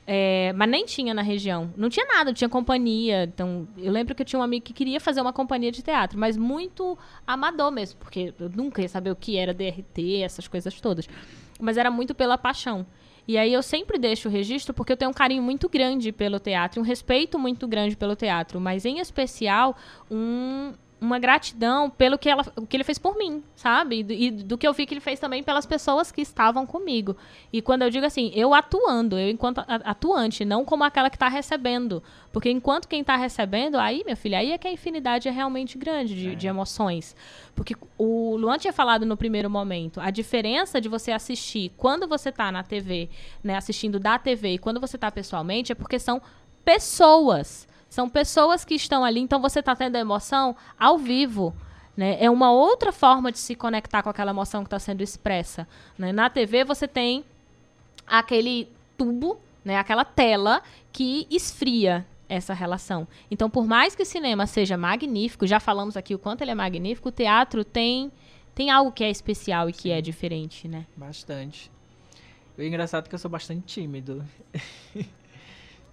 É, mas nem tinha na região. Não tinha nada, não tinha companhia. Então, eu lembro que eu tinha um amigo que queria fazer uma companhia de teatro, mas muito amador mesmo, porque eu nunca ia saber o que era DRT, essas coisas todas. Mas era muito pela paixão. E aí eu sempre deixo o registro porque eu tenho um carinho muito grande pelo teatro, um respeito muito grande pelo teatro, mas em especial um, uma gratidão pelo que, ela, o que ele fez por mim, sabe? E do, e do que eu vi que ele fez também pelas pessoas que estavam comigo. E quando eu digo assim, eu atuando, eu enquanto atuante, não como aquela que está recebendo. Porque enquanto quem está recebendo, aí, meu filho, aí é que a infinidade é realmente grande de, de emoções. Porque o Luan tinha falado no primeiro momento, a diferença de você assistir quando você está na TV, né, assistindo da TV e quando você está pessoalmente, é porque são pessoas. São pessoas que estão ali, então você está tendo a emoção ao vivo. Né? É uma outra forma de se conectar com aquela emoção que está sendo expressa. né? Na TV você tem aquele tubo, né, aquela tela que esfria essa relação. Então, por mais que o cinema seja magnífico, já falamos aqui o quanto ele é magnífico, o teatro tem tem algo que é especial e que é diferente, né? Bastante. O engraçado é que eu sou bastante tímido.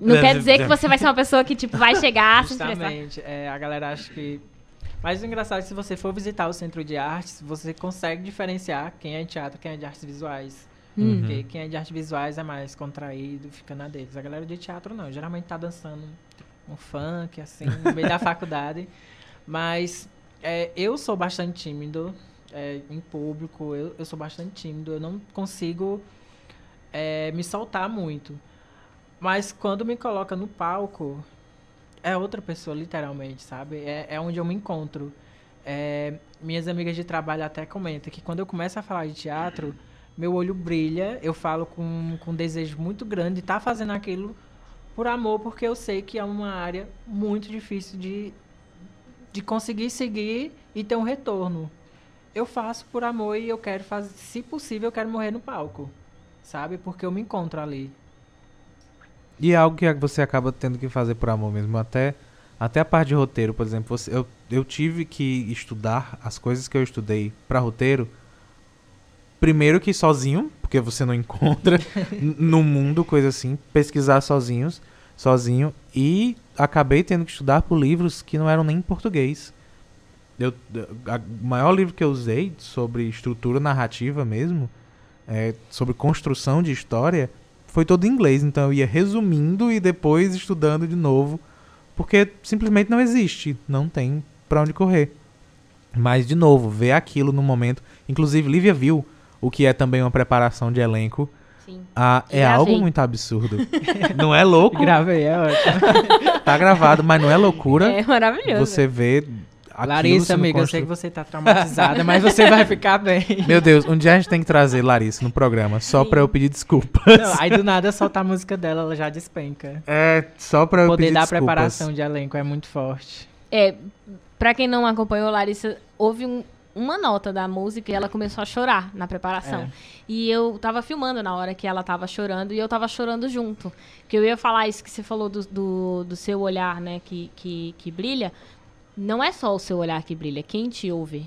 Não quer dizer que você vai ser uma pessoa que tipo vai chegar. Justamente. É, a galera acha que. Mas o engraçado é que se você for visitar o centro de artes, você consegue diferenciar quem é de teatro e quem é de artes visuais. Hum. Porque quem é de artes visuais é mais contraído, fica na deles. A galera de teatro não. Geralmente tá dançando um funk, assim, no meio da faculdade. Mas é, eu sou bastante tímido é, em público, eu, eu sou bastante tímido, eu não consigo é, me soltar muito. Mas quando me coloca no palco, é outra pessoa, literalmente, sabe? É, é onde eu me encontro. É, minhas amigas de trabalho até comentam que quando eu começo a falar de teatro, meu olho brilha, eu falo com, com um desejo muito grande de estar fazendo aquilo por amor, porque eu sei que é uma área muito difícil de, de conseguir seguir e ter um retorno. Eu faço por amor e eu quero fazer, se possível, eu quero morrer no palco, sabe? Porque eu me encontro ali. E é algo que você acaba tendo que fazer por amor mesmo. Até, até a parte de roteiro, por exemplo. Você, eu, eu tive que estudar as coisas que eu estudei pra roteiro. Primeiro que sozinho, porque você não encontra no mundo coisa assim. Pesquisar sozinhos, sozinho. E acabei tendo que estudar por livros que não eram nem em português. eu, a- o maior livro que eu usei sobre estrutura narrativa mesmo, é, sobre construção de história, foi todo em inglês. Então eu ia resumindo e depois estudando de novo, porque simplesmente não existe, não tem pra onde correr. Mas, de novo, ver aquilo no momento. Inclusive, Lívia viu o que é também uma preparação de elenco. Sim. Ah, é Gravei. algo muito absurdo. não é louco, Gravei, é ótimo. tá gravado, mas não é loucura. É maravilhoso. Você vê. Aquilo Larissa, amiga, eu constru- sei que você tá traumatizada, mas você vai ficar bem. Meu Deus, um dia a gente tem que trazer Larissa no programa, só Sim. pra eu pedir desculpas. Não, aí do nada soltar a música dela, ela já despenca. É, só pra eu poder pedir da desculpas. preparação de elenco é muito forte. É, pra quem não acompanhou, Larissa, houve um- uma nota da música e ela começou a chorar na preparação. É. E eu tava filmando na hora que ela tava chorando e eu tava chorando junto. Que eu ia falar isso que você falou do, do, do seu olhar, né, que, que, que brilha. Não é só o seu olhar que brilha, quem te ouve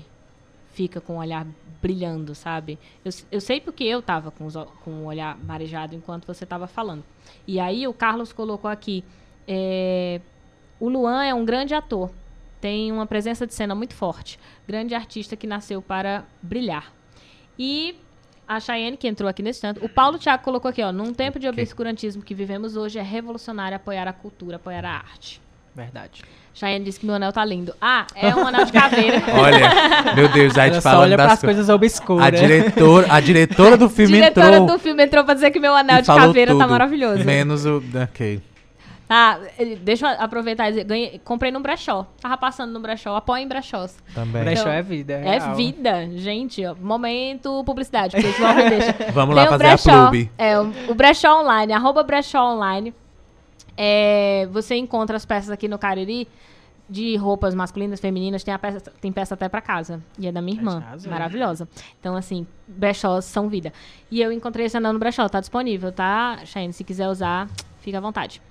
fica com o olhar brilhando, sabe? Eu, eu sei porque eu tava com, os o- com o olhar marejado enquanto você tava falando. E aí o Carlos colocou aqui, é, o Luan é um grande ator, tem uma presença de cena muito forte, grande artista que nasceu para brilhar. E a Cheyenne, que entrou aqui nesse tanto, o Paulo Thiago colocou aqui, ó, num tempo de obscurantismo que vivemos hoje, é revolucionário apoiar a cultura, apoiar a arte. Verdade. Cheyenne disse que meu anel tá lindo. Ah, é um anel de caveira. Olha, meu Deus, aí te falando olha das pras coisas. coisas obscuras. A diretora, a diretora do filme Diretora entrou. do filme entrou pra dizer que meu anel de caveira tá tudo, maravilhoso. Menos o. Ok. Tá, deixa eu aproveitar e dizer, ganhei, comprei num brechó. Tava passando no brechó, apoiem brechós. Também. Brechó Então, é vida. É, É vida, gente. ó, momento publicidade, porque. Vamos Tem lá um fazer brechó, a clube. É, o, o brechó online, arroba brechó online. É, você encontra as peças aqui no Cariri de roupas masculinas, femininas, tem, a peça, tem peça até pra casa. E é da minha É irmã. arrasou. Maravilhosa. Então, assim, brechós são vida. E eu encontrei esse anel no brechó, tá disponível, tá, Shane? Se quiser usar, fica à vontade.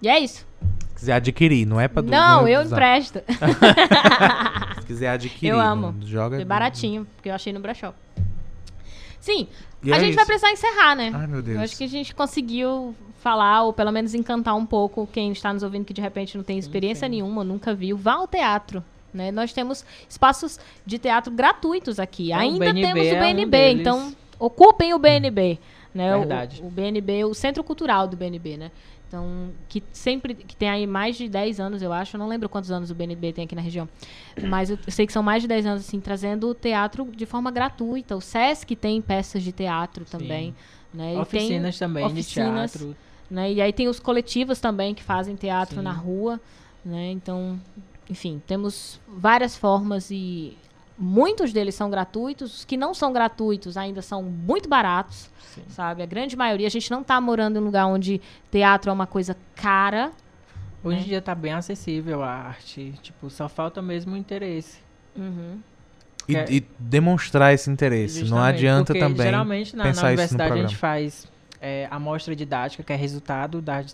E é isso. Se quiser adquirir, não é pra Não, eu usar. empresto. Se quiser adquirir, Eu amo. não joga. Foi baratinho, porque eu achei no brechó. Sim, E a é gente vai isso. precisar encerrar, né? Ai, meu Deus. Eu acho que a gente conseguiu falar, ou pelo menos encantar um pouco quem está nos ouvindo que de repente não tem experiência sim. nenhuma, nunca viu. Vá ao teatro. Né? Nós temos espaços de teatro gratuitos aqui. É, o Ainda BNB temos o é um BNB, então ocupem o BNB. Né? O- Verdade. O, BNB, o Centro Cultural do BNB, né? Então, que sempre, que tem aí mais de 10 anos, eu acho. Eu não lembro quantos anos o BNB tem aqui na região. Mas eu sei que são mais de 10 anos, assim, trazendo o teatro de forma gratuita. O SESC tem peças de teatro também. Né? E Oficinas também oficinas, de teatro. Né? E aí tem os coletivos também que fazem teatro Sim. na rua, né? Então, enfim, temos várias formas e muitos deles são gratuitos. Os que não são gratuitos ainda são muito baratos, Sim. sabe? A grande maioria. A gente não tá morando em um lugar onde teatro é uma coisa cara. Hoje né? em dia tá bem acessível a arte. Tipo, só falta mesmo o interesse. Uhum. E, É- e demonstrar esse interesse. não adianta também. Geralmente na, na pensar isso no universidade a programa. gente faz é, amostra didática, que é resultado da,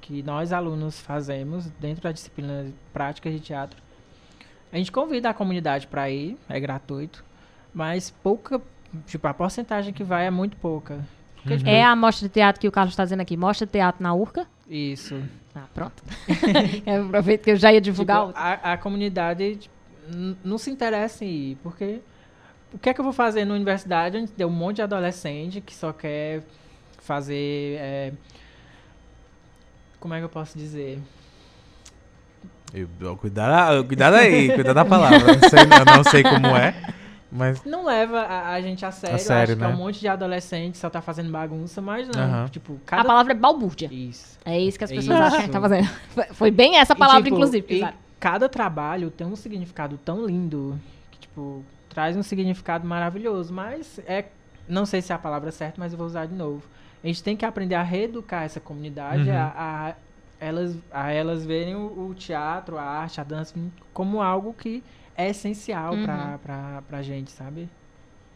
que nós alunos fazemos dentro da disciplina de práticas de teatro. A gente convida a comunidade para ir, é gratuito, mas pouca, tipo, a porcentagem que vai é muito pouca. Porque, tipo, É a mostra de teatro que o Carlos está dizendo aqui. Mostra de teatro na Urca. Isso. Ah, pronto. eu aproveito que eu já ia divulgar. Tipo, a, a comunidade tipo, não se interessa em ir, porque o que é que eu vou fazer na universidade onde tem um monte de adolescente que só quer fazer. é, como é que eu posso dizer? Eu- eu- cuidado, cuidado aí, cuidado da palavra. Não sei, eu não sei como é, mas. Não leva a, a gente a sério, sério, acho que é né? um monte de adolescente que só tá fazendo bagunça, mas não. Aham. Tipo, A cada. palavra é balbúrdia. Isso. É isso que as pessoas Isso. acham que tá fazendo. Foi- bem essa E, palavra, tipo, inclusive. e cada trabalho tem um significado tão lindo que, tipo, traz um significado maravilhoso. Mas é. Não sei se é a palavra certa, mas eu vou usar de novo. A gente tem que aprender a reeducar essa comunidade, Uhum. a, a elas, a elas verem o, o teatro, a arte, a dança como algo que é essencial Uhum. pra, pra, pra gente, sabe?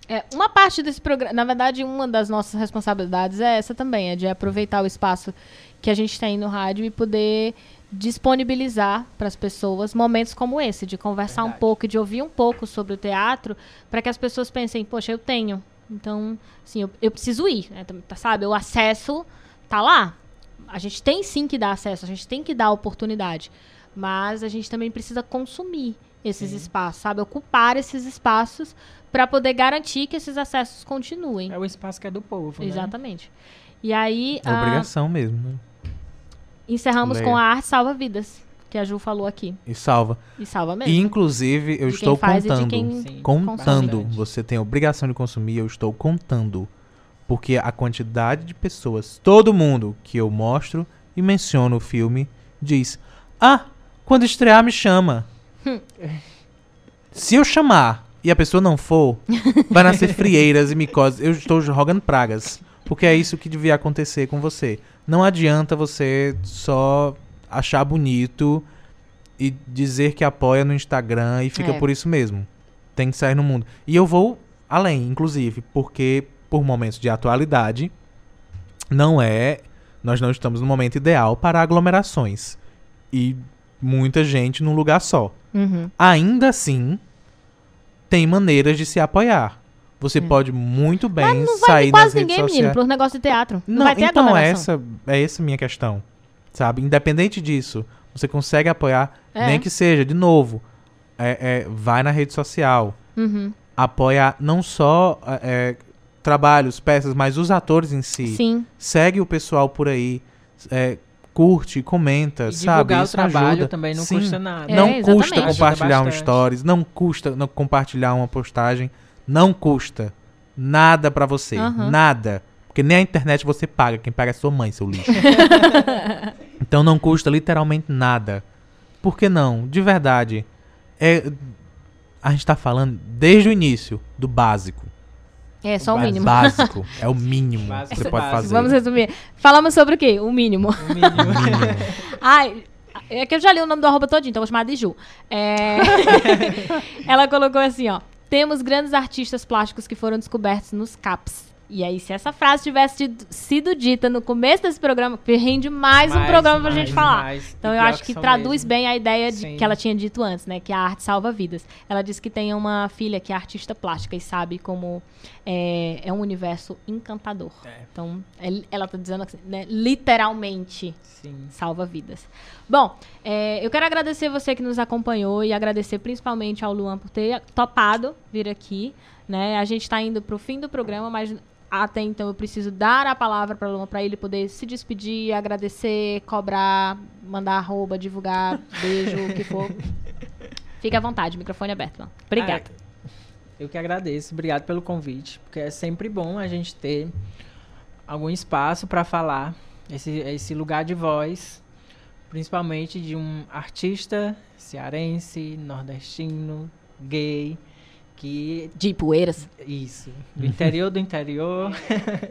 É, uma parte desse programa, na verdade, uma das nossas responsabilidades é essa também, é de aproveitar o espaço que a gente tem no rádio e poder disponibilizar para as pessoas momentos como esse, de conversar um Verdade. pouco e de ouvir um pouco sobre o teatro, para que as pessoas pensem, poxa, eu tenho. Então, assim, eu, eu preciso ir, né, tá- sabe? O acesso tá lá. A gente tem sim que dar acesso, a gente tem que dar oportunidade. Mas a gente também precisa consumir. esses espaços, sabe? Ocupar esses espaços para poder garantir que esses acessos continuem. É o espaço que é do povo, né? Exatamente. E aí, É ah, obrigação mesmo, né? encerramos Leia. com a arte salva vidas, que a Ju falou aqui. E salva. E salva mesmo. E, inclusive, eu De estou contando. Sim. Contando. Bastante. Você tem a obrigação de consumir, eu estou contando. Porque a quantidade de pessoas, todo mundo que eu mostro e menciono o filme, diz: Ah, quando estrear, me chama. Se eu chamar e a pessoa não for, vai nascer frieiras e micoses. Eu estou rogando pragas. Porque é isso que devia acontecer com você. Não adianta você só achar bonito e dizer que apoia no Instagram e fica É. por isso mesmo. Tem que sair no mundo. E eu vou além, inclusive, porque por momentos de atualidade, não é. Nós não estamos no momento ideal para aglomerações. E muita gente num lugar só. Uhum. Ainda assim, tem maneiras de se apoiar. Você pode muito bem Hum. Não vai sair nas quase redes ninguém, sociais. menino, pro negócio de teatro. Não, Não, vai ter então aglomeração. essa é essa a minha questão, sabe? Independente disso, você consegue apoiar, É. nem que seja de novo, é, é, vai na rede social, Uhum. apoia não só é, é, trabalhos, peças, mas os atores em si. Sim. Segue o pessoal por aí, é, curte, comenta, E sabe? divulgar o Isso trabalho ajuda. também não Sim. custa nada. É, Não exatamente. custa compartilhar um stories, não custa não compartilhar uma postagem, não custa nada pra você, Aham. nada. Porque nem a internet você paga, quem paga é sua mãe, seu lixo. então não custa literalmente nada. Por que não? De verdade. É a gente tá falando desde o início do básico. É só o É mínimo. Básico, é o mínimo Básico, que você pode básico. fazer. Vamos resumir. Falamos sobre o quê? O mínimo. O mínimo. Mínimo. Ai, é que eu já li o nome do arroba todinho, então vou chamar de Ju. É... Ela colocou assim, ó. Temos grandes artistas plásticos que foram descobertos nos CAPs. E aí, se essa frase tivesse sido dita no começo desse programa, rende mais, um Mais, programa pra mais, gente falar. mais. Então eu acho que são traduz mesmo. bem a ideia de, que ela tinha dito antes, né? Que a arte salva vidas. Ela disse que tem uma filha que é artista plástica e sabe como é, é um universo encantador. É. Então, é- ela tá dizendo assim, né, literalmente Sim. salva vidas. Bom, é, eu quero agradecer você que nos acompanhou e agradecer principalmente ao Luan por ter topado vir aqui. Né? A gente está indo para o fim do programa, mas até então eu preciso dar a palavra para para ele poder se despedir, agradecer, cobrar, mandar arroba, divulgar, beijo, o que for. Fique à vontade, microfone aberto, Luan. Obrigada. Ah, eu que agradeço, obrigado pelo convite, porque é sempre bom a gente ter algum espaço para falar, esse, esse lugar de voz, principalmente de um artista cearense, nordestino, gay, que De Poeiras. isso, do interior do interior,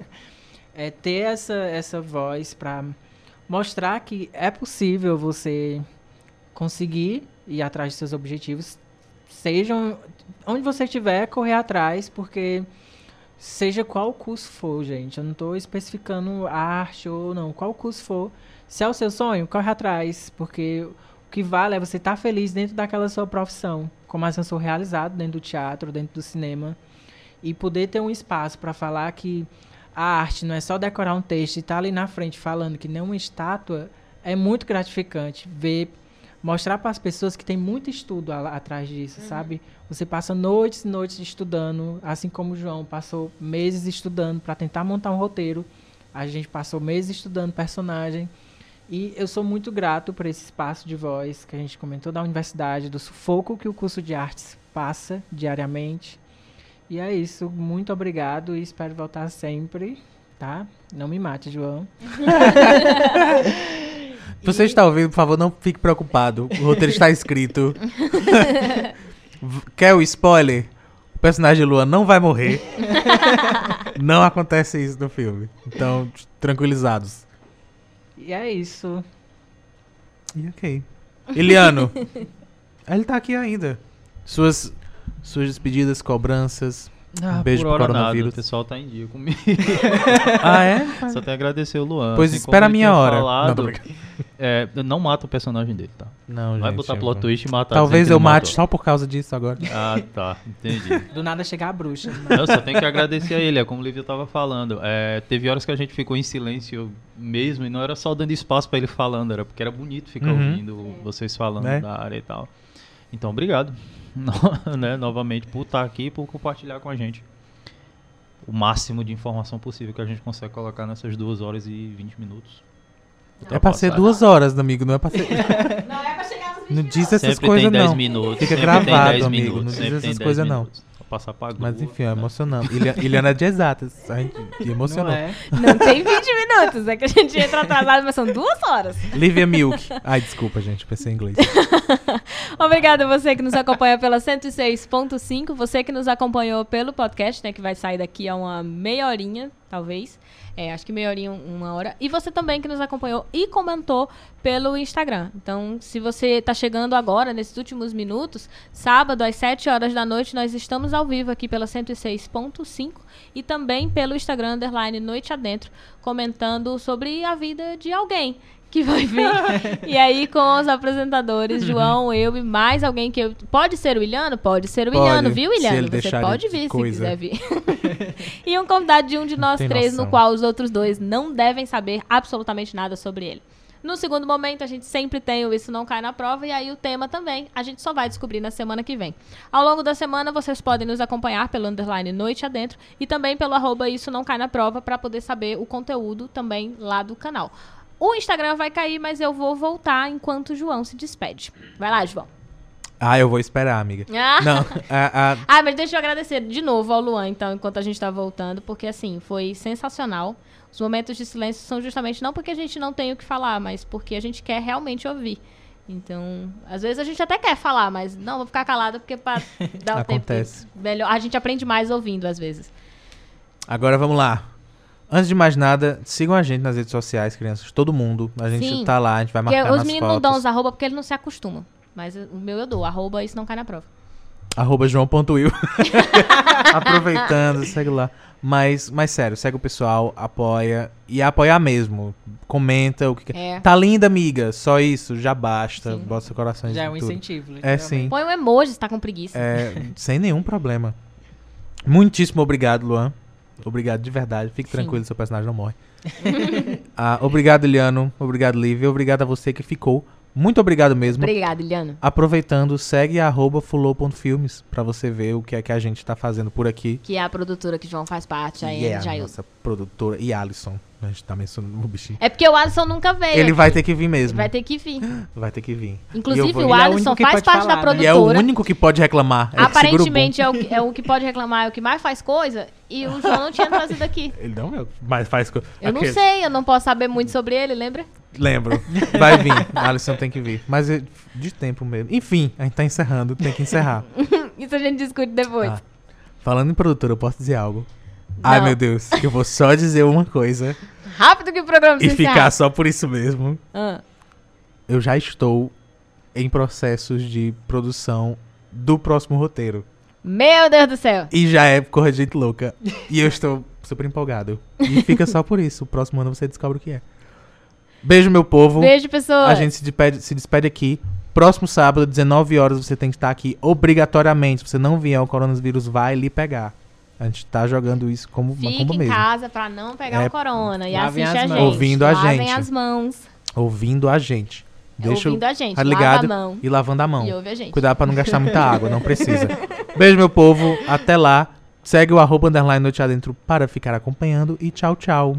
é ter essa, essa voz para mostrar que é possível você conseguir ir atrás de seus objetivos, sejam onde você estiver, correr atrás, porque seja qual curso for, gente, eu não estou especificando arte ou não, qual curso for, se é o seu sonho, corre atrás, porque o que vale é você estar feliz dentro daquela sua profissão, como assim eu sou realizado dentro do teatro, dentro do cinema, e poder ter um espaço para falar que a arte não é só decorar um texto e estar ali na frente falando que nem uma estátua, é muito gratificante ver, mostrar para as pessoas que tem muito estudo a- atrás disso, sabe? Você passa noites e noites estudando, assim como o João passou meses estudando para tentar montar um roteiro. A gente passou meses estudando personagem. E eu sou muito grato por esse espaço de voz que a gente comentou da universidade, do sufoco que o curso de artes passa diariamente. E é isso, muito obrigado e espero voltar sempre, tá? Não me mate, João. Você está ouvindo, por favor, não fique preocupado. O roteiro está escrito. Quer o spoiler? O personagem de Luan não vai morrer. não acontece isso no filme. Então, tranquilizados. E é isso. E ok. Eliano. Ele tá aqui ainda. Suas, suas despedidas, cobranças. Ah, beijo por pro hora nada, coronavírus. o pessoal tá em dia comigo. ah, é? Só tenho que agradecer o Luan. Pois assim, espera a minha hora. falado, Não. é, não mata o personagem dele, tá? Não, Vai gente, botar eu plot twist e matar. Talvez eu não mate matou. só por causa disso agora. Ah, tá. Entendi. Do nada chegar a bruxa. Eu só tenho que agradecer a ele, é como o Lívia tava falando. É, teve horas que a gente ficou em silêncio mesmo, e não era só dando espaço pra ele falando, era porque era bonito ficar Uhum. ouvindo vocês falando Né? da área e tal. Então, obrigado. No- né, novamente por estar aqui e por compartilhar com a gente o máximo de informação possível que a gente consegue colocar nessas 2 horas e 20 minutos. É pra ser duas horas, amigo, não é pra ser... Não é pra chegar nos Não diz essas Sempre coisas, tem 10 não. minutos. Fica sempre gravado, tem 10 amigo, Minutos, não diz tem essas 10 coisas, não. minutos. Vou passar pra Mas Globo, enfim, é né? emocionante. Ilia- Iliana é de exatas. A gente emocionou. Não é? Não tem 20 minutos, é que a gente entra atrasado, mas são duas horas. Livia Milk. Ai, desculpa, gente, pensei em inglês. Obrigada a você que nos acompanha pela 106.5, você que nos acompanhou pelo podcast, né, que vai sair daqui a uma meia horinha, talvez. É, acho que meia horinha, uma hora. E você também que nos acompanhou e comentou pelo Instagram. Então, se você está chegando agora, nesses últimos minutos, sábado às 7 horas da noite, nós estamos ao vivo aqui pela 106.5 e também pelo Instagram, underline Noite Adentro, comentando sobre a vida de alguém que vai vir. e aí, com os apresentadores, João, eu e mais alguém que eu. Pode ser o Ilhano? Pode ser o Pode, Ilhano, viu, Ilhano? Você pode de vir coisa. se quiser vir. e um convidado de um de nós três, no noção. qual os outros dois não devem saber absolutamente nada sobre ele. No segundo momento, a gente sempre tem o Isso Não Cai na Prova, e aí o tema também a gente só vai descobrir na semana que vem. Ao longo da semana, vocês podem nos acompanhar pelo underline Noite Adentro e também pelo arroba Isso Não Cai na Prova para poder saber o conteúdo também lá do canal. O Instagram vai cair, mas eu vou voltar enquanto o João se despede. Vai lá, João. Ah, eu vou esperar, amiga. Ah. Não, a, a- Ah, mas deixa eu agradecer de novo ao Luan, então, enquanto a gente tá voltando, porque assim, foi sensacional. Os momentos de silêncio são justamente não porque a gente não tem o que falar, mas porque a gente quer realmente ouvir. Então, às vezes a gente até quer falar, mas não, vou ficar calada porque pra dar o Acontece. tempo. Melhor. A gente aprende mais ouvindo, às vezes. agora vamos lá. Antes de mais nada, sigam a gente nas redes sociais, crianças. Todo mundo. A gente Sim. tá lá, a gente vai marcar os nas meninos não fotos. dão os arroba porque eles não se acostumam. Mas o meu eu dou, arroba isso não cai na prova. Arroba joão.will. Aproveitando, segue lá. Mas, mas sério, segue o pessoal, apoia. E apoiar mesmo. Comenta o que quer. É. Tá linda, amiga. Só isso, já basta. Sim. Bota seu coração Já é um tudo. incentivo. É sim. Põe um emoji se tá com preguiça. É, sem nenhum problema. Muitíssimo obrigado, Luan. Obrigado de verdade. Fique Sim. tranquilo, seu personagem não morre. Ah, obrigado, Eliano. Obrigado, Lívia. Obrigado a você que ficou. Muito obrigado mesmo. Obrigada, Iliana. Aproveitando, segue arroba fulô.filmes pra você ver o que é que a gente tá fazendo por aqui. Que é a produtora que João faz parte, a é a Jailson. Produtora. E Alisson. A gente tá mencionando o bichinho. É porque o Alisson nunca veio. Ele aqui. vai ter que vir mesmo. Vai ter que vir. Vai ter que vir. Inclusive, vou- o Ele é o Alisson faz parte falar, da né? E é o produtora. único que pode reclamar. É. Aparentemente é o, que- é o que pode reclamar, é o que mais faz coisa. E o João não tinha trazido aqui. Ele não é mais faz coisa. Eu não sei, eu não posso saber muito sobre ele, lembra? Lembro. Vai vir. Alisson tem que vir. Mas é de tempo mesmo. Enfim, a gente tá encerrando. Tem que encerrar. Isso a gente discute depois. Ah, Falando em produtora, eu posso dizer algo? Ai, meu Deus. Eu vou só dizer uma coisa Rápido que o programa e ficar encerra. só por isso mesmo. Ah, Eu já estou em processos de produção do próximo roteiro. Meu Deus do céu. E já é Corra de Gente Louca. E eu estou super empolgado. E fica só por isso. O próximo ano você descobre o que é. Beijo, meu povo. Beijo, pessoas. A gente se despede, se despede aqui. Próximo sábado, 19 horas, você tem que estar aqui obrigatoriamente. Se você não vier, o coronavírus vai lhe pegar. A gente tá jogando isso como uma Fique em mesmo. casa pra não pegar É, o corona. E lavem assiste as a gente. Ouvindo a Lavem gente. as mãos. Ouvindo a gente. Deixa ouvindo a gente. tá Lava ligado a mão. e lavando a mão. E ouve a gente. Cuidado pra não gastar muita água, não precisa. Beijo, meu povo. Até lá. Segue o arroba underline noite adentro para ficar acompanhando. E tchau, tchau.